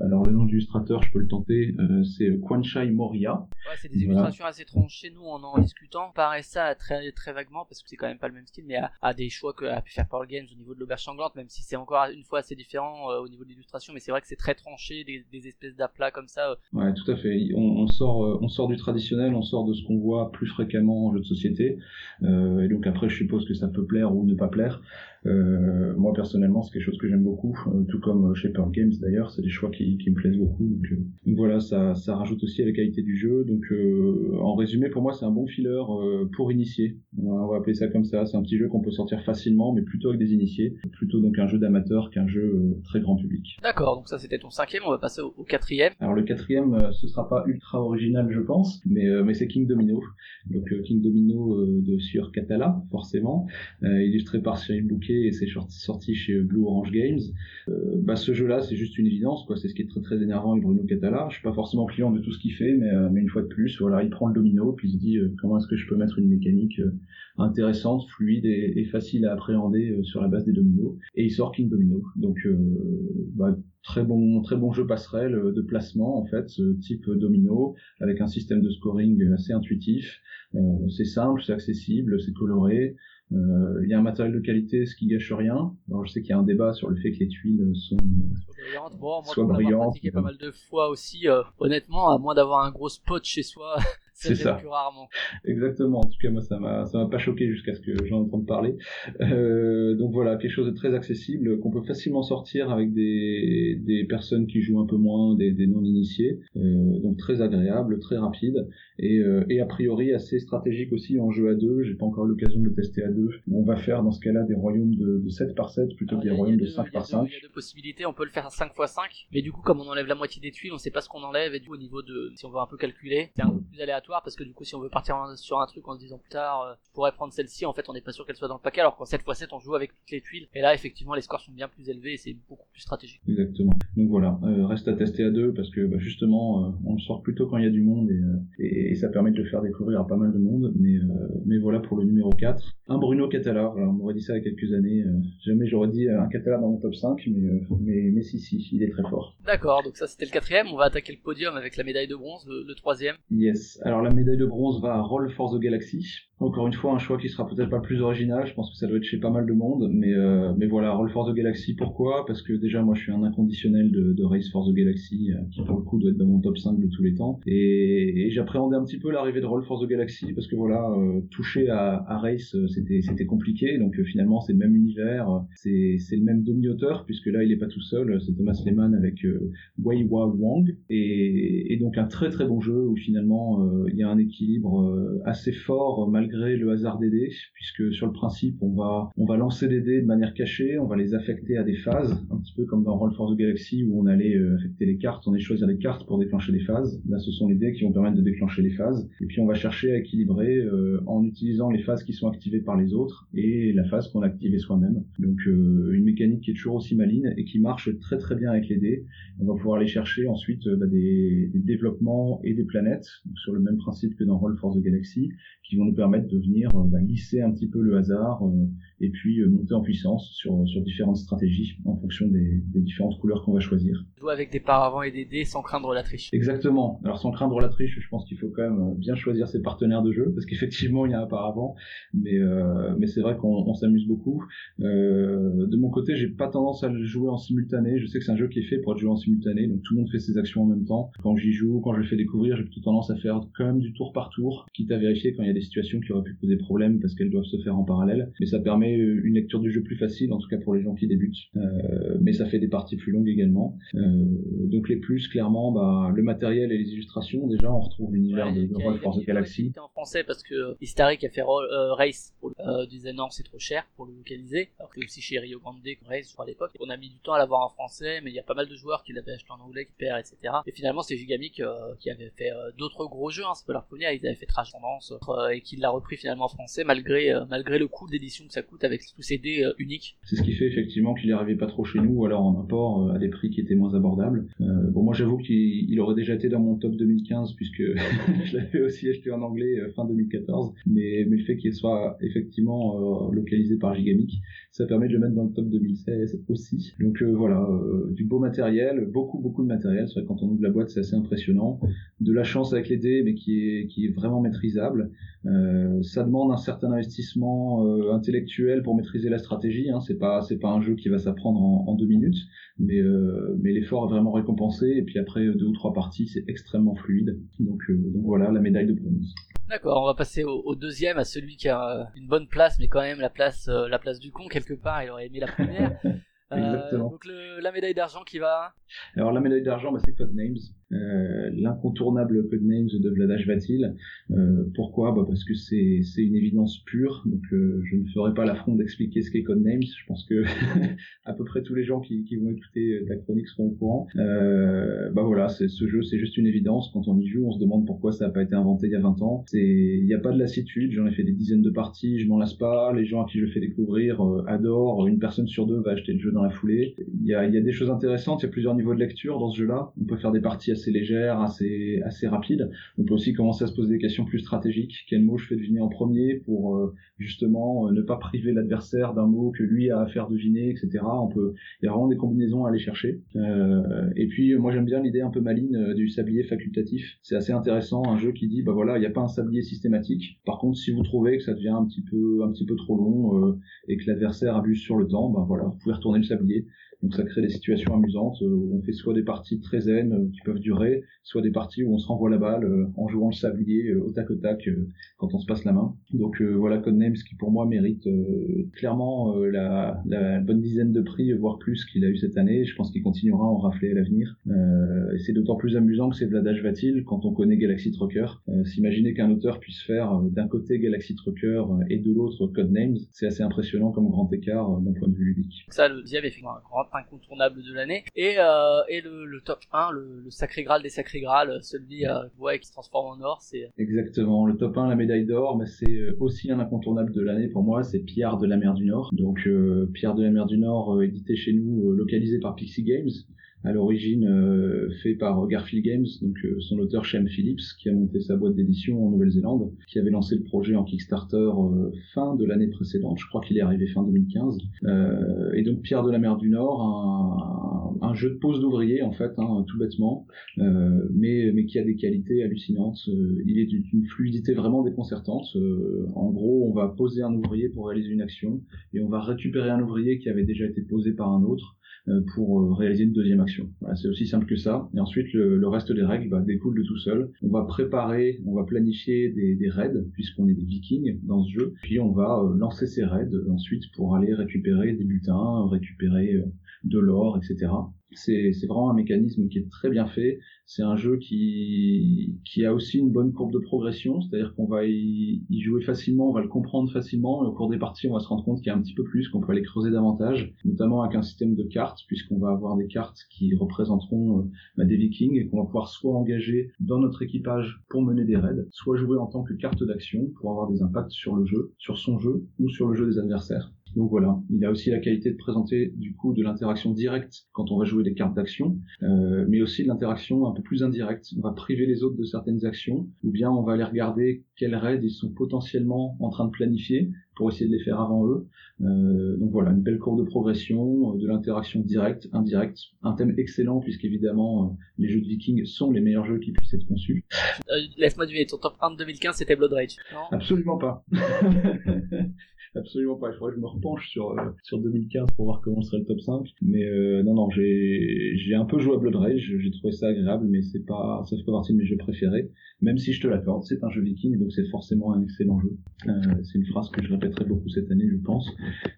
alors le nom de l'illustrateur, je peux le tenter, euh, c'est Kwanchai Moria. Ouais, c'est des illustrations assez tronches nous en en discutant. Pareil ça très, très vaguement, parce que c'est quand même pas le même style, mais à, des choix que a pu faire Paul Games au niveau de l'auberge sanglante, même si c'est encore une fois assez différent euh, au niveau de l'illustration, mais c'est vrai que c'est très tranché, des, des espèces d'aplats comme ça. Euh. Ouais, tout à fait. On, sort, on sort du traditionnel, on sort de ce qu'on voit plus fréquemment en jeu de société. et donc après, je suppose que ça peut plaire ou ne pas plaire. Euh, moi personnellement, c'est quelque chose que j'aime beaucoup, euh, tout comme chez Pearl Games d'ailleurs, c'est des choix qui, qui me plaisent beaucoup. Donc, euh, donc, voilà, ça, ça rajoute aussi à la qualité du jeu. Donc en résumé, pour moi, c'est un bon filler pour initier. On va, appeler ça comme ça. C'est un petit jeu qu'on peut sortir facilement, mais plutôt avec des initiés, plutôt donc un jeu d'amateur qu'un jeu très grand public. D'accord, donc ça c'était ton cinquième. On va passer au, quatrième. Alors le quatrième, ce sera pas ultra original, je pense, mais mais c'est King Domino. Donc King Domino de sur Catala, forcément, illustré par Cyril Bouquet et c'est sorti chez Blue Orange Games. Euh, bah, ce jeu-là, c'est juste une évidence, quoi. C'est ce qui est très très énervant avec Bruno Catala. Je suis pas forcément client de tout ce qu'il fait, mais, euh, mais, une fois de plus, voilà, il prend le domino, puis il se dit euh, comment est-ce que je peux mettre une mécanique intéressante, fluide et, facile à appréhender sur la base des dominos. Et il sort King Domino. Donc, bah, très bon très bon jeu passerelle de placement en fait ce type domino avec un système de scoring assez intuitif c'est simple c'est accessible c'est coloré Il y a un matériel de qualité, ce qui gâche rien. Alors je sais qu'il y a un débat sur le fait que les tuiles sont brillantes. Bon, moi, soit brillantes. pratiqué pas mal de fois aussi. honnêtement, à moins d'avoir un gros spot chez soi, c'est ça. Plus rarement. Exactement. En tout cas, moi, ça m'a, ça m'a pas choqué jusqu'à ce que j'en entende parler. Euh, donc voilà, quelque chose de très accessible qu'on peut facilement sortir avec des, des personnes qui jouent un peu moins, des, des non initiés. Euh, donc très agréable, très rapide et, euh, et a priori assez stratégique aussi en jeu à deux. J'ai pas encore eu l'occasion de le tester à deux. On va faire dans ce cas-là des royaumes de, de 7 par 7 plutôt que des royaumes de 5 par 5. Il y a deux possibilités. On peut le faire à 5 x 5, mais du coup, comme on enlève la moitié des tuiles, on sait pas ce qu'on enlève et du coup, au niveau de, si on veut un peu calculer, c'est un peu plus aléatoire parce que du coup si on veut partir sur un truc en se disant plus tard euh, je pourrais prendre celle-ci en fait on n'est pas sûr qu'elle soit dans le paquet alors qu'en 7 x 7 on joue avec toutes les tuiles et là effectivement les scores sont bien plus élevés et c'est beaucoup plus stratégique. Exactement. Donc voilà, euh, reste à tester à deux parce que bah, justement euh, on le sort plutôt quand il y a du monde et, et, ça permet de le faire découvrir à pas mal de monde mais, mais voilà pour le numéro 4. Un Bruno Catalar, alors on m'aurait dit ça il y a quelques années, jamais j'aurais dit un Catalar dans mon top 5 mais, mais, mais si si, il est très fort. D'accord, donc ça c'était le quatrième, on va attaquer le podium avec la médaille de bronze, le, le troisième. Yes, alors la médaille de bronze va à Roll for the Galaxy. Encore une fois, un choix qui sera peut-être pas plus original. Je pense que ça doit être chez pas mal de monde, mais euh, mais voilà, Roll for the Galaxy. Pourquoi? Parce que déjà, moi, je suis un inconditionnel de, de Race for the Galaxy, euh, qui pour le coup doit être dans mon top 5 de tous les temps. Et, et j'appréhendais un petit peu l'arrivée de Roll for the Galaxy parce que voilà, euh, toucher à, à Race, c'était c'était compliqué. Donc finalement, c'est le même univers, c'est c'est le même demi-auteur puisque là, il est pas tout seul. C'est Thomas Lehman avec Wei Wa Wang et, et, donc un très très bon jeu où finalement il y a un équilibre assez fort malgré le hasard des dés, puisque sur le principe, on va, on va lancer des dés de manière cachée, on va les affecter à des phases, un petit peu comme dans Roll for the Galaxy où on allait euh, affecter les cartes, on allait choisir des cartes pour déclencher des phases. Là, ce sont les dés qui vont permettre de déclencher les phases. Et puis, on va chercher à équilibrer euh, en utilisant les phases qui sont activées par les autres et la phase qu'on a activée soi-même. Donc, euh, une mécanique qui est toujours aussi maline et qui marche très très bien avec les dés. On va pouvoir aller chercher ensuite bah, des, des, développements et des planètes, sur le même principe que dans Roll for the Galaxy, qui vont nous permettre de venir euh, bah, glisser un petit peu le hasard euh, et puis euh, monter en puissance sur, sur différentes stratégies en fonction des, des différentes couleurs qu'on va choisir. Jouer avec des paravents et des dés sans craindre la triche. Exactement. Alors sans craindre la triche, je pense qu'il faut quand même bien choisir ses partenaires de jeu parce qu'effectivement il y a un paravent, mais euh, mais c'est vrai qu'on s'amuse beaucoup. Euh, de mon côté, j'ai pas tendance à le jouer en simultané. Je sais que c'est un jeu qui est fait pour être joué en simultané, donc tout le monde fait ses actions en même temps. Quand j'y joue, quand je le fais découvrir, j'ai plutôt tendance à faire quand même du tour par tour, quitte à vérifier quand il y a des situations qui auraient pu poser problème parce qu'elles doivent se faire en parallèle. Mais ça permet une lecture du jeu plus facile, en tout cas pour les gens qui débutent. Euh, mais ça fait des parties plus longues également. Euh, donc les plus, clairement, bah, le matériel et les illustrations. Déjà, on retrouve l'univers de, Roll for the Galaxy. en français parce que Hystaric a fait euh, Race pour euh, disait non, c'est trop cher pour le localiser. Alors que aussi chez Rio Grande Race, à l'époque. On a mis du temps à l'avoir en français, mais il y a pas mal de joueurs qui l'avaient acheté en anglais, qui perd, etc. Et finalement, c'est Gigamic qui avait fait d'autres gros jeux. Hein, c'est pas leur premier. Ils avaient fait Transcendence et qui l'a repris finalement en français malgré malgré le coût d'édition que ça coûte avec tous ces dés uniques. C'est ce qui fait effectivement qu'il arrivait pas trop chez nous, ou alors en import à des prix qui étaient moins abordables. Euh, bon, moi j'avoue qu'il aurait déjà été dans mon top 2015 puisque je l'avais aussi acheté en anglais euh, fin 2014. Mais, le fait qu'il soit effectivement euh, localisé par Gigamic, ça permet de le mettre dans le top 2016 aussi. Donc voilà, du beau matériel, beaucoup beaucoup de matériel. C'est vrai quand on ouvre la boîte c'est assez impressionnant. De la chance avec les dés, mais qui est vraiment maîtrisable. ça demande un certain investissement intellectuel pour maîtriser la stratégie. Hein. C'est pas c'est pas un jeu qui va s'apprendre en, en, deux minutes, mais mais l'effort est vraiment récompensé et puis après deux ou trois parties, c'est extrêmement fluide. Donc, euh, donc voilà, la médaille de bronze. D'accord, on va passer au, deuxième, à celui qui a euh, une bonne place, mais quand même la place, euh, la place du con quelque part. Il aurait aimé la première. Exactement. donc la médaille d'argent qui va. Alors la médaille d'argent, bah, c'est Codenames. Euh, l'incontournable Codenames de Vladash Vatil. Euh, pourquoi? Bah Parce que c'est une évidence pure, donc euh, je ne ferai pas l'affront d'expliquer ce qu'est Codenames. Je pense que à peu près tous les gens qui, qui vont écouter ta chronique seront au courant. Euh, bah voilà, ce jeu c'est juste une évidence. Quand on y joue, on se demande pourquoi ça n'a pas été inventé il y a 20 ans. Il n'y a pas de lassitude, j'en ai fait des dizaines de parties, je m'en lasse pas. Les gens à qui je fais découvrir euh, adorent. Une personne sur deux va acheter le jeu dans la foulée. Il y a, y a des choses intéressantes, il y a plusieurs niveaux de lecture dans ce jeu-là. On peut faire des parties assez légère, assez, assez rapide. On peut aussi commencer à se poser des questions plus stratégiques. Quel mot je fais deviner en premier pour euh, justement euh, ne pas priver l'adversaire d'un mot que lui a à faire deviner, etc. On peut il y a vraiment des combinaisons à aller chercher. et puis moi j'aime bien l'idée un peu maligne du sablier facultatif. C'est assez intéressant, un jeu qui dit bah voilà, il n'y a pas un sablier systématique. Par contre, si vous trouvez que ça devient un petit peu un petit peu trop long et que l'adversaire abuse sur le temps, bah voilà, vous pouvez retourner le sablier. Donc ça crée des situations amusantes euh, où on fait soit des parties très zen euh, qui peuvent durer, soit des parties où on se renvoie la balle euh, en jouant le sablier au tac au tac quand on se passe la main. Donc voilà Codenames qui pour moi mérite clairement la, bonne dizaine de prix, voire plus qu'il a eu cette année. Je pense qu'il continuera à en rafler à l'avenir. et c'est d'autant plus amusant que c'est Vladash Vatil quand on connaît Galaxy Trucker. S'imaginer qu'un auteur puisse faire d'un côté Galaxy Trucker et de l'autre Codenames, c'est assez impressionnant comme grand écart d'un point de vue ludique. Ça, le fait un grand incontournable de l'année. Et, euh, et le, top 1, le, sacré graal des sacrés graals, celui euh, qui se transforme en or, c'est... Exactement, le top 1, la médaille d'or, mais c'est euh, aussi un incontournable de l'année pour moi, c'est Pierre de la mer du Nord. Donc Pierre de la mer du Nord, édité chez nous, localisé par Pixie Games à l'origine euh, fait par Garfield Games, donc euh, son auteur Shem Phillips, qui a monté sa boîte d'édition en Nouvelle-Zélande, qui avait lancé le projet en Kickstarter euh, fin de l'année précédente, je crois qu'il est arrivé fin 2015. et donc Pierre de la Mer du Nord, un, un jeu de pose d'ouvrier en fait, hein, tout bêtement, mais, mais qui a des qualités hallucinantes. il est d'une fluidité vraiment déconcertante. en gros, on va poser un ouvrier pour réaliser une action, et on va récupérer un ouvrier qui avait déjà été posé par un autre euh, pour euh, réaliser une deuxième action. C'est aussi simple que ça. Et ensuite, le, reste des règles bah, découle de tout seul. On va préparer, on va planifier des, des raids, puisqu'on est des vikings dans ce jeu. Puis on va euh, lancer ces raids ensuite pour aller récupérer des butins, récupérer de l'or, etc. C'est vraiment un mécanisme qui est très bien fait. C'est un jeu qui, a aussi une bonne courbe de progression, c'est-à-dire qu'on va y, jouer facilement, on va le comprendre facilement, et au cours des parties, on va se rendre compte qu'il y a un petit peu plus, qu'on peut aller creuser davantage, notamment avec un système de cartes, puisqu'on va avoir des cartes qui représenteront euh, bah, des vikings, et qu'on va pouvoir soit engager dans notre équipage pour mener des raids, soit jouer en tant que carte d'action pour avoir des impacts sur le jeu, sur son jeu, ou sur le jeu des adversaires. Donc voilà, il a aussi la qualité de présenter du coup de l'interaction directe quand on va jouer des cartes d'action, euh, mais aussi de l'interaction un peu plus indirecte. On va priver les autres de certaines actions, ou bien on va aller regarder quels raids ils sont potentiellement en train de planifier pour essayer de les faire avant eux. Euh, donc voilà, une belle courbe de progression, euh, de l'interaction directe, indirecte, un thème excellent puisqu'évidemment les jeux de Vikings sont les meilleurs jeux qui puissent être conçus. Laisse-moi deviner, ton top 1 de 2015 c'était Blood Rage, non? Absolument pas. absolument pas. Il faudrait que je me repenche sur euh, sur 2015 pour voir comment serait le top 5. Mais euh, non, non, j'ai un peu joué à Blood Rage. J'ai trouvé ça agréable, mais c'est pas ça fait pas partie de mes jeux préférés. Même si je te l'accorde, c'est un jeu viking, donc c'est forcément un excellent jeu. Euh, c'est une phrase que je répéterai beaucoup cette année, je pense,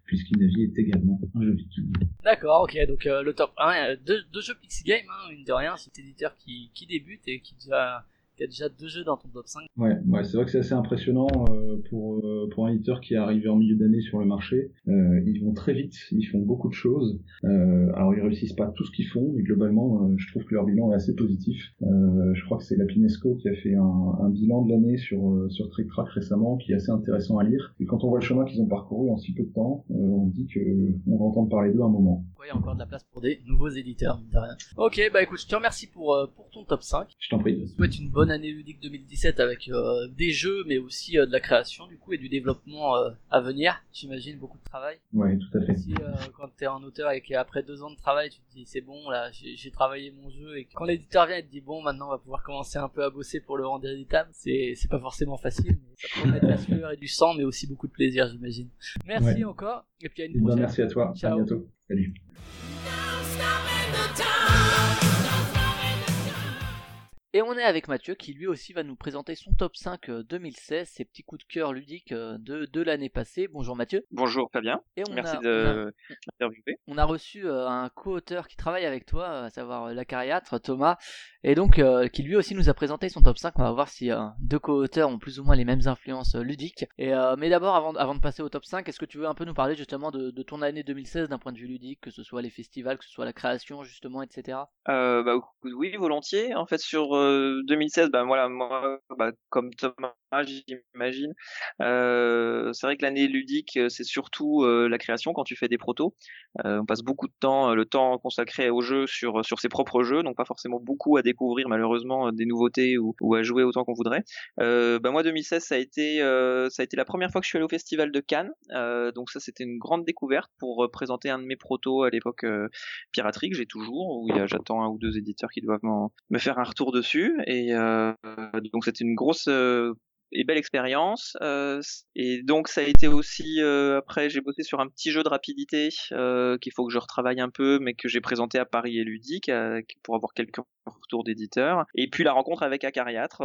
puisqu'Inavi est également un jeu viking. D'accord, ok. Donc le top 1, deux, deux jeux Pixie Game, hein, une de rien, c'est éditeur qui qui débute et qui déjà il y a déjà deux jeux dans ton top 5. Ouais, ouais c'est vrai que c'est assez impressionnant euh, pour, euh, pour un éditeur qui est arrivé en milieu d'année sur le marché. Euh, ils vont très vite, ils font beaucoup de choses. alors ils réussissent pas tout ce qu'ils font, mais globalement, je trouve que leur bilan est assez positif. je crois que c'est la Pinesco qui a fait un, un bilan de l'année sur, sur Trick Track récemment, qui est assez intéressant à lire. Et quand on voit le chemin qu'ils ont parcouru en si peu de temps, on dit que on va entendre parler d'eux un moment. Ouais, il y a encore de la place pour des nouveaux éditeurs, de rien. Ok, bah écoute, je te remercie pour, pour ton top 5. Je t'en prie. Je souhaite une bonne année ludique 2017 avec euh, des jeux, mais aussi euh, de la création du coup et du développement euh, à venir. J'imagine beaucoup de travail. Ouais, tout à fait. Si quand t'es un auteur et qu'après deux ans de travail, tu te dis c'est bon, là j'ai travaillé mon jeu et quand l'éditeur vient et te dit bon, maintenant on va pouvoir commencer un peu à bosser pour le rendre éditable, c'est c'est pas forcément facile, mais ça peut mettre la sueur et du sang, mais aussi beaucoup de plaisir, j'imagine. Merci encore et puis à une eh ben, prochaine. merci à toi. À bientôt. Salut. Et on est avec Mathieu qui lui aussi va nous présenter son top 5 2016, euh, ses petits coups de cœur ludiques euh, de, de l'année passée. Bonjour Mathieu. Bonjour Fabien. Et on Merci de m'interviewer. On, a reçu euh, un co-auteur qui travaille avec toi, à savoir l'acariâtre Thomas, et donc qui lui aussi nous a présenté son top 5. On va voir si deux co-auteurs ont plus ou moins les mêmes influences ludiques. Et, mais d'abord, avant, avant de passer au top 5, est-ce que tu veux un peu nous parler justement de, de ton année 2016 d'un point de vue ludique, que ce soit les festivals, que ce soit la création justement, etc. bah, oui, volontiers. En fait, sur 2016, ben voilà, moi, bah, comme Thomas j'imagine. Euh, c'est vrai que l'année ludique, euh, c'est surtout euh, la création quand tu fais des protos. on passe beaucoup de temps, le temps consacré au jeu sur sur ses propres jeux, donc pas forcément beaucoup à découvrir malheureusement des nouveautés ou, ou à jouer autant qu'on voudrait. bah moi 2016, ça a été ça a été la première fois que je suis allé au festival de Cannes, donc ça c'était une grande découverte pour présenter un de mes protos à l'époque piraterie que j'ai toujours, où j'attends un ou deux éditeurs qui doivent me faire un retour dessus, et donc c'était une grosse et belle expérience. Euh, et donc ça a été aussi euh, après j'ai bossé sur un petit jeu de rapidité euh, qu'il faut que je retravaille un peu, mais que j'ai présenté à Paris et Ludique pour avoir quelques retours d'éditeurs. Et puis la rencontre avec Acariatre,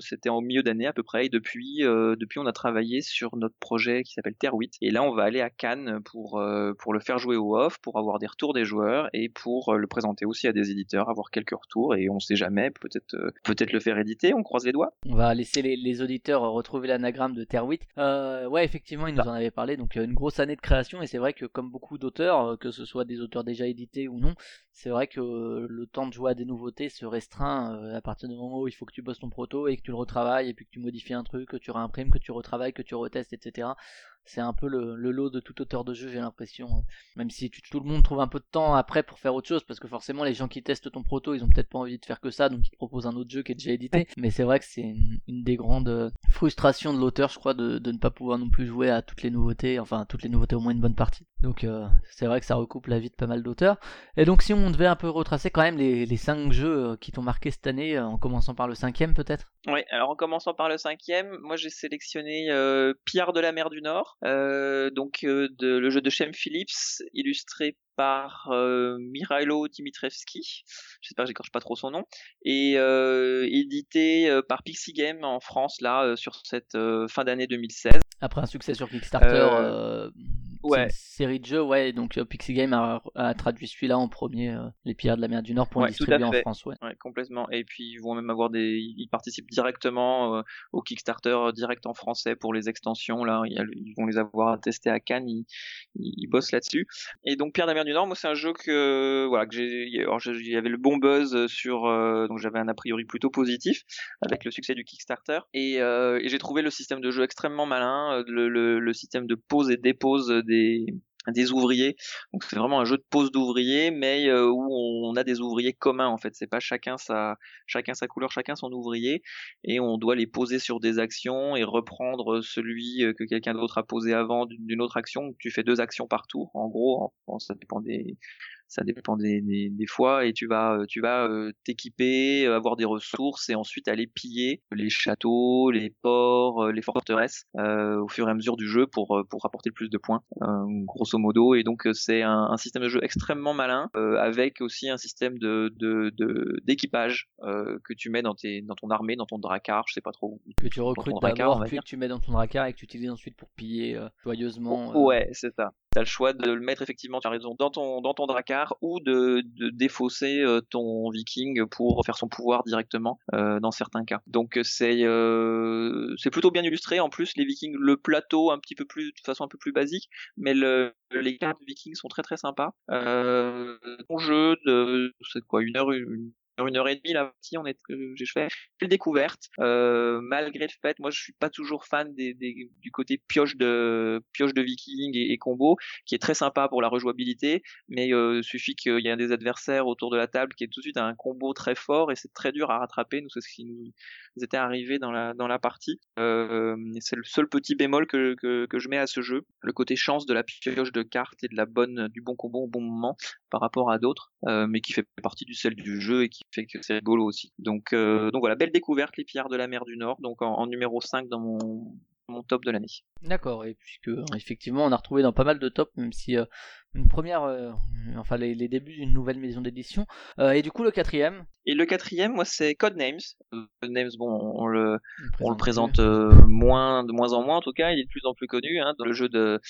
c'était en milieu d'année à peu près. Et depuis depuis on a travaillé sur notre projet qui s'appelle Terre 8. Et là on va aller à Cannes pour pour le faire jouer au off, pour avoir des retours des joueurs et pour le présenter aussi à des éditeurs, avoir quelques retours. Et on sait jamais, peut-être peut-être le faire éditer. On croise les doigts. On va laisser les, les auditeurs retrouver l'anagramme de Terre 8. Euh, ouais, effectivement, il nous en avait parlé. Donc, euh, une grosse année de création. Et c'est vrai que, comme beaucoup d'auteurs, euh, que ce soit des auteurs déjà édités ou non, c'est vrai que le temps de jouer à des nouveautés se restreint à partir du moment où il faut que tu bosses ton proto et que tu le retravailles et puis que tu modifies un truc, que tu réimprimes, que tu retravailles, que tu retestes, etc c'est un peu le, lot de tout auteur de jeu, j'ai l'impression. Même si tout le monde trouve un peu de temps après pour faire autre chose, parce que forcément les gens qui testent ton proto, ils ont peut-être pas envie de faire que ça, donc ils te proposent un autre jeu qui est déjà édité. Mais c'est vrai que c'est une, des grandes euh, frustrations de l'auteur, je crois, de, ne pas pouvoir non plus jouer à toutes les nouveautés, enfin toutes les nouveautés au moins une bonne partie. Donc euh, c'est vrai que ça recoupe la vie de pas mal d'auteurs. Et donc si on devait un peu retracer quand même les, les 5 jeux euh, qui t'ont marqué cette année, en commençant par le cinquième peut-être? Oui, alors en commençant par le cinquième, moi j'ai sélectionné euh, Pierre de la mer du Nord, euh, donc euh, de, le jeu de Shem Phillips, illustré par euh, Mirailo Dimitrevski, j'espère que j'écorche pas trop son nom, et euh, édité euh, par Pixie Game en France là sur cette fin d'année 2016. Après un succès sur Kickstarter ouais. série de jeux, ouais. Donc euh, Pixie Game a, traduit celui-là en premier, euh, Les Pirates de la Mer du Nord, pour le distribuer en France, ouais. ouais. complètement. Et puis ils vont même avoir des, ils participent directement euh, au Kickstarter direct en français pour les extensions. Là, ils vont les avoir testés à Cannes, ils, ils bossent là-dessus. Et donc Pierre de la Mer du Nord, moi c'est un jeu que, voilà, que j'ai, alors il y avait le bon buzz sur, donc j'avais un a priori plutôt positif avec le succès du Kickstarter. Et, et j'ai trouvé le système de jeu extrêmement malin, le, le, le système de pose et dépose des des ouvriers. C'est vraiment un jeu de pose d'ouvriers, mais euh, où on a des ouvriers communs en fait. C'est pas chacun sa chacun sa couleur, chacun son ouvrier, et on doit les poser sur des actions et reprendre celui euh, que quelqu'un d'autre a posé avant d'une autre action. Tu fais deux actions par tour, en gros. ça dépend des ça dépend des, des, fois et tu vas euh, tu vas euh, t'équiper euh, avoir des ressources et ensuite aller piller les châteaux les ports les forteresses au fur et à mesure du jeu pour pour rapporter le plus de points grosso modo. Et donc c'est un, un, système de jeu extrêmement malin avec aussi un système de d'équipage de, que tu mets dans tes dans ton armée dans ton dracar je sais pas trop que tu recrutes d'abord puis que tu mets dans ton dracar et que tu utilises ensuite pour piller joyeusement ouais c'est ça T'as le choix de le mettre effectivement, tu as raison, dans ton dans ton dracar ou de, de défausser euh, ton viking pour faire son pouvoir directement euh, dans certains cas. Donc c'est euh, c'est plutôt bien illustré. En plus, les vikings, le plateau un petit peu plus de façon un peu plus basique, mais le, les cartes vikings sont très très sympas. Euh, ton jeu de c'est quoi une heure une une heure et demie là si on est j'ai fait une découverte. Euh, malgré le fait moi je suis pas toujours fan du côté pioche de pioche de viking et, combo qui est très sympa pour la rejouabilité mais euh, suffit qu'il y ait des adversaires autour de la table qui est tout de suite un combo très fort et c'est très dur à rattraper. C'est ce qui nous était arrivé dans la dans la partie. Euh, c'est le seul petit bémol que, que, que je mets à ce jeu. Le côté chance de la pioche de cartes et de la bonne du bon combo au bon moment par rapport à d'autres euh, mais qui fait partie du sel du jeu et qui fait que c'est rigolo aussi. Donc, euh, donc voilà, belle découverte, les pillards de la mer du Nord, donc en, numéro 5 dans mon, mon top de l'année. D'accord, et puisque effectivement on a retrouvé dans pas mal de tops, même si euh, une première, euh, enfin les, débuts d'une nouvelle maison d'édition. et du coup le quatrième? Et le quatrième, moi c'est Codenames. Codenames, bon, on le, on le présente moins, de moins en moins en tout cas, il est de plus en plus connu, hein, dans le jeu de,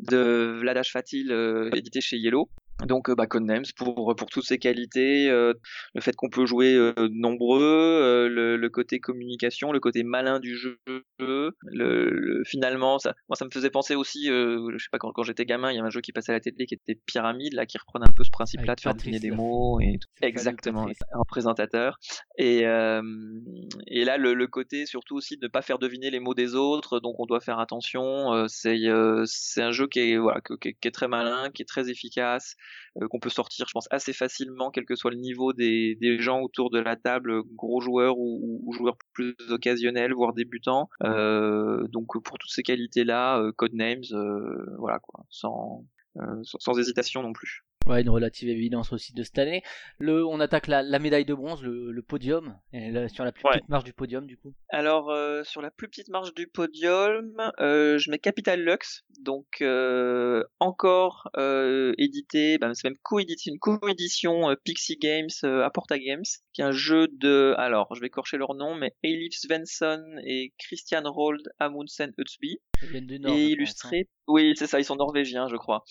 de Vladash Fatil édité chez Yellow. Donc, bah, Codenames pour pour toutes ses qualités, le fait qu'on peut jouer nombreux, le, le, côté communication, le côté malin du jeu, le, finalement, ça, moi ça me faisait penser aussi, je sais pas quand, quand j'étais gamin, il y avait un jeu qui passait à la télé qui était Pyramide, là qui reprenait un peu ce principe-là de faire deviner des mots et tout. Exactement, un présentateur. Et et là le, le, côté surtout aussi de ne pas faire deviner les mots des autres, donc on doit faire attention. c'est c'est un jeu qui est voilà qui, qui est très malin, qui est très efficace euh, qu'on peut sortir, je pense, assez facilement, quel que soit le niveau des, gens autour de la table, gros joueurs ou, ou joueurs plus occasionnels, voire débutants. Euh, donc pour toutes ces qualités-là, euh, Codenames, voilà quoi, sans hésitation non plus. Ouais, une relative évidence aussi de cette année. Le, on attaque la, la médaille de bronze, le, le podium, et sur la plus petite marge du podium du coup. Alors euh, sur la plus petite marge du podium, euh, je mets Capital Lux, donc euh, encore euh, édité, bah, c'est même co-édité, une co-édition euh, Pixie Games, Aporta Games, qui est un jeu de, alors je vais corcher leur nom, mais Elif Svensson et Christian Rold Amundsen Utsby, et illustré, hein. oui c'est ça, ils sont norvégiens je crois,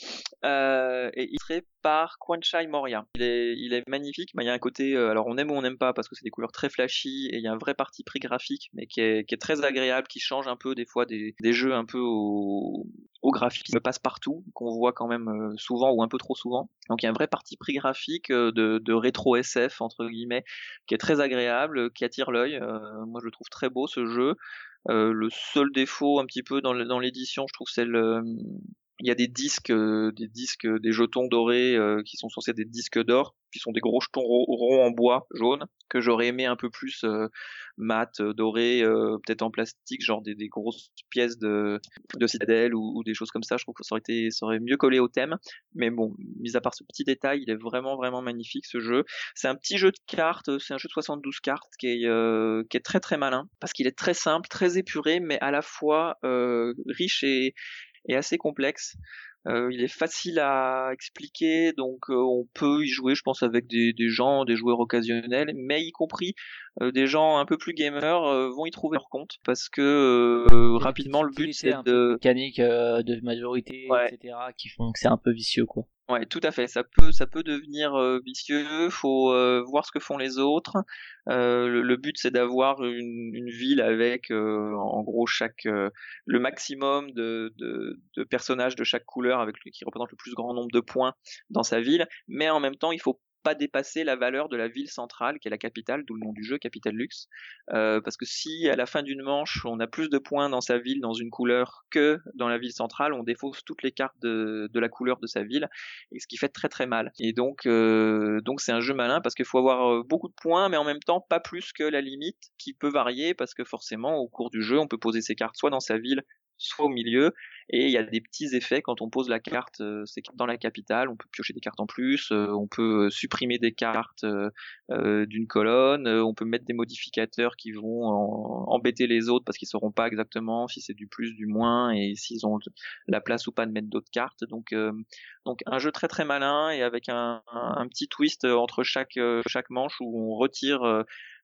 et illustré par Kwanchai Moria. Il est, il est magnifique, mais il y a un côté, euh, alors on aime ou on n'aime pas parce que c'est des couleurs très flashy et il y a un vrai parti pris graphique, mais qui est, qui est très agréable, qui change un peu des fois des, des jeux un peu au, au graphisme passe partout, qu'on voit quand même euh, souvent ou un peu trop souvent. Donc il y a un vrai parti pris graphique euh, de, de rétro SF entre guillemets, qui est très agréable, qui attire l'œil. moi je le trouve très beau ce jeu. Le seul défaut un petit peu dans l'édition, je trouve, c'est le, il y a des disques, euh, des disques, des jetons dorés euh, qui sont censés être des disques d'or, qui sont des gros jetons ronds en bois jaune que j'aurais aimé un peu plus euh, mat, doré, peut-être en plastique, genre des, grosses pièces de, de citadelle ou, des choses comme ça. Je trouve que ça aurait été, mieux collé au thème. Mais bon, mis à part ce petit détail, il est vraiment vraiment magnifique ce jeu. C'est un petit jeu de cartes, c'est un jeu de 72 cartes qui est, qui est très très malin parce qu'il est très simple, très épuré, mais à la fois riche et est assez complexe. Euh, il est facile à expliquer, donc euh, on peut y jouer, je pense, avec des, gens, des joueurs occasionnels, mais y compris des gens un peu plus gamers vont y trouver leur compte, parce que rapidement le but c'est de mécanique de majorité, etc., qui font que c'est un peu vicieux, quoi. Ouais, tout à fait. Ça peut, ça peut devenir euh, vicieux. Faut euh, voir ce que font les autres. Euh, le, but, c'est d'avoir une, une, ville avec, en gros, chaque le maximum de, de, de, personnages de chaque couleur, avec qui représente le plus grand nombre de points dans sa ville. Mais en même temps, il faut pas dépasser la valeur de la ville centrale, qui est la capitale, d'où le nom du jeu, Capital Lux. Euh, parce que si à la fin d'une manche, on a plus de points dans sa ville, dans une couleur, que dans la ville centrale, on défausse toutes les cartes de, de la couleur de sa ville, et ce qui fait très très mal. Et donc, euh, donc c'est un jeu malin parce qu'il faut avoir euh, beaucoup de points, mais en même temps pas plus que la limite, qui peut varier parce que forcément, au cours du jeu, on peut poser ses cartes soit dans sa ville, soit au milieu. Et il y a des petits effets quand on pose la carte, euh, c'est dans la capitale, on peut piocher des cartes en plus, euh, on peut euh, supprimer des cartes d'une colonne, on peut mettre des modificateurs qui vont embêter les autres parce qu'ils sauront pas exactement si c'est du plus, du moins et s'ils ont la place ou pas de mettre d'autres cartes. Donc, donc un jeu très très malin et avec un, un petit twist entre chaque chaque manche où on retire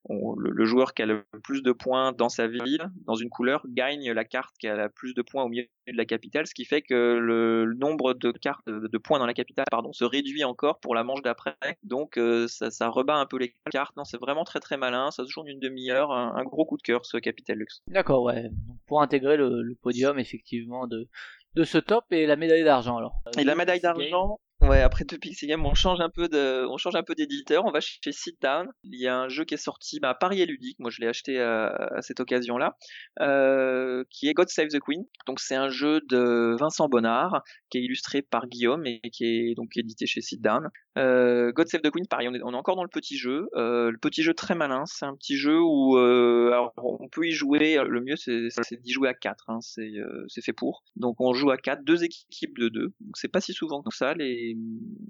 le, joueur qui a le plus de points dans sa ville, dans une couleur, gagne la carte qui a le plus de points au milieu de la capitale, ce qui fait que le, nombre de cartes de, points dans la capitale pardon, se réduit encore pour la manche d'après. Donc euh, ça, ça, rebat un peu les cartes. Non, c'est vraiment très très malin. Ça se joue en une demi-heure. Un, gros coup de cœur ce Capital Lux. D'accord, ouais. Pour intégrer le, le, podium effectivement de de ce top et la médaille d'argent alors. Et la médaille d'argent, Ouais, après deux Pixie Games, on change un peu de, on change un peu d'éditeur. On va chez Sit Down. Il y a un jeu qui est sorti, bah, Paris est ludique. Moi, je l'ai acheté à, à cette occasion-là, euh, qui est God Save the Queen. Donc, c'est un jeu de Vincent Bonnard, qui est illustré par Guillaume et qui est donc édité chez Sit Down. Euh, God Save the Queen, pareil, on est, encore dans le petit jeu. Euh, le petit jeu très malin. C'est un petit jeu où, euh, on peut y jouer. Le mieux, c'est, d'y jouer à quatre. Hein, c'est, euh, c'est fait pour. Donc, on joue à quatre, deux équipes de deux. Donc, c'est pas si souvent que ça les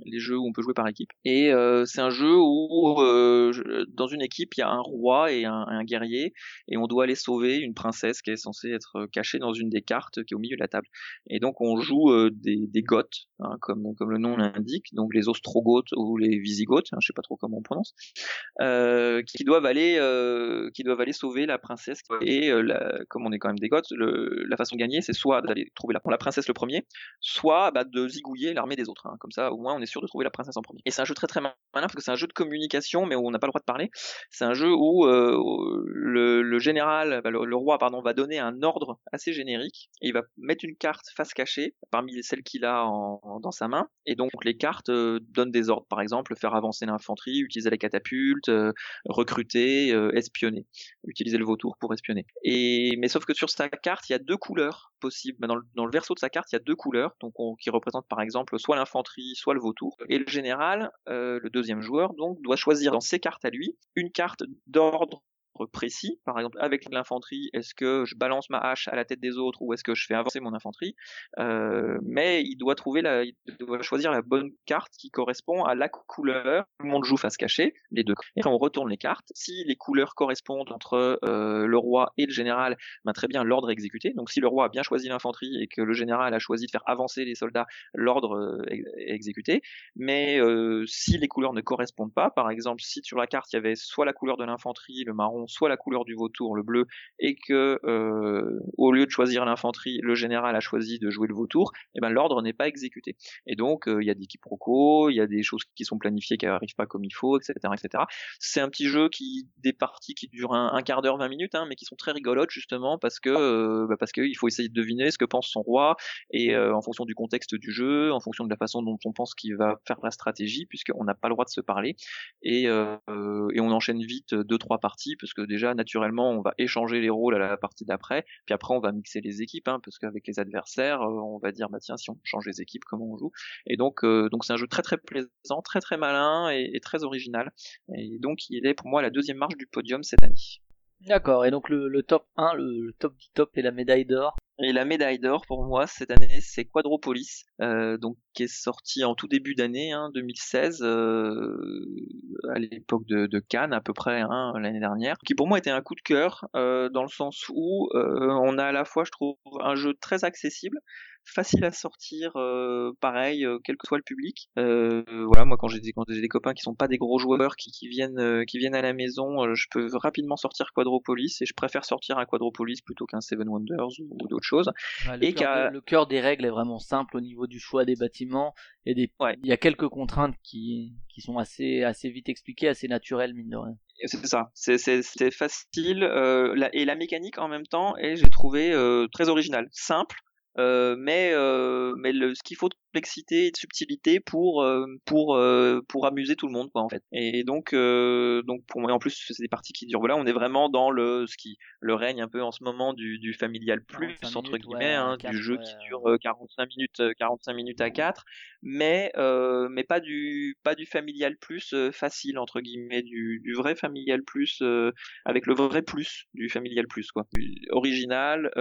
les, jeux où on peut jouer par équipe. Et c'est un jeu où dans une équipe il y a un roi et un, guerrier et on doit aller sauver une princesse qui est censée être cachée dans une des cartes qui est au milieu de la table. Et donc on joue des, des goths, hein, comme comme le nom l'indique, donc les Ostrogoths Ou les Visigoths, hein, je sais pas trop comment on prononce, euh, qui doivent aller, euh, qui doivent aller sauver la princesse. Et euh, comme on est quand même des Goths, la façon de gagner, c'est soit d'aller trouver la, la, princesse le premier, soit bah, de zigouiller l'armée des autres. Hein. Comme ça, au moins, on est sûr de trouver la princesse en premier. Et c'est un jeu très très malin parce que c'est un jeu de communication, mais où on n'a pas le droit de parler. C'est un jeu où le, général, bah, le, roi, pardon, va donner un ordre assez générique et il va mettre une carte face cachée parmi celles qu'il a dans sa main. Et donc les cartes donnent des ordres, par exemple faire avancer l'infanterie, utiliser la catapulte, euh, recruter, euh, espionner, utiliser le vautour pour espionner. Et mais sauf que sur sa carte, il y a deux couleurs possibles. Dans le, dans le verso de sa carte, il y a deux couleurs, donc qui représentent par exemple soit l'infanterie, soit le vautour. Et le général, le deuxième joueur, donc doit choisir dans ses cartes à lui une carte d'ordre précis. Par exemple, avec l'infanterie, est-ce que je balance ma hache à la tête des autres ou est-ce que je fais avancer mon infanterie? Euh, Mais il doit trouver la, il doit choisir la bonne carte qui correspond à la couleur. Tout le monde joue face cachée, les deux. Et on retourne les cartes. Si les couleurs correspondent entre euh, le roi et le général, ben très bien, l'ordre est exécuté. Donc si le roi a bien choisi l'infanterie et que le général a choisi de faire avancer les soldats, l'ordre euh, est exécuté. Mais si les couleurs ne correspondent pas, par exemple, si sur la carte il y avait soit la couleur de l'infanterie, le marron, soit la couleur du vautour, le bleu, et que euh, au lieu de choisir l'infanterie, le général a choisi de jouer le vautour, et eh ben l'ordre n'est pas exécuté. Et donc euh, il y a des quiproquos, il y a des choses qui sont planifiées qui n'arrivent pas comme il faut, etc., etc. C'est un petit jeu qui des parties qui durent un, quart d'heure, 20 minutes, hein, mais qui sont très rigolotes justement parce que euh, bah qu'il faut essayer de deviner ce que pense son roi et en fonction du contexte du jeu, en fonction de la façon dont on pense qu'il va faire la stratégie, puisqu'on n'a pas le droit de se parler et, on enchaîne vite deux trois parties que déjà naturellement on va échanger les rôles à la partie d'après, puis après on va mixer les équipes, hein, parce qu'avec les adversaires, euh, on va dire bah tiens si on change les équipes comment on joue? Et donc euh, donc c'est un jeu très très plaisant, très très malin et, très original. Et donc il est pour moi la deuxième marche du podium cette année. D'accord, et donc le, top 1, le, top du top et la médaille d'or. Et la médaille d'or pour moi cette année c'est Quadropolis, euh, donc qui est sorti en tout début d'année, hein, 2016, euh, à l'époque de, de, Cannes à peu près hein, l'année dernière, qui pour moi était un coup de cœur euh, dans le sens où euh, on a à la fois je trouve un jeu très accessible, facile à sortir, euh, pareil, euh, quel que soit le public. Euh, voilà, moi quand j'ai des, des copains qui sont pas des gros joueurs qui, qui viennent qui viennent à la maison, je peux rapidement sortir Quadropolis et je préfère sortir un Quadropolis plutôt qu'un Seven Wonders ou, d'autres choses. le, et cœur le cœur des règles est vraiment simple au niveau du choix des bâtiments et des il y a quelques contraintes qui qui sont assez assez vite expliquées, assez naturelles mine de rien c'est ça, c'est facile euh, la, et la mécanique en même temps et j'ai trouvé euh, très original, simple, euh, mais euh, mais le, ce qu'il faut de complexité et de subtilité pour euh, pour pour amuser tout le monde quoi en fait. Et donc donc pour moi en plus c'est des parties qui durent. Voilà on est vraiment dans le ce qui le règne un peu en ce moment du, du familial plus entre guillemets hein, du jeu qui dure 45 minutes 45 minutes à 4 mais mais pas du pas du familial plus facile entre guillemets du, du vrai familial plus avec le vrai plus du familial plus quoi. Original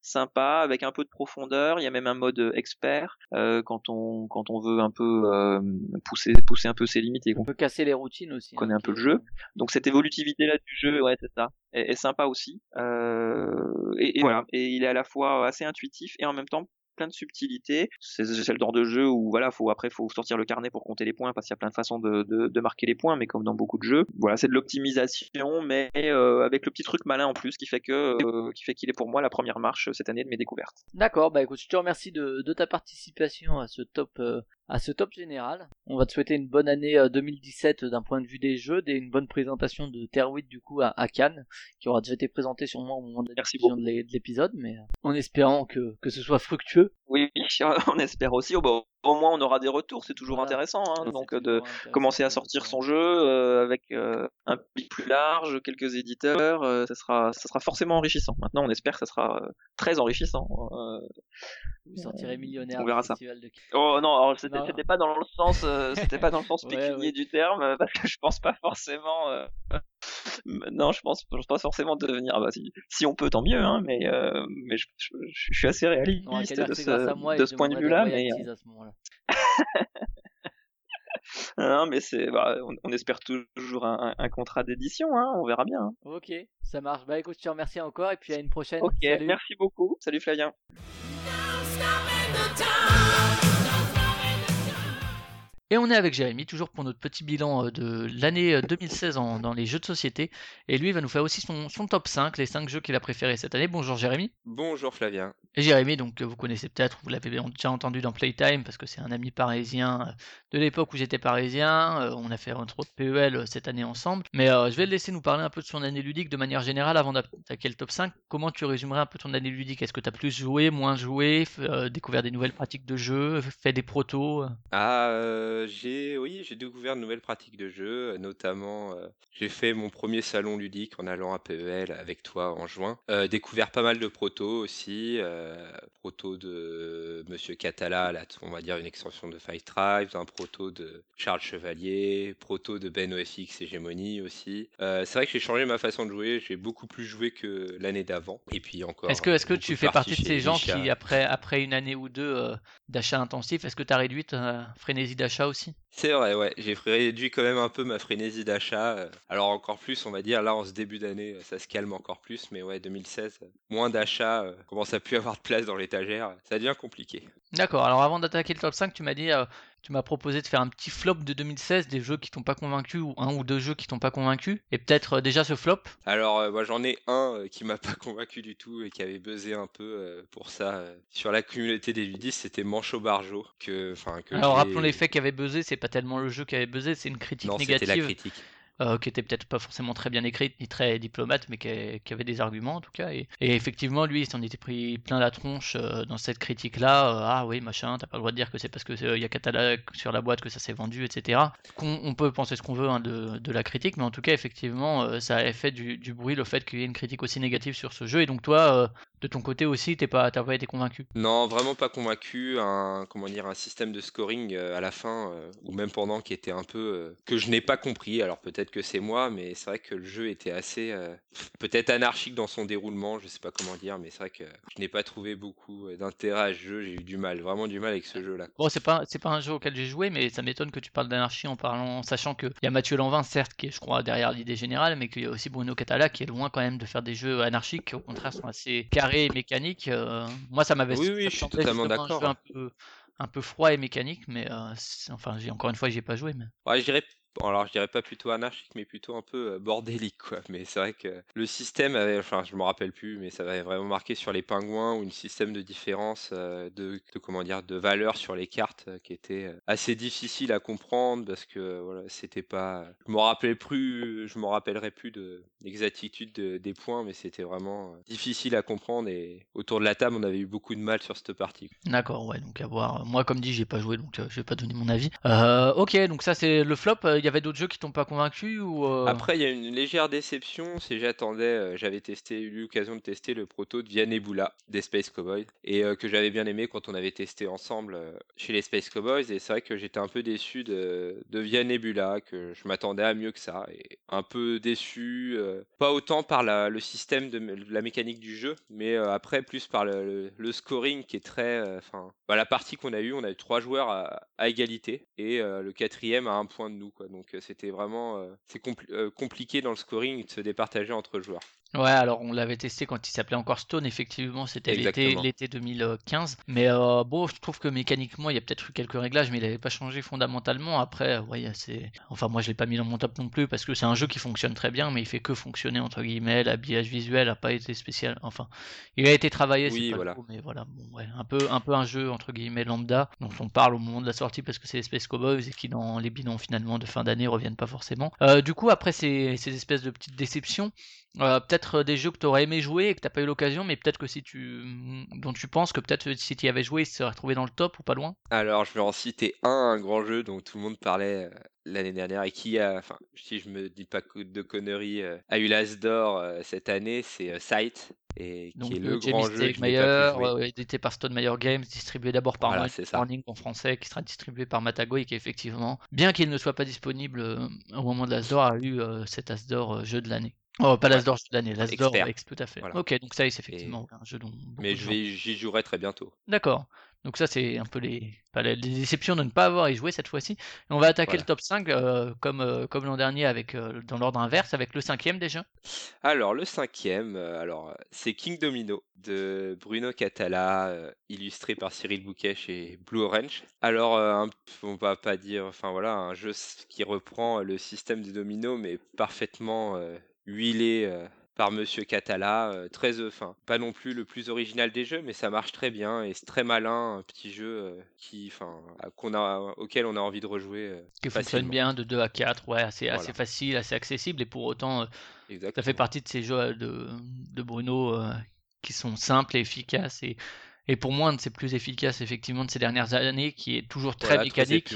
sympa avec un peu de profondeur. Il y a même un mode euh, expert euh, quand on quand on veut un peu euh, pousser pousser un peu ses limites et qu'on peut casser les routines aussi. On connaît hein, un peu le jeu. Donc cette évolutivité là du jeu, ouais, c'est ça, est, sympa aussi. et, et voilà. Et il est à la fois assez intuitif et en même temps de subtilités. C'est le genre de jeu où voilà, faut après faut sortir le carnet pour compter les points parce qu'il y a plein de façons de, marquer les points, mais comme dans beaucoup de jeux, voilà, c'est de l'optimisation, mais euh, avec le petit truc malin en plus qui fait que euh, qui fait qu'il est pour moi la première marche cette année de mes découvertes. D'accord, bah écoute, je te remercie de, ta participation à ce top euh, à ce top général. On va te souhaiter une bonne année 2017 d'un point de vue des jeux, et une bonne présentation de Terre 8 du coup à, à, Cannes, qui aura déjà été présenté sûrement au moment de de l'épisode, mais en espérant que, que ce soit fructueux. Oui, on espère aussi. Oh, au moins on aura des retours, c'est toujours intéressant. Hein, donc de commencer à sortir son jeu euh, avec euh, un public plus large, quelques éditeurs, euh, ça sera ça sera forcément enrichissant. Maintenant, on espère que ça sera très enrichissant. Vous sortirez millionnaire. On verra ça. Oh non, c'était pas dans le sens c'était pas dans le sens pécunier du terme parce que je pense pas forcément. non, je pense, je pense pas forcément devenir. Ah bah, si, si, on peut, tant mieux, hein, mais, mais je, je, suis assez réaliste de ce, de ce point de vue-là. Mais, non, mais c'est, bah, on, espère toujours un, un contrat d'édition, hein, on verra bien. Ok, ça marche. Bah écoute, je te remercie encore et puis à une prochaine. Ok, merci beaucoup. Salut Flavien. Et on est avec Jérémy, toujours pour notre petit bilan euh, de l'année 2016 euh, dans les jeux de société. Et lui, il va nous faire aussi son, top 5, les 5 jeux qu'il a préférés cette année. Bonjour Jérémy. Bonjour Flavien. Et Jérémy, donc vous connaissez peut-être, vous l'avez déjà entendu dans Playtime, parce que c'est un ami parisien euh, de l'époque où j'étais parisien. On a fait entre autres PEL cette année ensemble. Mais je vais le laisser nous parler un peu de son année ludique de manière générale avant d'attaquer le top 5. Comment tu résumerais un peu ton année ludique? Est-ce que tu as plus joué, moins joué, découvert des nouvelles pratiques de jeu, fait des protos Ah, j'ai oui, j'ai découvert de nouvelles pratiques de jeu, notamment j'ai fait mon premier salon ludique en allant à PEL avec toi en juin. découvert pas mal de protos aussi, proto de Monsieur Catala, là, on va dire une extension de Fight Tribes, un proto de Charles Chevalier, proto de Ben OFX Hégémonie aussi. c'est vrai que j'ai changé ma façon de jouer, j'ai beaucoup plus joué que l'année d'avant. Et puis encore. Est-ce que, est-ce que tu fais partie de ces gens qui, après, après une année ou deux d'achat intensif, est-ce que tu as réduit ta frénésie d'achat aussi c'est vrai, ouais, j'ai réduit quand même un peu ma frénésie d'achat. Euh. Alors encore plus, on va dire, là en ce début d'année, ça se calme encore plus, mais ouais, 2016, moins d'achats, euh, commence à plus avoir de place dans l'étagère, ça devient compliqué. D'accord, alors avant d'attaquer le top 5, tu m'as dit, euh, tu m'as proposé de faire un petit flop de 2016, des jeux qui t'ont pas convaincu, ou un ou deux jeux qui t'ont pas convaincu, et peut-être déjà ce flop Alors moi j'en ai un qui m'a pas convaincu du tout et qui avait buzzé un peu pour ça. Sur la communauté des ludistes, c'était Mancho Barjo. Que, que alors rappelons les faits qui avaient buzzé, c'est pas tellement le jeu qui avait buzzé, c'est une critique non, négative. La critique. Euh, qui était peut-être pas forcément très bien écrite ni très diplomate, mais qui, avait des arguments en tout cas. Et, effectivement, lui, il s'en était pris plein la tronche euh, dans cette critique-là. Euh, ah oui, machin, t'as pas le droit de dire que c'est parce qu'il y a catalogue sur la boîte que ça s'est vendu, etc. On, peut penser ce qu'on veut hein, de, la critique, mais en tout cas, effectivement, ça a fait du, bruit le fait qu'il y ait une critique aussi négative sur ce jeu. Et donc toi, de ton côté aussi, t'es pas, t'as pas été convaincu? Non, vraiment pas convaincu. Un, comment dire, un système de scoring à la fin, ou même pendant, qui était un peu que je n'ai pas compris. Alors peut-être que c'est moi, mais c'est vrai que le jeu était assez, peut-être anarchique dans son déroulement. Je sais pas comment dire, mais c'est vrai que je n'ai pas trouvé beaucoup d'intérêt à ce jeu. J'ai eu du mal, vraiment du mal avec ce jeu-là. Bon, c'est pas, c'est pas un jeu auquel j'ai joué, mais ça m'étonne que tu parles d'anarchie en parlant, sachant qu'il y a Mathieu Lanvin, certes, qui est, je crois, derrière l'idée générale, mais qu'il y a aussi Bruno Catala, qui est loin quand même de faire des jeux anarchiques. Au contraire, sont assez carrés mécanique. Euh, moi, ça m'avait. Oui, oui, je suis totalement d'accord. Un peu, un peu froid et mécanique, mais euh, enfin, j'ai encore une fois, j'ai pas joué. Mais... Ouais, je dirais alors je dirais pas plutôt anarchique, mais plutôt un peu bordélique, quoi. Mais c'est vrai que le système avait, enfin, je me rappelle plus, mais ça avait vraiment marqué sur les pingouins ou une système de différence de, comment dire, de valeur sur les cartes qui était assez difficile à comprendre parce que voilà, c'était pas, je me rappelle plus, je me rappellerai plus de l'exactitude des points, mais c'était vraiment difficile à comprendre et autour de la table, on avait eu beaucoup de mal sur cette partie. D'accord, ouais, donc à voir. Moi, comme dit, j'ai pas joué, donc je vais pas donner mon avis. ok, donc ça c'est le flop y avait d'autres jeux qui t'ont pas convaincu ou euh? Après, il y a une légère déception. C'est j'attendais, euh, j'avais testé, eu l'occasion de tester le proto de Vianebula des Space Cowboys et euh, que j'avais bien aimé quand on avait testé ensemble chez les Space Cowboys. Et c'est vrai que j'étais un peu déçu de, de Vianebula, que je m'attendais à mieux que ça et un peu déçu, pas autant par le système de, la mécanique du jeu, mais après plus par le, le, scoring qui est très, enfin, bah, la partie qu'on a eu, on a eu trois joueurs à, à égalité et le quatrième à un point de nous. Quoi. Donc c'était vraiment c'est compliqué dans le scoring de se départager entre joueurs. Ouais, alors on l'avait testé quand il s'appelait encore Stone, effectivement, c'était l'été 2015. Mais euh, bon, je trouve que mécaniquement, il y a peut-être eu quelques réglages, mais il n'avait pas changé fondamentalement. Après, ouais, c'est. Enfin, moi, je l'ai pas mis dans mon top non plus parce que c'est un jeu qui fonctionne très bien, mais il fait que fonctionner entre guillemets. L'habillage visuel n'a pas été spécial. Enfin, il a été travaillé, oui, pas voilà. mais voilà, bon, ouais, un peu, un peu un jeu entre guillemets lambda dont on parle au moment de la sortie parce que c'est les Space Cowboys et qui dans les bilans finalement de fin d'année reviennent pas forcément. Euh, du coup, après ces, ces espèces de petites déceptions, euh, peut-être des jeux que tu aurais aimé jouer et que t'as pas eu l'occasion, mais peut-être que si tu, dont tu penses que peut-être si tu y avais joué, il serait retrouvé dans le top ou pas loin. Alors, je vais en citer un, un grand jeu dont tout le monde parlait euh, l'année dernière et qui a, enfin, si je me dis pas de conneries, euh, a eu l'As d'or cette année, c'est Sight. Et qui est le grand jeu que édité par Stone Meyer Games, distribué d'abord par Warning en français, qui sera distribué par Matago et qui effectivement, bien qu'il ne soit pas disponible au moment de l'As d'or, a eu cet As d'or jeu de l'année. Oh, pas l'As d'or de l'année, l'As d'or tout à fait. Ok, donc ça, c'est effectivement un jeu dont. Mais j'y jouerai très bientôt. D'accord. Donc ça c'est un peu les, les déceptions de ne pas avoir y joué cette fois-ci. on va attaquer le top 5 euh, comme, euh, comme l'an dernier avec euh, dans l'ordre inverse avec le cinquième déjà. Alors le cinquième, alors c'est King Domino de Bruno Catala, illustré par Cyril Bouquet chez Blue Orange. Alors on va pas dire, enfin voilà, un jeu qui reprend le système des dominos mais parfaitement huilé par Monsieur Catala, euh, très, enfin, pas non plus le plus original des jeux, mais ça marche très bien et c'est très malin, un petit jeu euh, qui, enfin, qu'on a, auquel on a envie de rejouer. Euh, qui fonctionne bien de 2 à 4, ouais, assez, assez facile, assez accessible et pour autant, ça fait partie de ces jeux de, de Bruno qui sont simples et efficaces et et pour moi, un de ses plus efficaces, effectivement, de ces dernières années, qui est toujours très mécanique.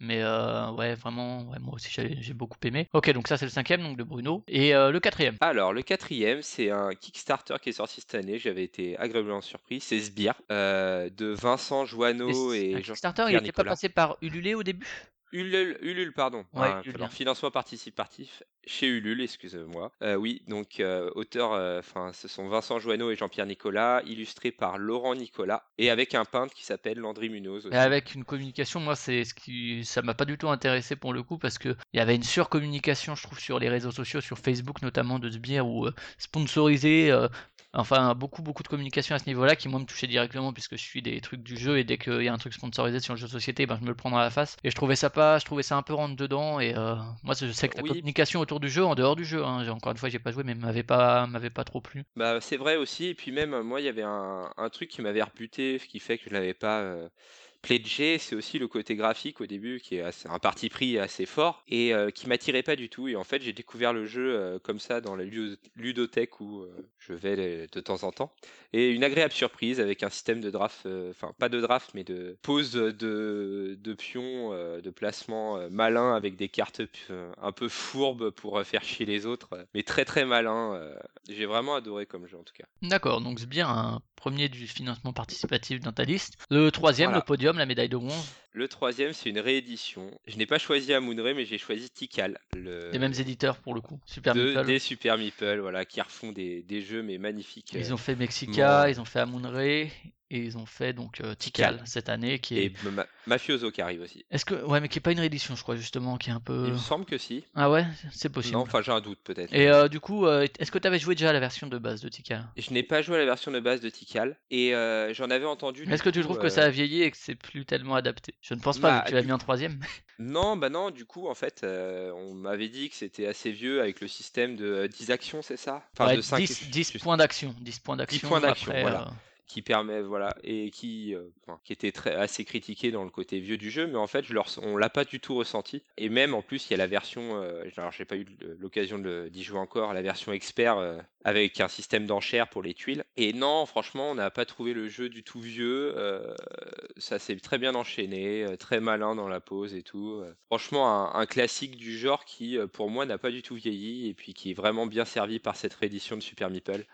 mais euh, ouais, vraiment, ouais, moi aussi j'ai beaucoup aimé. Ok, donc ça c'est le cinquième, donc de Bruno. Et euh, le quatrième Alors, le quatrième, c'est un Kickstarter qui est sorti cette année. J'avais été agréablement surpris. C'est Sbire, euh, de Vincent Joanneau et, Jean Kickstarter, il n'était pas passé par Ulule au début? Ulule, Ulule, pardon. Ouais, financement participatif chez Ulule, excusez-moi. Euh, oui, donc euh, auteur, euh, enfin, ce sont Vincent Joanneau et Jean-Pierre Nicolas, illustré par Laurent Nicolas, et avec un peintre qui s'appelle Landry Munoz. Et avec une communication, moi, c'est ce qui, ça m'a pas du tout intéressé pour le coup parce que il y avait une surcommunication, je trouve, sur les réseaux sociaux, sur Facebook notamment de Sbire ou sponsorisé. Enfin, beaucoup, beaucoup de communication à ce niveau-là qui, moi, me touchait directement puisque je suis des trucs du jeu et dès qu'il y a un truc sponsorisé sur le jeu de société, ben, je me le prends dans la face. Et je trouvais ça pas, je trouvais ça un peu rentre dedans. Et moi, je sais que la communication autour du jeu, en dehors du jeu. Hein. Encore une fois, j'ai pas joué, mais m'avait pas, m'avait pas trop plu. Bah, c'est vrai aussi. Et puis même, moi, il y avait un, un truc qui m'avait rebuté, ce qui fait que je l'avais pas. Euh, pledgé, c'est aussi le côté graphique au début qui est un parti pris assez fort et euh, qui m'attirait pas du tout. Et en fait, j'ai découvert le jeu euh, comme ça dans la ludothèque où je vais de temps en temps. Et une agréable surprise avec un système de draft, enfin pas de draft, mais de pose de, de pions, de placement malin avec des cartes un peu fourbes pour faire chier les autres, mais très très malin. J'ai vraiment adoré comme jeu en tout cas. D'accord, donc c'est bien un premier du financement participatif dans ta liste. Le troisième, le podium, la médaille de bronze? Le troisième, c'est une réédition. Je n'ai pas choisi Amunre, mais j'ai choisi Tikal. Le... Des mêmes éditeurs pour le coup. Super de, Des Super Meeple, voilà, qui refont des, des jeux mais magnifiques. Ils ont fait Mexica, ils ont fait Amunre, et ils ont fait donc euh, Tikal cette année qui est et Mafioso qui arrive aussi. Est-ce que ouais mais qui est pas une réédition je crois justement qui est un peu Il me semble que si. Ah ouais, c'est possible. Non, enfin j'ai un doute peut-être. Et euh, du coup, euh, est-ce que tu avais joué déjà à la version de base de Tikal? Je n'ai pas joué à la version de base de Tikal et j'en avais entendu Est-ce que tu trouves que ça a vieilli et que c'est plus tellement adapté? Je ne pense pas bah, que tu l'as mis en troisième. Non, bah non, du coup, en fait, on m'avait dit que c'était assez vieux avec le système de 10 actions, c'est ça? Enfin, de 5 10, 10 points d'action. 10 points d'action. 10 points d'action, voilà qui permet voilà et qui euh, qui était très assez critiqué dans le côté vieux du jeu mais en fait je leur on l'a pas du tout ressenti. Et même en plus il y a la version euh, alors j'ai pas eu l'occasion d'y jouer encore la version expert euh, avec un système d'enchères pour les tuiles et non franchement on n'a pas trouvé le jeu du tout vieux ça s'est très bien enchaîné très malin dans la pose et tout franchement un, classique du genre qui pour moi n'a pas du tout vieilli et puis qui est vraiment bien servi par cette réédition de Super Meeple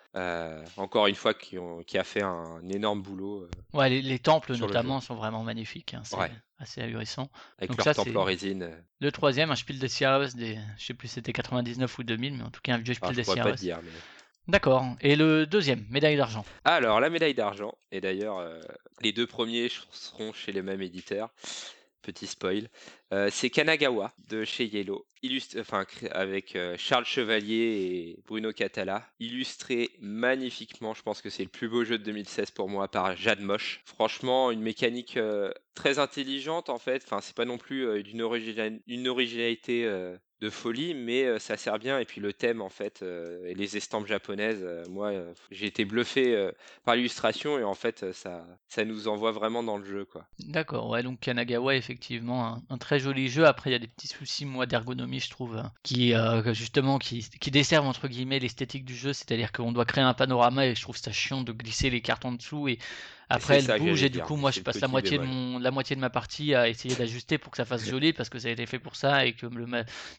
encore une fois qui, ont, qui a fait un énorme boulot. Euh, ouais, les, temples notamment sont vraiment magnifiques. Hein, c'est assez ahurissant. Avec leur temple en résine. Le troisième, un Spiel des Jahres, des... je sais plus c'était 99 ou 2000, mais en tout cas un vieux Spiel des Jahres. D'accord. Et le deuxième, médaille d'argent. Alors, la médaille d'argent, et d'ailleurs, euh, les deux premiers seront chez les mêmes éditeurs petit spoil. Euh, c'est Kanagawa de chez Yellow, illustré, enfin, avec euh, Charles Chevalier et Bruno Catala, illustré magnifiquement. Je pense que c'est le plus beau jeu de 2016 pour moi par Jade Moche. Franchement, une mécanique euh, très intelligente en fait. Enfin, c'est pas non plus d'une une originalité de folie, mais ça sert bien. Et puis le thème, en fait, et les estampes japonaises, moi, j'ai été bluffé par l'illustration et en fait, ça, ça nous envoie vraiment dans le jeu, quoi. D'accord, ouais, donc Kanagawa, effectivement, un, très joli jeu. Après, il y a des petits soucis, moi, d'ergonomie, je trouve, hein, qui, justement, qui, qui desservent, entre guillemets, l'esthétique du jeu. C'est-à-dire qu'on doit créer un panorama et je trouve ça chiant de glisser les cartes en dessous et après, elle bouge et du coup, moi, je passe la moitié, de mon, la moitié de ma partie à essayer d'ajuster pour que ça fasse joli parce que ça a été fait pour ça et que le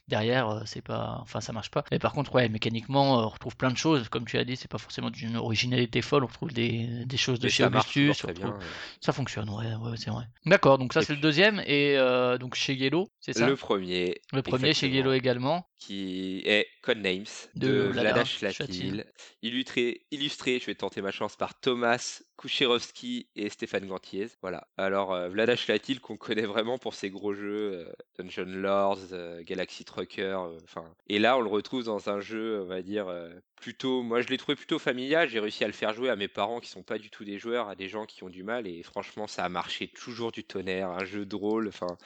derrière, euh, c'est pas, enfin, ça marche pas. Et par contre, ouais, mécaniquement, euh, on retrouve plein de choses. Comme tu as dit, c'est pas forcément d'une originalité folle. On retrouve des, des choses de chez Augustus. Ça fonctionne, ouais, ouais c'est vrai. D'accord, donc ça, c'est le deuxième. Et euh, donc chez Yellow, c'est ça? Le premier. Le premier chez Yellow également. Qui est Codenames de, de Vlada Illustré, illustré, je vais tenter ma chance, par Thomas Kucherowski Latil et Stéphane Gantiez. Voilà. Alors, Vladash Latil, qu'on connaît vraiment pour ses gros jeux, Dungeon Lords, Galaxy Trucker, enfin. et là, on le retrouve dans un jeu, on va dire, plutôt. Moi, je l'ai trouvé plutôt familial. J'ai réussi à le faire jouer à mes parents qui sont pas du tout des joueurs, à des gens qui ont du mal, et franchement, ça a marché toujours du tonnerre. Un jeu drôle. Enfin,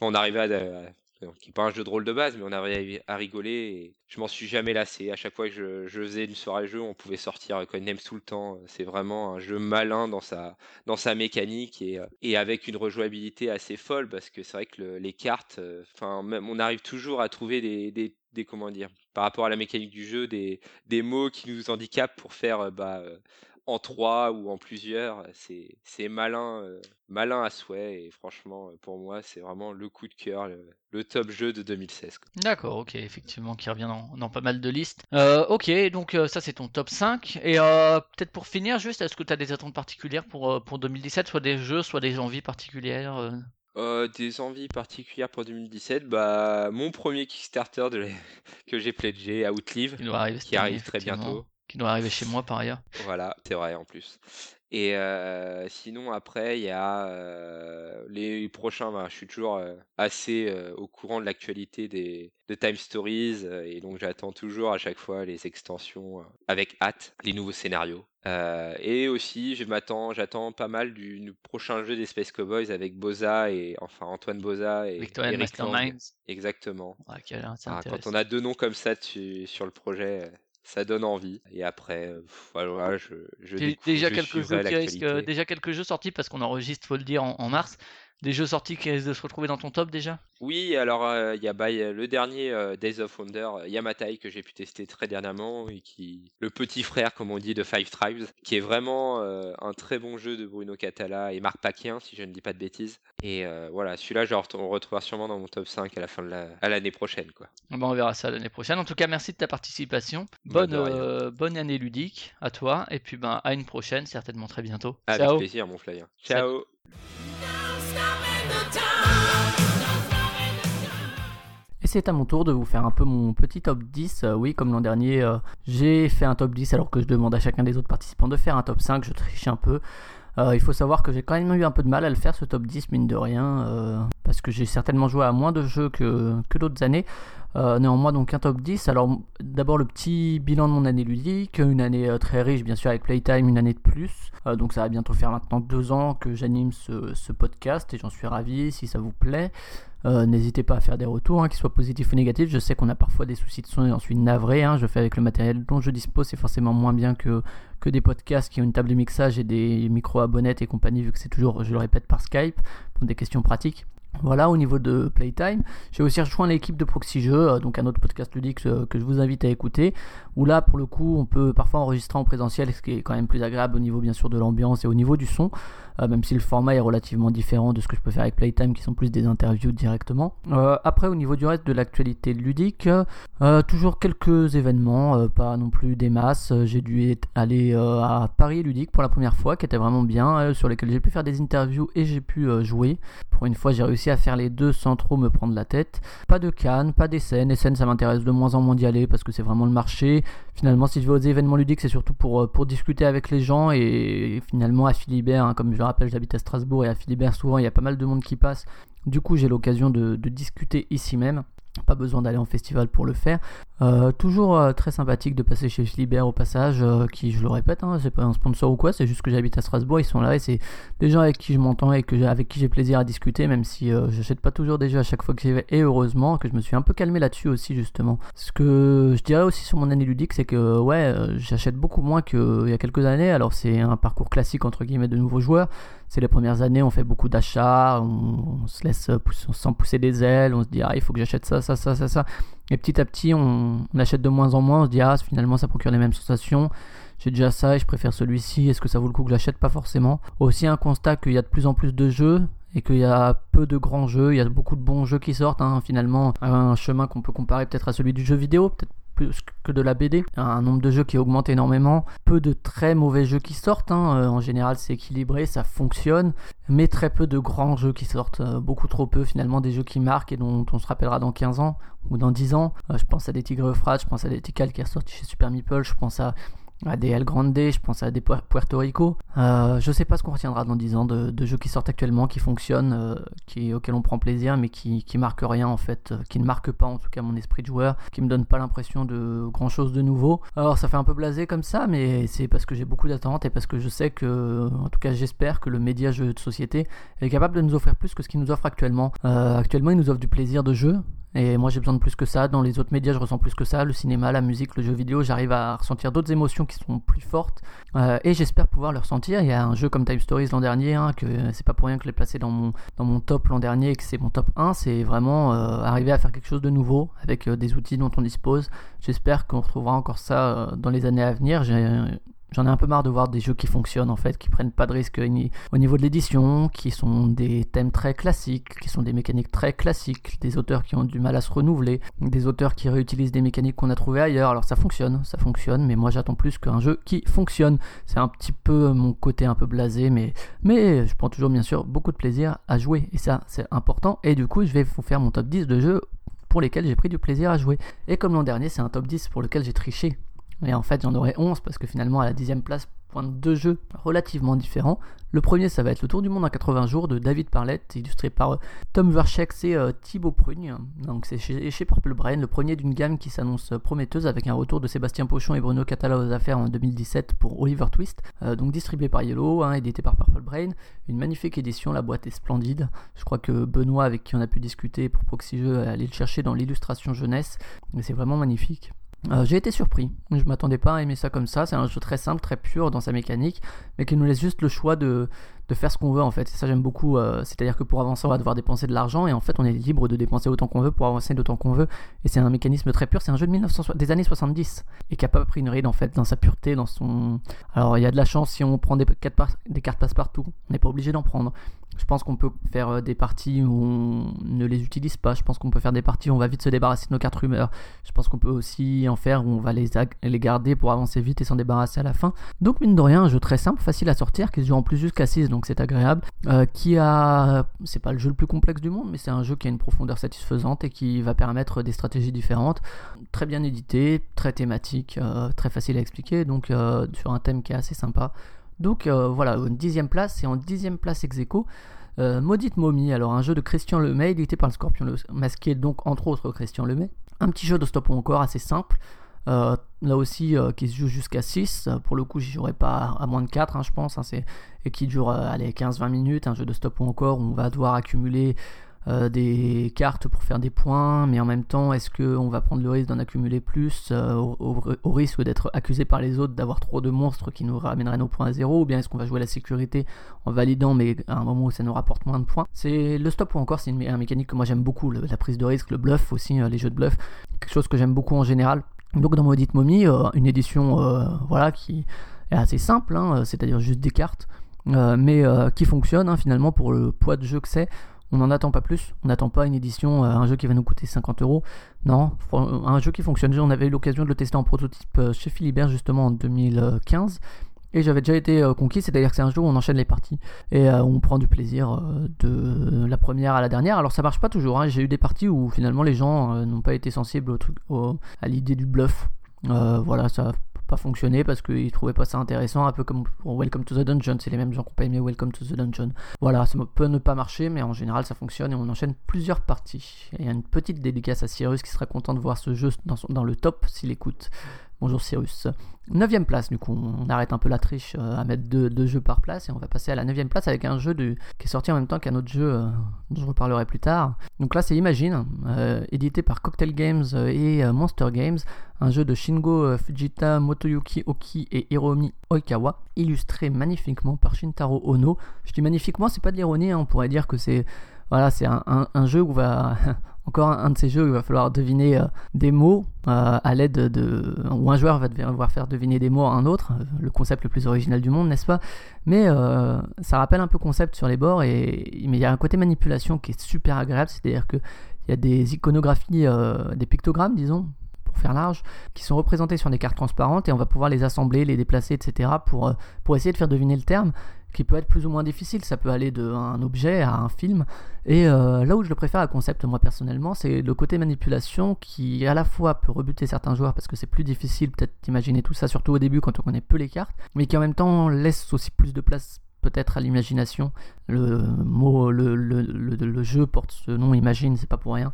on arrivait à, qui n'est pas un jeu de rôle de base, mais on arrivait à rigoler et je m'en suis jamais lassé. À chaque fois que je, faisais une soirée jeu, on pouvait sortir Codenames tout le temps. C'est vraiment un jeu malin dans sa, dans sa mécanique et, et avec une rejouabilité assez folle parce que c'est vrai que les cartes, enfin, on arrive toujours à trouver des, des, des, comment dire, par rapport à la mécanique du jeu, des, des mots qui nous handicapent pour faire bah, en trois ou en plusieurs. C'est malin, euh, malin à souhait. Et franchement, euh, pour moi, c'est vraiment le coup de cœur, le, top jeu de 2016. D'accord, ok, effectivement, qui revient dans, pas mal de listes. Euh, ok, donc ça c'est ton top 5. Et peut-être pour finir, juste, est-ce que tu as des attentes particulières pour, pour 2017, soit des jeux, soit des envies particulières des envies particulières pour 2017, bah mon premier Kickstarter de que j'ai pledgé, Outlive, qui arrive très bientôt qui doit arriver chez moi par ailleurs. Voilà, c'est vrai en plus. Et sinon, après, il y a les prochains. Ben, je suis toujours assez au courant de l'actualité des de Time Stories et donc j'attends toujours à chaque fois les extensions avec hâte, les nouveaux scénarios. et aussi, je m'attends, j'attends pas mal du, prochain jeu des Space Cowboys avec Boza et enfin Antoine Boza et Victorian Masterminds. Exactement. Ah, quand on a deux noms comme ça sur le projet, ça donne envie. Et après, voilà, je, je déjà quelques jeux déjà quelques jeux sortis parce qu'on enregistre, faut le dire, en mars des jeux sortis qui risquent de se retrouver dans ton top déjà? Oui, alors euh, il y a bah, le dernier euh, Days of Wonder, Yamatai, que j'ai pu tester très dernièrement, et qui le petit frère, comme on dit, de Five Tribes, qui est vraiment un très bon jeu de Bruno Catala et Marc Paquin, si je ne dis pas de bêtises. Et voilà, celui-là, on retrouvera sûrement dans mon top 5 à la fin de l'année prochaine. Quoi. Bon, on verra ça l'année prochaine. En tout cas, merci de ta participation. Bonne, bonne année ludique à toi, et puis ben, à une prochaine, certainement très bientôt. Avec plaisir, mon flyer. Ciao. Et c'est à mon tour de vous faire un peu mon petit top 10. Euh, oui, comme l'an dernier, euh, j'ai fait un top 10 alors que je demande à chacun des autres participants de faire un top 5. Je triche un peu. Euh, il faut savoir que j'ai quand même eu un peu de mal à le faire ce top 10, mine de rien, parce que j'ai certainement joué à moins de jeux que, que d'autres années. néanmoins, donc un top 10. Alors, d'abord le petit bilan de mon année ludique, une année très riche, bien sûr, avec Playtime, une année de plus. donc, ça va bientôt faire maintenant deux ans que j'anime ce, ce, podcast et j'en suis ravi si ça vous plaît. Euh, n'hésitez pas à faire des retours, hein, qu'ils soient positifs ou négatifs. Je sais qu'on a parfois des soucis de son et j'en suis navré. Hein. Je fais avec le matériel dont je dispose, c'est forcément moins bien que, que des podcasts qui ont une table de mixage et des micros à bonnettes et compagnie, vu que c'est toujours, je le répète, par Skype, pour des questions pratiques. Voilà, au niveau de Playtime, j'ai aussi rejoint l'équipe de Proxy Jeux, euh, donc un autre podcast ludique euh, que je vous invite à écouter, où là, pour le coup, on peut parfois enregistrer en présentiel, ce qui est quand même plus agréable au niveau, bien sûr, de l'ambiance et au niveau du son, euh, même si le format est relativement différent de ce que je peux faire avec Playtime, qui sont plus des interviews directement. après, au niveau du reste de l'actualité ludique, toujours quelques événements, pas non plus des masses. J'ai dû aller à Paris Ludique pour la première fois, qui était vraiment bien, sur lesquels j'ai pu faire des interviews et j'ai pu jouer. Pour une fois, j'ai réussi à faire les deux sans trop me prendre la tête. Pas de Cannes, pas des scènes. Les scènes, ça m'intéresse de moins en moins d'y aller parce que c'est vraiment le marché. Finalement, si je vais aux événements ludiques, c'est surtout pour, euh, pour discuter avec les gens. Et finalement, à Philibert, hein, comme je le rappelle, j'habite à Strasbourg et à Philibert, souvent, il y a pas mal de monde qui passe. Du coup, j'ai l'occasion de, de discuter ici même. Pas besoin d'aller en festival pour le faire. Euh, toujours euh, très sympathique de passer chez Schlieber au passage, euh, qui je le répète, hein, c'est pas un sponsor ou quoi, c'est juste que j'habite à Strasbourg, ils sont là et c'est des gens avec qui je m'entends et avec qui j'ai plaisir à discuter, même si j'achète pas toujours des jeux à chaque fois que j'y vais, et heureusement que je me suis un peu calmé là-dessus aussi justement. Ce que je dirais aussi sur mon année ludique, c'est que ouais, j'achète beaucoup moins qu'il y a quelques années, alors c'est un parcours classique entre guillemets de nouveaux joueurs, c'est les premières années, on fait beaucoup d'achats, on, se laisse pousser, pousser des ailes, on se dit ah il faut que j'achète ça, ça, ça, ça, ça. Et petit à petit, on, achète de moins en moins, on se dit ah finalement ça procure les mêmes sensations. J'ai déjà ça et je préfère celui-ci. Est-ce que ça vaut le coup que j'achète Pas forcément. Aussi un constat qu'il y a de plus en plus de jeux et qu'il y a peu de grands jeux. Il y a beaucoup de bons jeux qui sortent. Hein. Finalement, un chemin qu'on peut comparer peut-être à celui du jeu vidéo, peut-être plus que de la BD. Un nombre de jeux qui augmente énormément. Peu de très mauvais jeux qui sortent. Hein. Euh, en général, c'est équilibré, ça fonctionne. Mais très peu de grands jeux qui sortent. Euh, beaucoup trop peu, finalement, des jeux qui marquent et dont on se rappellera dans 15 ans ou dans 10 ans. Euh, je pense à des Tigres Frat, je pense à des Tikal qui est sorti chez Super Meeple, je pense à à des El Grande, je pense à des Puerto Rico. Euh, je sais pas ce qu'on retiendra dans 10 ans de, jeux qui sortent actuellement, qui fonctionnent, euh, qui, auxquels on prend plaisir, mais qui, qui marquent rien en fait, euh, qui ne marquent pas en tout cas mon esprit de joueur, qui me donnent pas l'impression de grand chose de nouveau. Alors ça fait un peu blasé comme ça, mais c'est parce que j'ai beaucoup d'attentes et parce que je sais que, en tout cas j'espère que le média jeu de société est capable de nous offrir plus que ce qu'il nous offre actuellement. actuellement il nous offre du plaisir de jeu, et moi j'ai besoin de plus que ça. Dans les autres médias, je ressens plus que ça. Le cinéma, la musique, le jeu vidéo, j'arrive à ressentir d'autres émotions qui sont plus fortes. Euh, et j'espère pouvoir le ressentir. Il y a un jeu comme Time Stories l'an dernier, hein, que c'est pas pour rien que je l'ai placé dans mon, dans mon top l'an dernier et que c'est mon top 1. C'est vraiment euh, arriver à faire quelque chose de nouveau avec euh, des outils dont on dispose. J'espère qu'on retrouvera encore ça dans les années à venir. J'en ai un peu marre de voir des jeux qui fonctionnent en fait, qui prennent pas de risques au niveau de l'édition, qui sont des thèmes très classiques, qui sont des mécaniques très classiques, des auteurs qui ont du mal à se renouveler, des auteurs qui réutilisent des mécaniques qu'on a trouvées ailleurs. Alors ça fonctionne, ça fonctionne, mais moi j'attends plus qu'un jeu qui fonctionne. C'est un petit peu mon côté un peu blasé, mais, mais je prends toujours bien sûr beaucoup de plaisir à jouer, et ça c'est important. Et du coup je vais vous faire mon top 10 de jeux pour lesquels j'ai pris du plaisir à jouer. Et comme l'an dernier, c'est un top 10 pour lequel j'ai triché et en fait, j'en aurai 11 parce que finalement, à la dixième place, pointe deux jeux relativement différents. Le premier, ça va être Le Tour du Monde en 80 jours de David Parlett, illustré par euh, Tom Vercheck et euh, Thibaut Prugne. Donc c'est chez, Purple Brain, le premier d'une gamme qui s'annonce prometteuse avec un retour de Sébastien Pochon et Bruno Catala aux affaires en 2017 pour Oliver Twist. Euh, donc distribué par Yellow, hein, édité par Purple Brain. Une magnifique édition, la boîte est splendide. Je crois que Benoît, avec qui on a pu discuter pour Proxy Jeux, allé le chercher dans l'illustration jeunesse. Mais c'est vraiment magnifique. Euh, j'ai été surpris, je m'attendais pas à aimer ça comme ça, c'est un jeu très simple, très pur dans sa mécanique, mais qui nous laisse juste le choix de, de faire ce qu'on veut en fait. Et ça j'aime beaucoup. Euh, c'est-à-dire que pour avancer, on va devoir dépenser de l'argent et en fait, on est libre de dépenser autant qu'on veut pour avancer d'autant qu'on veut. Et c'est un mécanisme très pur. C'est un jeu de 1900, des années 70 et qui a pas pris une ride en fait dans sa pureté, dans son. Alors il y a de la chance si on prend des, des cartes passe-partout. On n'est pas obligé d'en prendre. Je pense qu'on peut faire euh, des parties où on ne les utilise pas. Je pense qu'on peut faire des parties où on va vite se débarrasser de nos cartes rumeurs. Je pense qu'on peut aussi en faire où on va les, les garder pour avancer vite et s'en débarrasser à la fin. Donc mine de rien, un jeu très simple, facile à sortir, qui se joue en plus jusqu'à 6 donc c'est agréable. Euh, qui a, c'est pas le jeu le plus complexe du monde, mais c'est un jeu qui a une profondeur satisfaisante et qui va permettre des stratégies différentes. Très bien édité, très thématique, euh, très facile à expliquer, donc euh, sur un thème qui est assez sympa. Donc voilà, une dixième place, et en dixième place ex aequo, Maudite Momie, alors un jeu de Christian Lemay, édité par le Scorpion le masqué, donc entre autres Christian Lemay. Un petit jeu de stop ou encore assez simple, là aussi, euh, qui se joue jusqu'à 6. Pour le coup, j'y jouerai pas à moins de 4, hein, je pense. Hein, et qui dure euh, allez, 15-20 minutes. Un jeu de stop ou encore où on va devoir accumuler des cartes pour faire des points. Mais en même temps, est-ce qu'on va prendre le risque d'en accumuler plus au, risque d'être accusé par les autres d'avoir trop de monstres qui nous ramèneraient nos points à zéro? Ou bien est-ce qu'on va jouer la sécurité en validant, mais à un moment où ça nous rapporte moins de points? C'est le stop ou encore, c'est une, mécanique que moi j'aime beaucoup. la prise de risque, le bluff aussi, les jeux de bluff. Quelque chose que j'aime beaucoup en général donc dans Maudite Momie, euh, une édition euh, voilà, qui est assez simple, hein, c'est-à-dire juste des cartes, euh, mais qui fonctionne hein, finalement pour le poids de jeu que c'est. On n'en attend pas plus, on n'attend pas une édition, un jeu qui va nous coûter 50 euros. Non, un jeu qui fonctionne. On avait eu l'occasion de le tester en prototype chez Philibert justement en 2015 et j'avais déjà été euh, conquis, c'est-à-dire que c'est un jeu où on enchaîne les parties et euh, on prend du plaisir euh, de la première à la dernière. Alors ça marche pas toujours, hein. j'ai eu des parties où finalement les gens n'ont pas été sensibles au truc, à l'idée du bluff. voilà, ça pas fonctionné parce qu'ils trouvaient pas ça intéressant, un peu comme pour Welcome to the Dungeon, c'est les mêmes gens qui n'ont pas aimé Welcome to the Dungeon. Voilà, ça peut ne pas marcher, mais en général ça fonctionne et on enchaîne plusieurs parties. il y a une petite dédicace à Cyrus qui sera content de voir ce jeu dans le top s'il écoute. Bonjour Cyrus. Neuvième place, du coup, on arrête un peu la triche euh, à mettre deux, jeux par place et on va passer à la neuvième place avec un jeu qui est sorti en même temps qu'un autre jeu euh, dont je reparlerai plus tard. Donc là, c'est Imagine, euh, édité par Cocktail Games et Monster Games, un jeu de Shingo Fujita, Motoyuki Oki et Hiromi Oikawa, illustré magnifiquement par Shintaro Ono. Je dis magnifiquement, c'est pas de l'ironie, hein, on pourrait dire que c'est un, jeu où va encore un, de ces jeux où il va falloir deviner euh, des mots euh, à l'aide de où un joueur va devoir faire deviner des mots à un autre, euh, le concept le plus original du monde, n'est-ce pas? Mais ça rappelle un peu concept sur les bords et mais il y a un côté manipulation qui est super agréable, c'est-à-dire que il y a des iconographies, des pictogrammes, disons, faire large, qui sont représentés sur des cartes transparentes et on va pouvoir les assembler, les déplacer, etc. pour, pour essayer de faire deviner le terme qui peut être plus ou moins difficile. Ça peut aller d'un objet à un film. Et euh, là où je le préfère à concept, moi personnellement, c'est le côté manipulation qui à la fois peut rebuter certains joueurs parce que c'est plus difficile peut-être d'imaginer tout ça, surtout au début quand on connaît peu les cartes, mais qui en même temps laisse aussi plus de place peut-être à l'imagination. Le mot, le, le, le, jeu porte ce nom, imagine, c'est pas pour rien.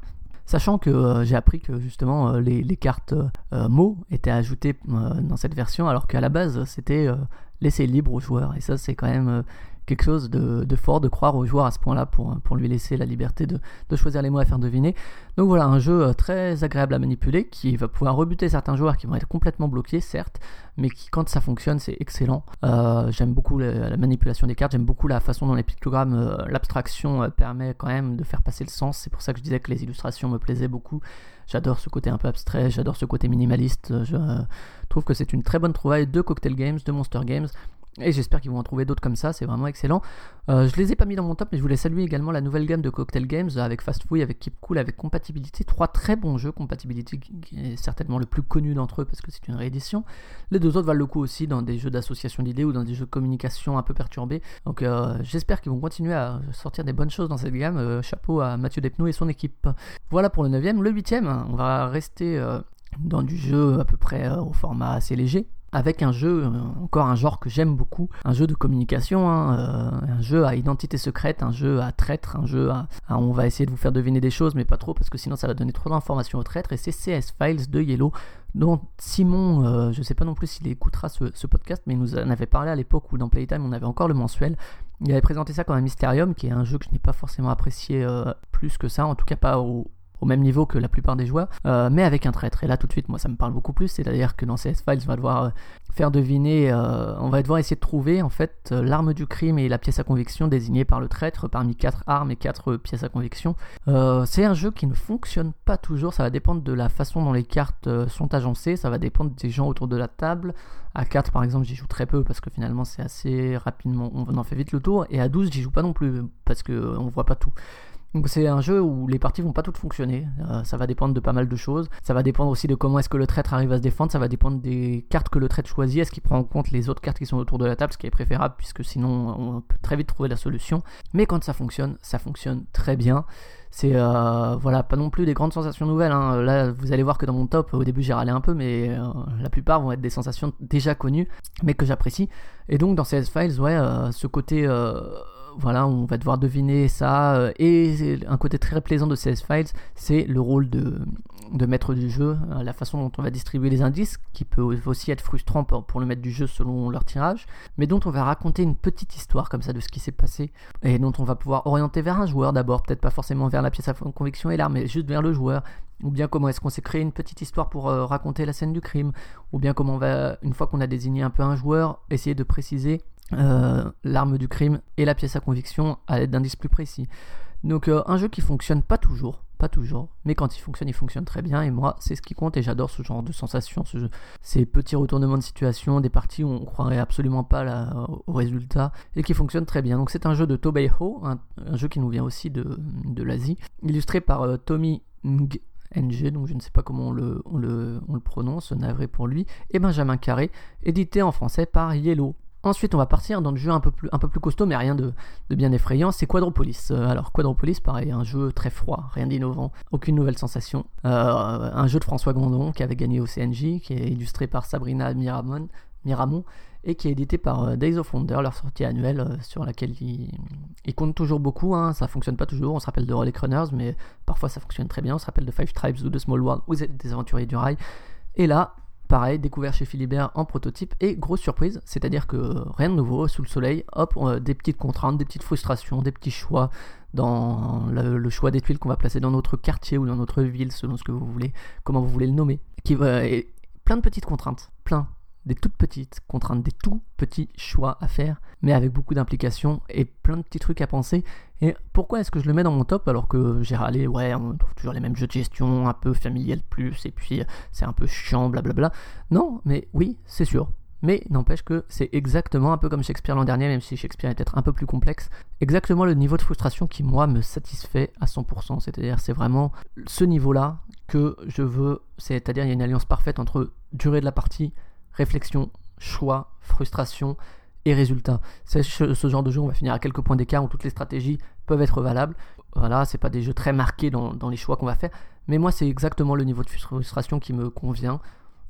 Sachant que euh, j'ai appris que justement euh, les, cartes mots étaient ajoutées dans cette version, alors qu'à la base c'était laisser libre aux joueurs. Et ça, c'est quand même euh, quelque chose de, fort de croire aux joueurs à ce point-là pour, pour lui laisser la liberté de, choisir les mots à faire deviner. Donc voilà, un jeu euh, très agréable à manipuler qui va pouvoir rebuter certains joueurs qui vont être complètement bloqués, certes, mais qui, quand ça fonctionne, c'est excellent. Euh, j'aime beaucoup la, manipulation des cartes, j'aime beaucoup la façon dont les pictogrammes, l'abstraction permet quand même de faire passer le sens. C'est pour ça que je disais que les illustrations me plaisaient beaucoup. J'adore ce côté un peu abstrait, j'adore ce côté minimaliste. Je trouve que c'est une très bonne trouvaille de Cocktail Games, de Monster Games. Et j'espère qu'ils vont en trouver d'autres comme ça, c'est vraiment excellent. Euh, je les ai pas mis dans mon top, mais je voulais saluer également la nouvelle gamme de Cocktail Games avec Fast Food, avec Keep Cool, avec Compatibility. Trois très bons jeux, Compatibility qui est certainement le plus connu d'entre eux parce que c'est une réédition. Les deux autres valent le coup aussi dans des jeux d'association d'idées ou dans des jeux de communication un peu perturbés. Donc euh, j'espère qu'ils vont continuer à sortir des bonnes choses dans cette gamme. Euh, chapeau à Mathieu Depnou et son équipe. Voilà pour le 9 Le 8 on va rester dans du jeu à peu près au format assez léger avec un jeu, euh, encore un genre que j'aime beaucoup, un jeu de communication, hein, euh, un jeu à identité secrète, un jeu à traître, un jeu à, on va essayer de vous faire deviner des choses, mais pas trop parce que sinon ça va donner trop d'informations aux traîtres. Et c'est CS Files de Yellow, dont Simon, euh, je ne sais pas non plus s'il écoutera ce, podcast, mais il nous en avait parlé à l'époque où dans Playtime on avait encore le mensuel. Il avait présenté ça comme un Mysterium, qui est un jeu que je n'ai pas forcément apprécié plus que ça, en tout cas pas au, au même niveau que la plupart des joueurs, euh, mais avec un traître. Et là, tout de suite, moi, ça me parle beaucoup plus. C'est-à-dire que dans CS Files, on va devoir euh, faire deviner, euh, on va devoir essayer de trouver en fait l'arme du crime et la pièce à conviction désignée par le traître parmi quatre armes et quatre pièces à conviction. c'est un jeu qui ne fonctionne pas toujours. Ça va dépendre de la façon dont les cartes sont agencées. Ça va dépendre des gens autour de la table. À 4 par exemple, j'y joue très peu parce que finalement c'est assez rapidement, on en fait vite le tour. Et à 12, j'y joue pas non plus parce qu'on voit pas tout. Donc c'est un jeu où les parties vont pas toutes fonctionner. Euh, ça va dépendre de pas mal de choses. Ça va dépendre aussi de comment est-ce que le traître arrive à se défendre. Ça va dépendre des cartes que le traître choisit. Est-ce qu'il prend en compte les autres cartes qui sont autour de la table, ce qui est préférable puisque sinon on peut très vite trouver la solution. Mais quand ça fonctionne, ça fonctionne très bien. C'est euh, voilà pas non plus des grandes sensations nouvelles. Hein. Là vous allez voir que dans mon top au début j'ai râlé un peu, mais euh, la plupart vont être des sensations déjà connues, mais que j'apprécie. Et donc dans CS Files, ouais, ce côté voilà, on va devoir deviner ça. Euh, et un côté très plaisant de CS Files, c'est le rôle de, maître du jeu, euh, la façon dont on va distribuer les indices, qui peut aussi être frustrant pour, le maître du jeu selon leur tirage, mais dont on va raconter une petite histoire comme ça de ce qui s'est passé, et dont on va pouvoir orienter vers un joueur d'abord, peut-être pas forcément vers la pièce à conviction et l'arme, mais juste vers le joueur, ou bien comment est-ce qu'on s'est créé une petite histoire pour euh, raconter la scène du crime, ou bien comment on va, une fois qu'on a désigné un peu un joueur, essayer de préciser euh, l'arme du crime et la pièce à conviction à l'aide d'indices plus précis. Donc euh, un jeu qui fonctionne pas toujours, pas toujours, mais quand il fonctionne, il fonctionne très bien et moi c'est ce qui compte et j'adore ce genre de sensation, ces petits retournements de situation, des parties où on croirait absolument pas au résultat et qui fonctionnent très bien. Donc c'est un jeu de Tobei Ho, un, jeu qui nous vient aussi de, de l'Asie, illustré par euh, Tommy NG, donc je ne sais pas comment on le, on le, on le prononce, navré pour lui, et Benjamin Carré, édité en français par Yellow. Ensuite, on va partir dans le jeu un peu plus, costaud, mais rien de, bien effrayant. C'est Quadropolis. Euh, alors, Quadropolis, pareil, un jeu très froid, rien d'innovant, aucune nouvelle sensation. Euh, un jeu de François Gondon qui avait gagné au CNJ, qui est illustré par Sabrina Miramon, et qui est édité par euh, Days of Wonder, leur sortie annuelle, sur laquelle ils, comptent toujours beaucoup. Hein. Ça fonctionne pas toujours. On se rappelle de Rolling Runners, mais parfois ça fonctionne très bien. On se rappelle de Five Tribes ou de Small World ou des Aventuriers du Rail. Et là, Pareil, découvert chez Philibert en prototype et grosse surprise, c'est-à-dire que rien de nouveau sous le soleil, hop, des petites contraintes, des petites frustrations, des petits choix dans le, choix des tuiles qu'on va placer dans notre quartier ou dans notre ville, selon ce que vous voulez, comment vous voulez le nommer. Et plein de petites contraintes, plein, des toutes petites contraintes, des tout petits choix à faire, mais avec beaucoup d'implications et plein de petits trucs à penser. Et pourquoi est-ce que je le mets dans mon top alors que j'ai râlé, ouais, on trouve toujours les mêmes jeux de gestion, un peu familial plus, et puis c'est un peu chiant, blablabla. Non, mais oui, c'est sûr. mais n'empêche que c'est exactement un peu comme Shakespeare l'an dernier, même si Shakespeare est peut-être un peu plus complexe, exactement le niveau de frustration qui moi me satisfait à 100%. C'est-à-dire c'est vraiment ce niveau-là que je veux, c'est-à-dire il y a une alliance parfaite entre durée de la partie, réflexion, choix, frustration et résultat. C'est ce genre de jeu, on va finir à quelques points d'écart où toutes les stratégies peuvent être valables. Voilà, c'est pas des jeux très marqués dans, les choix qu'on va faire, mais moi c'est exactement le niveau de frustration qui me convient.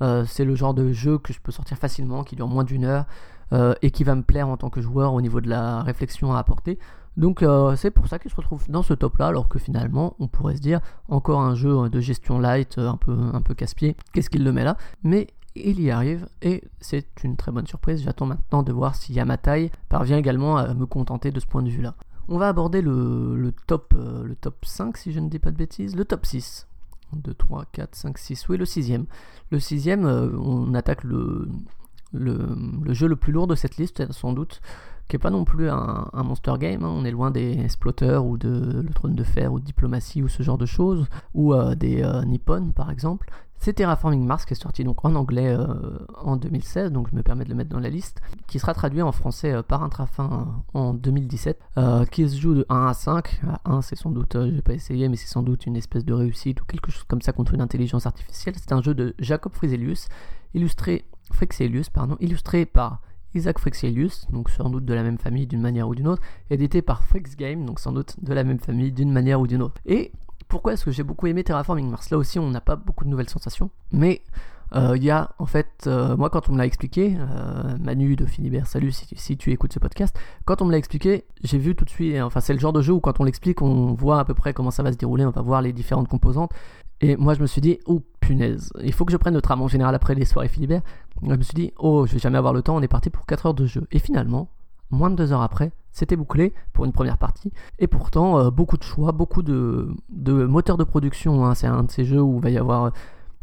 Euh, c'est le genre de jeu que je peux sortir facilement, qui dure moins d'une heure euh, et qui va me plaire en tant que joueur au niveau de la réflexion à apporter. Donc euh, c'est pour ça qu'il se retrouve dans ce top là, alors que finalement on pourrait se dire encore un jeu de gestion light, un peu, un peu casse-pied, qu'est-ce qu'il le met là? Mais il y arrive et c'est une très bonne surprise. J'attends maintenant de voir si Yamatai parvient également à me contenter de ce point de vue là. On va aborder le, top, le top 5 si je ne dis pas de bêtises, le top 6. 2, 3, 4, 5, 6, oui le sixième. Le sixième, euh, on attaque le, le, jeu le plus lourd de cette liste, sans doute, qui n'est pas non plus un, monster game. Hein. On est loin des Sploters ou de Le Trône de Fer ou de Diplomatie ou ce genre de choses, ou euh, des euh, Nippon par exemple. C'est Terraforming Mars qui est sorti donc en anglais en 2016, donc je me permets de le mettre dans la liste, qui sera traduit en français par Intrafin en 2017, qui se joue de 1 à 5. 1 c'est sans doute, je vais pas essayé, mais c'est sans doute une espèce de réussite ou quelque chose comme ça contre une intelligence artificielle. C'est un jeu de Jacob Friselius, illustré, Frixelius, pardon, illustré par Isaac Frixelius, donc sans doute de la même famille d'une manière ou d'une autre, édité par Frix Game, donc sans doute de la même famille d'une manière ou d'une autre. Et pourquoi est-ce que j'ai beaucoup aimé Terraforming? Mars Là aussi, on n'a pas beaucoup de nouvelles sensations, mais euh, il y a en fait, euh, moi quand on me l'a expliqué, euh, Manu de Philibert, salut si, tu écoutes ce podcast, quand on me l'a expliqué, j'ai vu tout de suite, enfin c'est le genre de jeu où quand on l'explique, on voit à peu près comment ça va se dérouler, on va voir les différentes composantes, et moi je me suis dit, oh punaise, il faut que je prenne le tram en général après les soirées Philibert, je me suis dit, oh je vais jamais avoir le temps, on est parti pour 4 heures de jeu, et finalement, moins de 2 heures après, c'était bouclé pour une première partie. Et pourtant, euh, beaucoup de choix, beaucoup de, moteurs de production. Hein. C'est un de ces jeux où il va avoir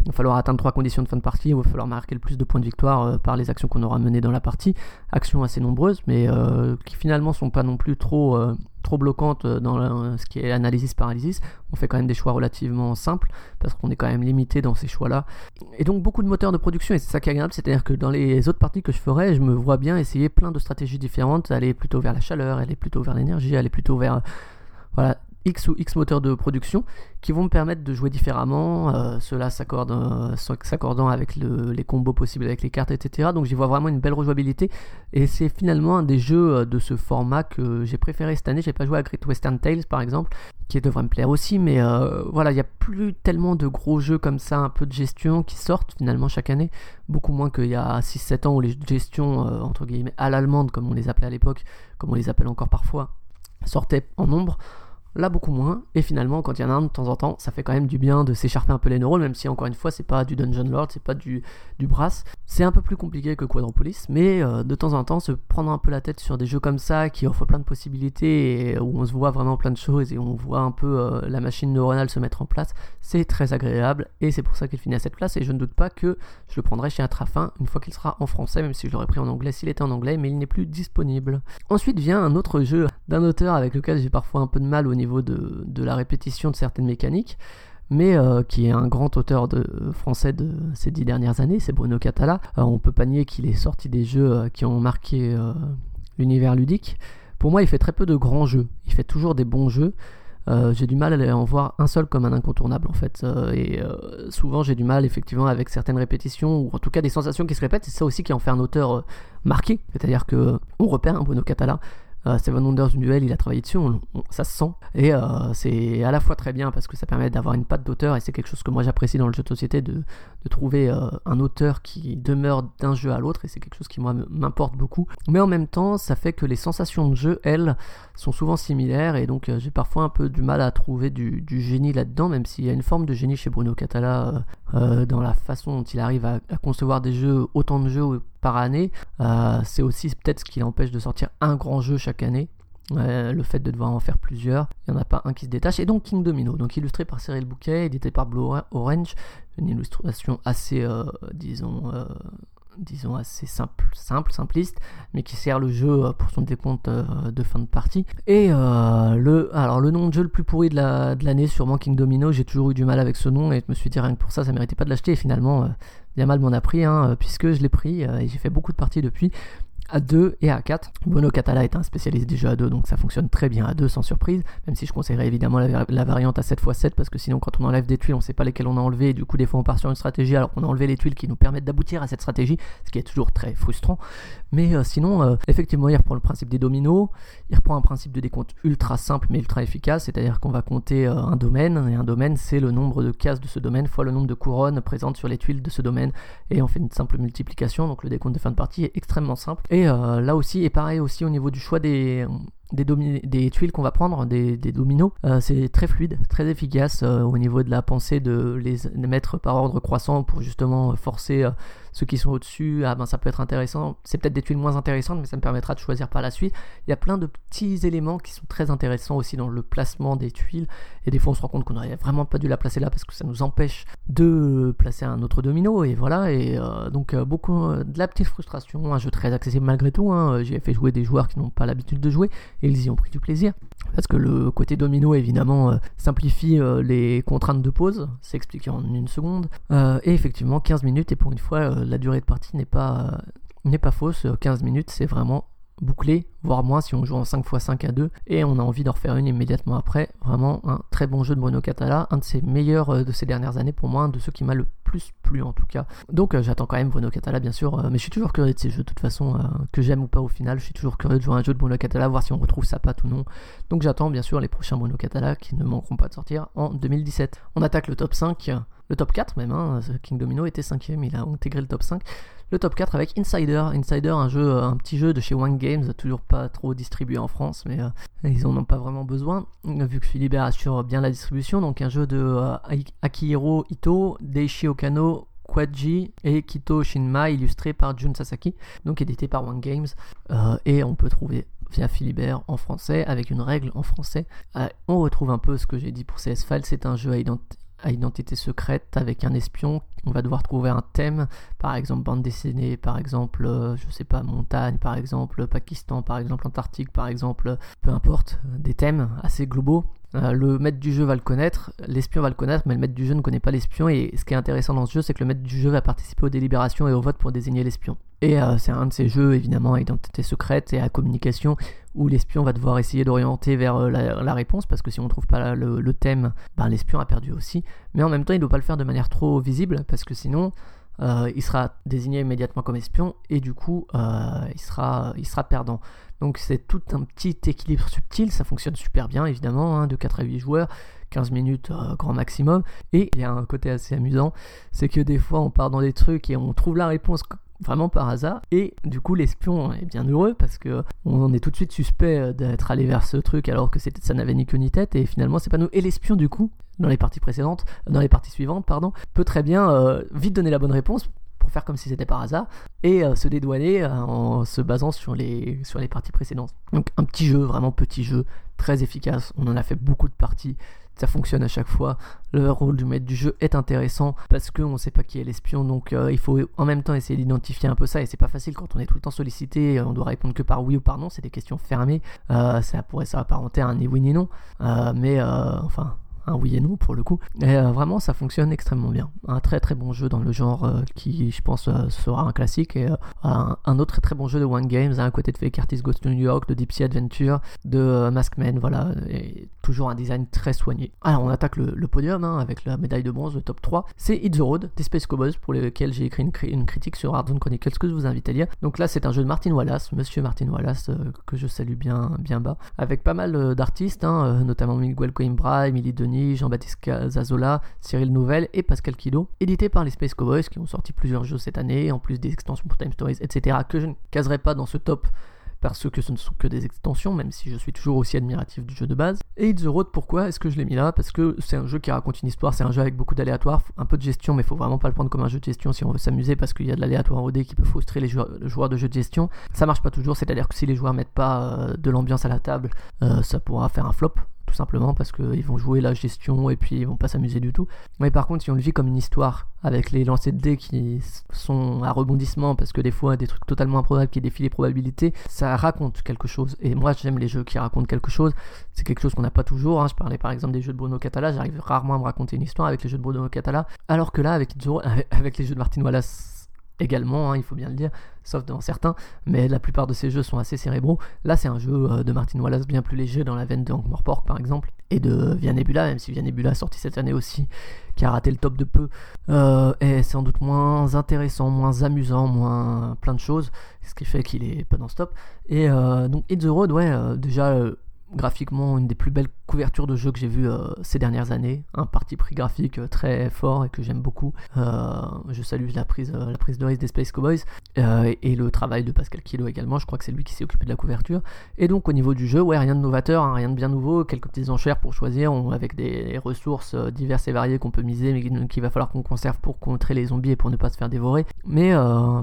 il va falloir atteindre trois conditions de fin de partie, il va falloir marquer le plus de points de victoire euh, par les actions qu'on aura menées dans la partie. Actions assez nombreuses, mais euh, qui finalement sont pas non plus trop, trop bloquantes dans ce qui est analysis-paralysis. On fait quand même des choix relativement simples, parce qu'on est quand même limité dans ces choix-là. Et donc beaucoup de moteurs de production, et c'est ça qui est agréable, c'est-à-dire que dans les autres parties que je ferai, je me vois bien essayer plein de stratégies différentes, aller plutôt vers la chaleur, aller plutôt vers l'énergie, aller plutôt vers voilà, X ou X moteurs de production qui vont me permettre de jouer différemment, euh, cela euh, s'accordant avec les combos possibles avec les cartes, etc. Donc j'y vois vraiment une belle rejouabilité et c'est finalement un des jeux euh, de ce format que j'ai préféré cette année. J'ai pas joué à Great Western Tales par exemple, qui devrait me plaire aussi, mais voilà, il n'y a plus tellement de gros jeux comme ça, un peu de gestion qui sortent finalement chaque année, beaucoup moins qu'il y a 6-7 ans où les jeux de gestion, entre guillemets, à l'allemande, comme on les appelait à l'époque, comme on les appelle encore parfois, sortaient en nombre là beaucoup moins. Et finalement, quand il y en a un de temps en temps, ça fait quand même du bien de s'écharper un peu les neurones, même si encore une fois, c'est pas du Dungeon Lord, c'est pas du, du Brass. C'est un peu plus compliqué que Quadropolis, mais euh, de temps en temps, se prendre un peu la tête sur des jeux comme ça qui offrent plein de possibilités et où on se voit vraiment plein de choses et on voit un peu euh, la machine neuronale se mettre en place, c'est très agréable et c'est pour ça qu'il finit à cette place. Et je ne doute pas que je le prendrai chez Atrafin une fois qu'il sera en français, même si je l'aurais pris en anglais s'il était en anglais, mais il n'est plus disponible. Ensuite vient un autre jeu d'un auteur avec lequel j'ai parfois un peu de mal au niveau de, la répétition de certaines mécaniques, mais euh, qui est un grand auteur de, français de ces dix dernières années, c'est Bruno Catala. Euh, on peut pas nier qu'il est sorti des jeux euh, qui ont marqué l'univers ludique. Pour moi, il fait très peu de grands jeux. Il fait toujours des bons jeux. j'ai du mal à en voir un seul comme un incontournable en fait. et souvent j'ai du mal effectivement avec certaines répétitions ou en tout cas des sensations qui se répètent. C'est ça aussi qui en fait un auteur marqué. C'est-à-dire que on repère un Bruno Catala euh, Seven Wonders Duel, il a travaillé dessus, ça se sent. Et euh, c'est à la fois très bien parce que ça permet d'avoir une patte d'auteur et c'est quelque chose que moi j'apprécie dans le jeu de société de, trouver euh, un auteur qui demeure d'un jeu à l'autre et c'est quelque chose qui m'importe beaucoup. Mais en même temps, ça fait que les sensations de jeu, elles, sont souvent similaires et donc j'ai parfois un peu du mal à trouver du, génie là-dedans, même s'il y a une forme de génie chez Bruno Catala dans la façon dont il arrive à, concevoir des jeux, autant de jeux par année. Euh, c'est aussi peut-être ce qui l'empêche de sortir un grand jeu chaque année. Euh, le fait de devoir en faire plusieurs, il n'y en a pas un qui se détache. Et donc King Domino, donc illustré par Cyril Bouquet, édité par Blue Orange, une illustration assez, euh, disons, disons assez simple, simple, simpliste, mais qui sert le jeu pour son décompte de fin de partie. Et le, alors le nom de jeu le plus pourri de l'année, la, sûrement King Domino, j'ai toujours eu du mal avec ce nom et je me suis dit rien que pour ça, ça méritait pas de l'acheter. Et finalement, bien mal m'en a pris, hein, puisque je l'ai pris et j'ai fait beaucoup de parties depuis à 2 et à 4. Bruno Catala est un spécialiste des jeux à 2, donc ça fonctionne très bien à 2 sans surprise, même si je conseillerais évidemment la, variante à 7x7, parce que sinon quand on enlève des tuiles, on ne sait pas lesquelles on a enlevé, et du coup des fois on part sur une stratégie alors qu'on a enlevé les tuiles qui nous permettent d'aboutir à cette stratégie, ce qui est toujours très frustrant. Mais euh, sinon, euh, effectivement, il reprend le principe des dominos, il reprend un principe de décompte ultra simple mais ultra efficace, c'est-à-dire qu'on va compter euh, un domaine, et un domaine c'est le nombre de cases de ce domaine fois le nombre de couronnes présentes sur les tuiles de ce domaine, et on fait une simple multiplication, donc le décompte de fin de partie est extrêmement simple. Là aussi, et pareil aussi au niveau du choix des, des, tuiles qu'on va prendre, des, dominos, euh, c'est très fluide, très efficace euh, au niveau de la pensée de les, mettre par ordre croissant pour justement forcer euh, ceux qui sont au-dessus. Ah ben ça peut être intéressant. C'est peut-être des tuiles moins intéressantes, mais ça me permettra de choisir par la suite. Il y a plein de petits éléments qui sont très intéressants aussi dans le placement des tuiles. Et des fois on se rend compte qu'on n'aurait vraiment pas dû la placer là parce que ça nous empêche de placer un autre domino. Et voilà. Et donc beaucoup de la petite frustration. Un jeu très accessible malgré tout. Hein. J'ai fait jouer des joueurs qui n'ont pas l'habitude de jouer et ils y ont pris du plaisir. Parce que le côté domino, évidemment, euh, simplifie euh, les contraintes de pause, c'est expliqué en une seconde. Euh, et effectivement, 15 minutes, et pour une fois, la durée de partie n'est pas, n'est pas fausse. 15 minutes, c'est vraiment bouclé, voire moins si on joue en 5x5 à 2 et on a envie d'en refaire une immédiatement après. Vraiment un très bon jeu de Bruno Catala, un de ses meilleurs euh, de ces dernières années pour moi, un de ceux qui m'a le plus plu en tout cas. Donc euh, j'attends quand même Bruno Catala bien sûr, euh, mais je suis toujours curieux de ces jeux de toute façon, que j'aime ou pas au final, je suis toujours curieux de jouer un jeu de Bruno Catala, voir si on retrouve sa patte ou non. Donc j'attends bien sûr les prochains Bruno Catala qui ne manqueront pas de sortir en 2017. On attaque le top 5, le top 4 même, hein. King Domino était 5 il a intégré le top 5 le top 4 avec Insider. Insider, un jeu, un petit jeu de chez One Games, toujours pas trop distribué en France, mais euh, ils en ont pas vraiment besoin, vu que Philibert assure bien la distribution. Donc un jeu de euh, Akihiro Ito, Deishi Okano, Quadji et Kito Shinma, illustré par Jun Sasaki, donc édité par One Games. Euh, et on peut trouver via Philibert en français, avec une règle en français. on retrouve un peu ce que j'ai dit pour CS Files, c'est un jeu à identité secrète avec un espion. On va devoir trouver un thème, par exemple bande dessinée, par exemple, euh, je sais pas, montagne, par exemple, Pakistan, par exemple, Antarctique, par exemple, peu importe, des thèmes assez globaux. Euh, le maître du jeu va le connaître, l'espion va le connaître, mais le maître du jeu ne connaît pas l'espion. Et ce qui est intéressant dans ce jeu, c'est que le maître du jeu va participer aux délibérations et au vote pour désigner l'espion. Et euh, c'est un de ces jeux, évidemment, à identité secrète et à communication, où l'espion va devoir essayer d'orienter vers euh, la, réponse, parce que si on ne trouve pas le, thème, ben, l'espion a perdu aussi. Mais en même temps, il ne doit pas le faire de manière trop visible, parce que sinon, il sera désigné immédiatement comme espion, et du coup, il, sera, il sera perdant. Donc c'est tout un petit équilibre subtil, ça fonctionne super bien évidemment, hein, de 4 à 8 joueurs, 15 minutes euh, grand maximum. Et il y a un côté assez amusant, c'est que des fois on part dans des trucs et on trouve la réponse vraiment par hasard. Et du coup l'espion est bien heureux parce que on est tout de suite suspect euh, d'être allé vers ce truc alors que ça n'avait ni queue ni tête. Et finalement c'est pas nous. Et l'espion du coup dans les parties précédentes dans les parties suivantes pardon peut très bien euh, vite donner la bonne réponse faire comme si c'était par hasard, et euh, se dédouaner en se basant sur les, sur les parties précédentes. Donc un petit jeu, vraiment petit jeu, très efficace, on en a fait beaucoup de parties, ça fonctionne à chaque fois. Le rôle du maître du jeu est intéressant parce qu'on ne sait pas qui est l'espion, donc euh, il faut en même temps essayer d'identifier un peu ça. Et c'est pas facile quand on est tout le temps sollicité, on doit répondre que par oui ou par non, c'est des questions fermées. ça pourrait s'apparenter à un ni oui ni non, mais enfin un oui et non pour le coup. Et euh, vraiment, ça fonctionne extrêmement bien. Un très très bon jeu dans le genre euh, qui, je pense, euh, sera un classique. Et un, autre très très bon jeu de One Games, à côté de Fake Artist to New York, de Deep Sea Adventure, de Maskman, voilà. Et toujours un design très soigné. Alors, on attaque le, podium hein, avec la médaille de bronze, le top 3. C'est Hit the Road des Space Cowboys pour lesquels j'ai écrit une, critique sur Zone Chronicles que je vous invite à lire. Donc là, c'est un jeu de Martin Wallace, monsieur Martin Wallace, que je salue bien, bien bas, avec pas mal d'artistes, hein, notamment Miguel Coimbra, Emily Denis, Jean-Baptiste Zazola, Cyril Nouvel et Pascal Kido, édité par les Space Cowboys qui ont sorti plusieurs jeux cette année, en plus des extensions pour Time Stories, etc., que je ne caserai pas dans ce top parce que ce ne sont que des extensions, même si je suis toujours aussi admiratif du jeu de base. Et It's the Road, pourquoi est-ce que je l'ai mis là? Parce que c'est un jeu qui raconte une histoire, c'est un jeu avec beaucoup d'aléatoires, un peu de gestion, mais il faut vraiment pas le prendre comme un jeu de gestion si on veut s'amuser, parce qu'il y a de l'aléatoire en OD qui peut frustrer les joueurs, de jeux de gestion. Ça marche pas toujours, c'est-à-dire que si les joueurs mettent pas euh, de l'ambiance à la table, euh, ça pourra faire un flop tout simplement parce qu'ils vont jouer la gestion et puis ils vont pas s'amuser du tout. Mais par contre, si on le vit comme une histoire avec les lancers de dés qui sont à rebondissement parce que des fois des trucs totalement improbables qui défient les probabilités, ça raconte quelque chose. Et moi, j'aime les jeux qui racontent quelque chose. C'est quelque chose qu'on n'a pas toujours. Hein. Je parlais par exemple des jeux de Bruno Catala, j'arrive rarement à me raconter une histoire avec les jeux de Bruno Catala, alors que là, avec, avec les jeux de Martin Wallace également, hein, il faut bien le dire, sauf dans certains, mais la plupart de ces jeux sont assez cérébraux. Là, c'est un jeu euh, de Martin Wallace bien plus léger dans la veine de Hank Morpork, par exemple, et de Vianebula, même si Vianebula sorti cette année aussi, qui a raté le top de peu, euh, est sans doute moins intéressant, moins amusant, moins plein de choses, ce qui fait qu'il est pas dans ce top. Et euh, donc, Hit the Road, ouais, déjà graphiquement une des plus belles couvertures de jeu que j'ai vu euh, ces dernières années. Un parti pris graphique euh, très fort et que j'aime beaucoup. Euh, je salue la prise, la prise de risque des Space Cowboys et, le travail de Pascal Kilo également. Je crois que c'est lui qui s'est occupé de la couverture. Et donc au niveau du jeu, ouais, rien de novateur, hein, rien de bien nouveau. Quelques petites enchères pour choisir avec des ressources diverses et variées qu'on peut miser, mais qu'il va falloir qu'on conserve pour contrer les zombies et pour ne pas se faire dévorer. Mais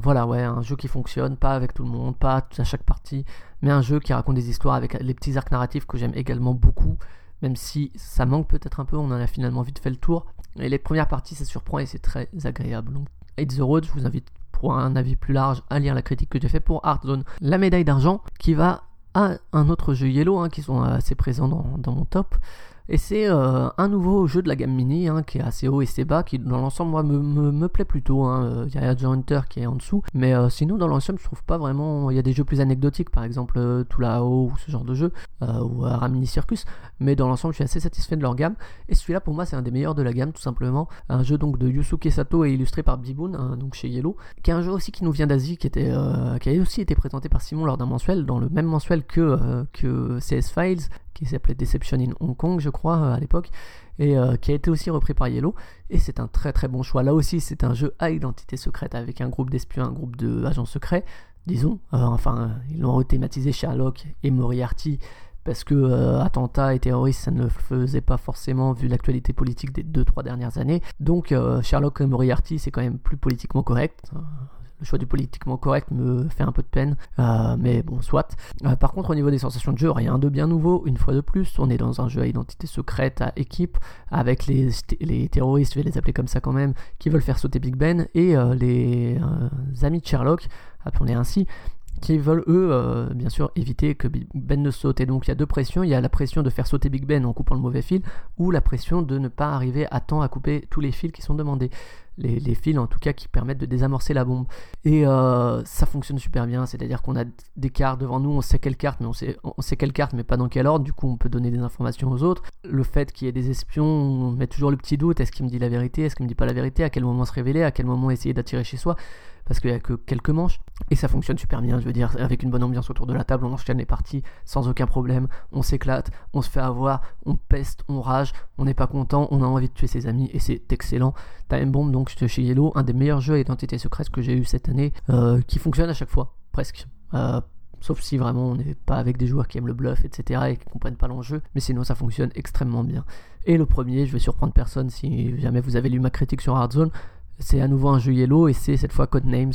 voilà, ouais, un jeu qui fonctionne, pas avec tout le monde, pas à chaque partie mais un jeu qui raconte des histoires avec les petits arcs narratifs que j'aime également beaucoup, même si ça manque peut-être un peu, on en a finalement vite fait le tour. Et les premières parties, ça surprend et c'est très agréable. Donc, Hate the Road, je vous invite pour un avis plus large à lire la critique que j'ai fait pour Art Zone. La médaille d'argent qui va à un autre jeu Yellow hein, qui sont assez présents dans mon top. Et c'est euh, un nouveau jeu de la gamme mini hein, qui est assez haut et assez bas, qui dans l'ensemble me, me, plaît plutôt. Hein. Il y a Adventure Hunter qui est en dessous, mais euh, sinon dans l'ensemble je trouve pas vraiment. Il y a des jeux plus anecdotiques, par exemple euh, là-haut ou ce genre de jeu, ou Ramini Circus, mais dans l'ensemble je suis assez satisfait de leur gamme. Et celui-là pour moi c'est un des meilleurs de la gamme tout simplement. Un jeu donc de Yusuke Sato et illustré par Biboon, hein, donc chez Yellow, qui est un jeu aussi qui nous vient d'Asie, qui était, qui a aussi été présenté par Simon lors d'un mensuel, dans le même mensuel que, que CS Files qui s'appelait Deception in Hong Kong, je crois, euh, à l'époque, et euh, qui a été aussi repris par Yellow. Et c'est un très très bon choix. Là aussi, c'est un jeu à identité secrète avec un groupe d'espions, un groupe d'agents secrets, disons. Euh, enfin, ils l'ont rethématisé Sherlock et Moriarty parce que attentats et terroristes, ça ne le faisait pas forcément vu l'actualité politique des 2-3 dernières années. Donc Sherlock et Moriarty, c'est quand même plus politiquement correct le choix du politiquement correct me fait un peu de peine, euh, mais bon, soit. Euh, par contre, au niveau des sensations de jeu, rien de bien nouveau, une fois de plus. On est dans un jeu à identité secrète, à équipe, avec les, terroristes, je vais les appeler comme ça quand même, qui veulent faire sauter Big Ben, et euh, les amis de Sherlock, appelons-les ainsi, qui veulent eux, bien sûr, éviter que Big Ben ne saute. Et donc il y a deux pressions. Il y a la pression de faire sauter Big Ben en coupant le mauvais fil, ou la pression de ne pas arriver à temps à couper tous les fils qui sont demandés les, fils en tout cas qui permettent de désamorcer la bombe. Et euh, ça fonctionne super bien, c'est-à-dire qu'on a des cartes devant nous, on sait quelle carte, mais on sait, on sait quelle carte, mais pas dans quel ordre, du coup on peut donner des informations aux autres. Le fait qu'il y ait des espions, on met toujours le petit doute, est-ce qu'il me dit la vérité, est-ce qu'il me dit pas la vérité, à quel moment se révéler, à quel moment essayer d'attirer chez soi parce qu'il n'y a que quelques manches, et ça fonctionne super bien, je veux dire, avec une bonne ambiance autour de la table, on enchaîne les parties sans aucun problème, on s'éclate, on se fait avoir, on peste, on rage, on n'est pas content, on a envie de tuer ses amis, et c'est excellent. Time Bomb, donc chez Yellow, un des meilleurs jeux à identité secrète que j'ai eu cette année, euh, qui fonctionne à chaque fois, presque. Euh, sauf si vraiment on n'est pas avec des joueurs qui aiment le bluff, etc. et qui comprennent pas l'enjeu, mais sinon ça fonctionne extrêmement bien. Et le premier, je vais surprendre personne si jamais vous avez lu ma critique sur Hardzone, c'est à nouveau un jeu Yellow et c'est cette fois Codenames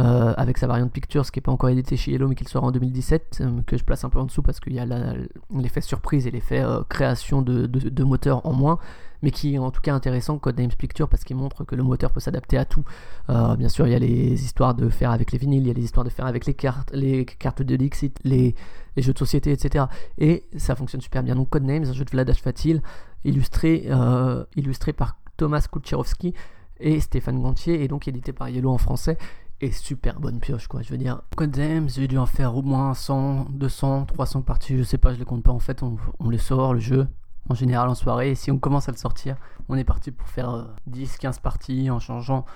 euh, avec sa variante Pictures qui n'est pas encore édité chez Yellow mais qui sort en 2017 euh, que je place un peu en dessous parce qu'il y a l'effet surprise et l'effet euh, création de, de, moteur en moins mais qui est en tout cas intéressant Codenames Picture parce qu'il montre que le moteur peut s'adapter à tout. Bien sûr il y a les histoires de faire avec les vinyles il y a les histoires de faire avec les cartes les cartes de Dixit les, jeux de société etc et ça fonctionne super bien. Donc Codenames un jeu de Vlad Fatil illustré, illustré par Thomas Kucherowski et Stéphane Gontier, et donc édité par Yellow en français. Et super bonne pioche, quoi. Je veux dire, Codems, j'ai dû en faire au moins 100, 200, 300 parties, je sais pas, je les compte pas. En fait, on, on les sort, le jeu, en général en soirée. Et si on commence à le sortir, on est parti pour faire 10, euh, 15 parties en changeant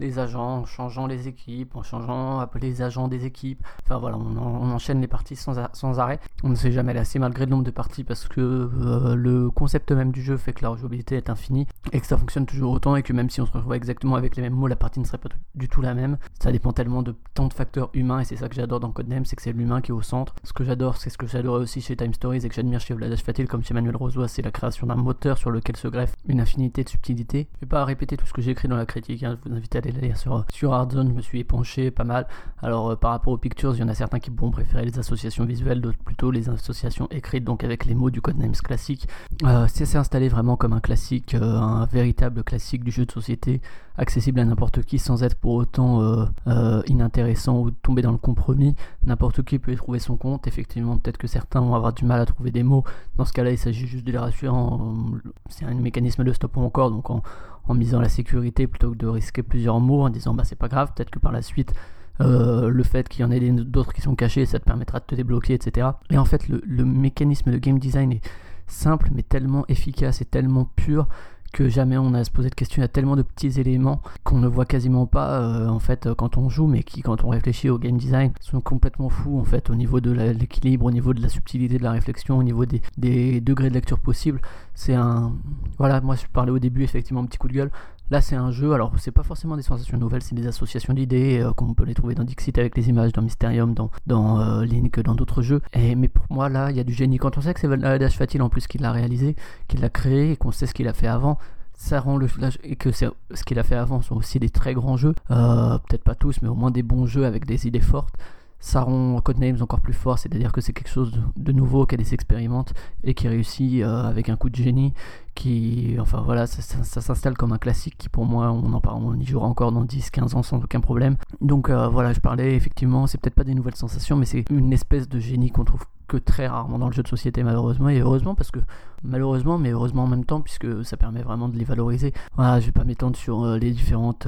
les agents, en changeant les équipes, en changeant les agents des équipes. Enfin voilà, on, enchaîne les parties sans, arrêt. On ne sait jamais lasser malgré le nombre de parties parce que euh, le concept même du jeu fait que la rejouabilité est infinie et que ça fonctionne toujours autant et que même si on se retrouve exactement avec les mêmes mots, la partie ne serait pas du tout la même. Ça dépend tellement de tant de facteurs humains et c'est ça que j'adore dans Codename, c'est que c'est l'humain qui est au centre. Ce que j'adore, c'est ce que j'adorais aussi chez Time Stories et que j'admire chez Vladash Fatil comme chez Manuel Rosoy, c'est la création d'un moteur sur lequel se greffe une infinité de subtilités. Je vais pas répéter tout ce que j'ai écrit dans la critique, hein. je vous invite à lire sur, sur Hardzone, je me suis épanché pas mal. Alors par rapport aux pictures, il y en a certains qui pourront préférer les associations visuelles, d'autres plutôt les associations écrites, donc avec les mots du Codenames classique. c'est installé vraiment comme un classique, un véritable classique du jeu de société, accessible à n'importe qui sans être pour autant inintéressant ou tomber dans le compromis. N'importe qui peut y trouver son compte. Effectivement, peut-être que certains vont avoir du mal à trouver des mots. Dans ce cas-là, il s'agit juste de les rassurer. C'est un mécanisme de stop ou encore, donc en, misant la sécurité plutôt que de risquer plusieurs mots en disant bah c'est pas grave, peut-être que par la suite euh, le fait qu'il y en ait d'autres qui sont cachés, ça te permettra de te débloquer, etc. Et en fait, le, mécanisme de game design est simple, mais tellement efficace et tellement pur que jamais on a se poser de questions. Il y a tellement de petits éléments qu'on ne voit quasiment pas euh, en fait quand on joue, mais qui quand on réfléchit au game design sont complètement fous en fait au niveau de l'équilibre, au niveau de la subtilité de la réflexion, au niveau des, des degrés de lecture possibles. C'est un voilà, moi je parlais au début effectivement un petit coup de gueule. Là, c'est un jeu, alors c'est pas forcément des sensations nouvelles, c'est des associations d'idées, euh, comme on peut les trouver dans Dixit avec les images, dans Mysterium, dans, dans euh, Link, dans d'autres jeux. Mais pour moi, là, il y a du génie. Quand on sait que c'est Valadash Fatil en plus qui l'a réalisé, qui l'a créé, et qu'on sait ce qu'il a fait avant, ça rend le et que ce qu'il a fait avant sont aussi des très grands jeux, euh, peut-être pas tous, mais au moins des bons jeux avec des idées fortes ça rend Codenames encore plus fort, c'est-à-dire que c'est quelque chose de nouveau qu'elle expérimente et qui réussit euh, avec un coup de génie, qui, enfin voilà, ça, s'installe comme un classique qui pour moi, on en parle, on y jouera encore dans 10-15 ans sans aucun problème. Donc euh, voilà, je parlais effectivement, c'est peut-être pas des nouvelles sensations, mais c'est une espèce de génie qu'on trouve que très rarement dans le jeu de société malheureusement et heureusement parce que malheureusement mais heureusement en même temps puisque ça permet vraiment de les valoriser voilà je vais pas m'étendre sur euh, les différentes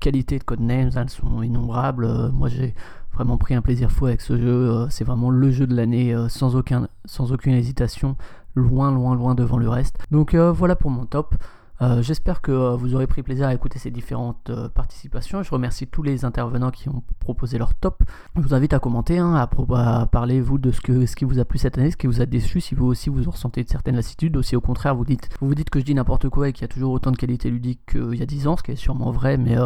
qualités de Codenames elles sont innombrables moi j'ai vraiment pris un plaisir fou avec ce jeu. Euh, c'est vraiment le jeu de l'année euh, sans, aucun, aucune hésitation, loin, loin, loin devant le reste. Donc euh, voilà pour mon top. Euh, j'espère que euh, vous aurez pris plaisir à écouter ces différentes euh, participations. Je remercie tous les intervenants qui ont proposé leur top. Je vous invite à commenter, hein, à, parler vous de ce, que, ce qui vous a plu cette année, ce qui vous a déçu, si vous aussi vous ressentez de certaines lassitudes, aussi au contraire vous dites, vous, vous dites que je dis n'importe quoi et qu'il y a toujours autant de qualité ludique qu'il y a 10 ans, ce qui est sûrement vrai, mais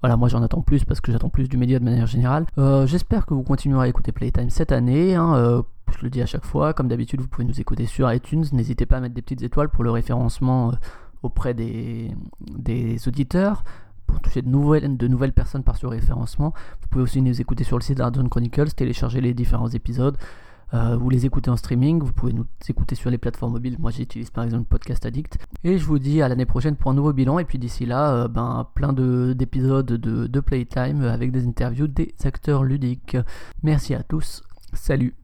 voilà, moi j'en attends plus parce que j'attends plus du média de manière générale. J'espère que vous continuerez à écouter Playtime cette année. Hein, je le dis à chaque fois, comme d'habitude, vous pouvez nous écouter sur iTunes. N'hésitez pas à mettre des petites étoiles pour le référencement auprès des, auditeurs pour toucher de nouvelles, de personnes par ce référencement. Vous pouvez aussi nous écouter sur le site d'Ardzone Chronicles, télécharger les différents épisodes. Euh, vous les écoutez en streaming, vous pouvez nous écouter sur les plateformes mobiles. Moi j'utilise par exemple Podcast Addict. Et je vous dis à l'année prochaine pour un nouveau bilan. Et puis d'ici là, euh, ben, plein d'épisodes de, de Playtime avec des interviews des acteurs ludiques. Merci à tous. Salut.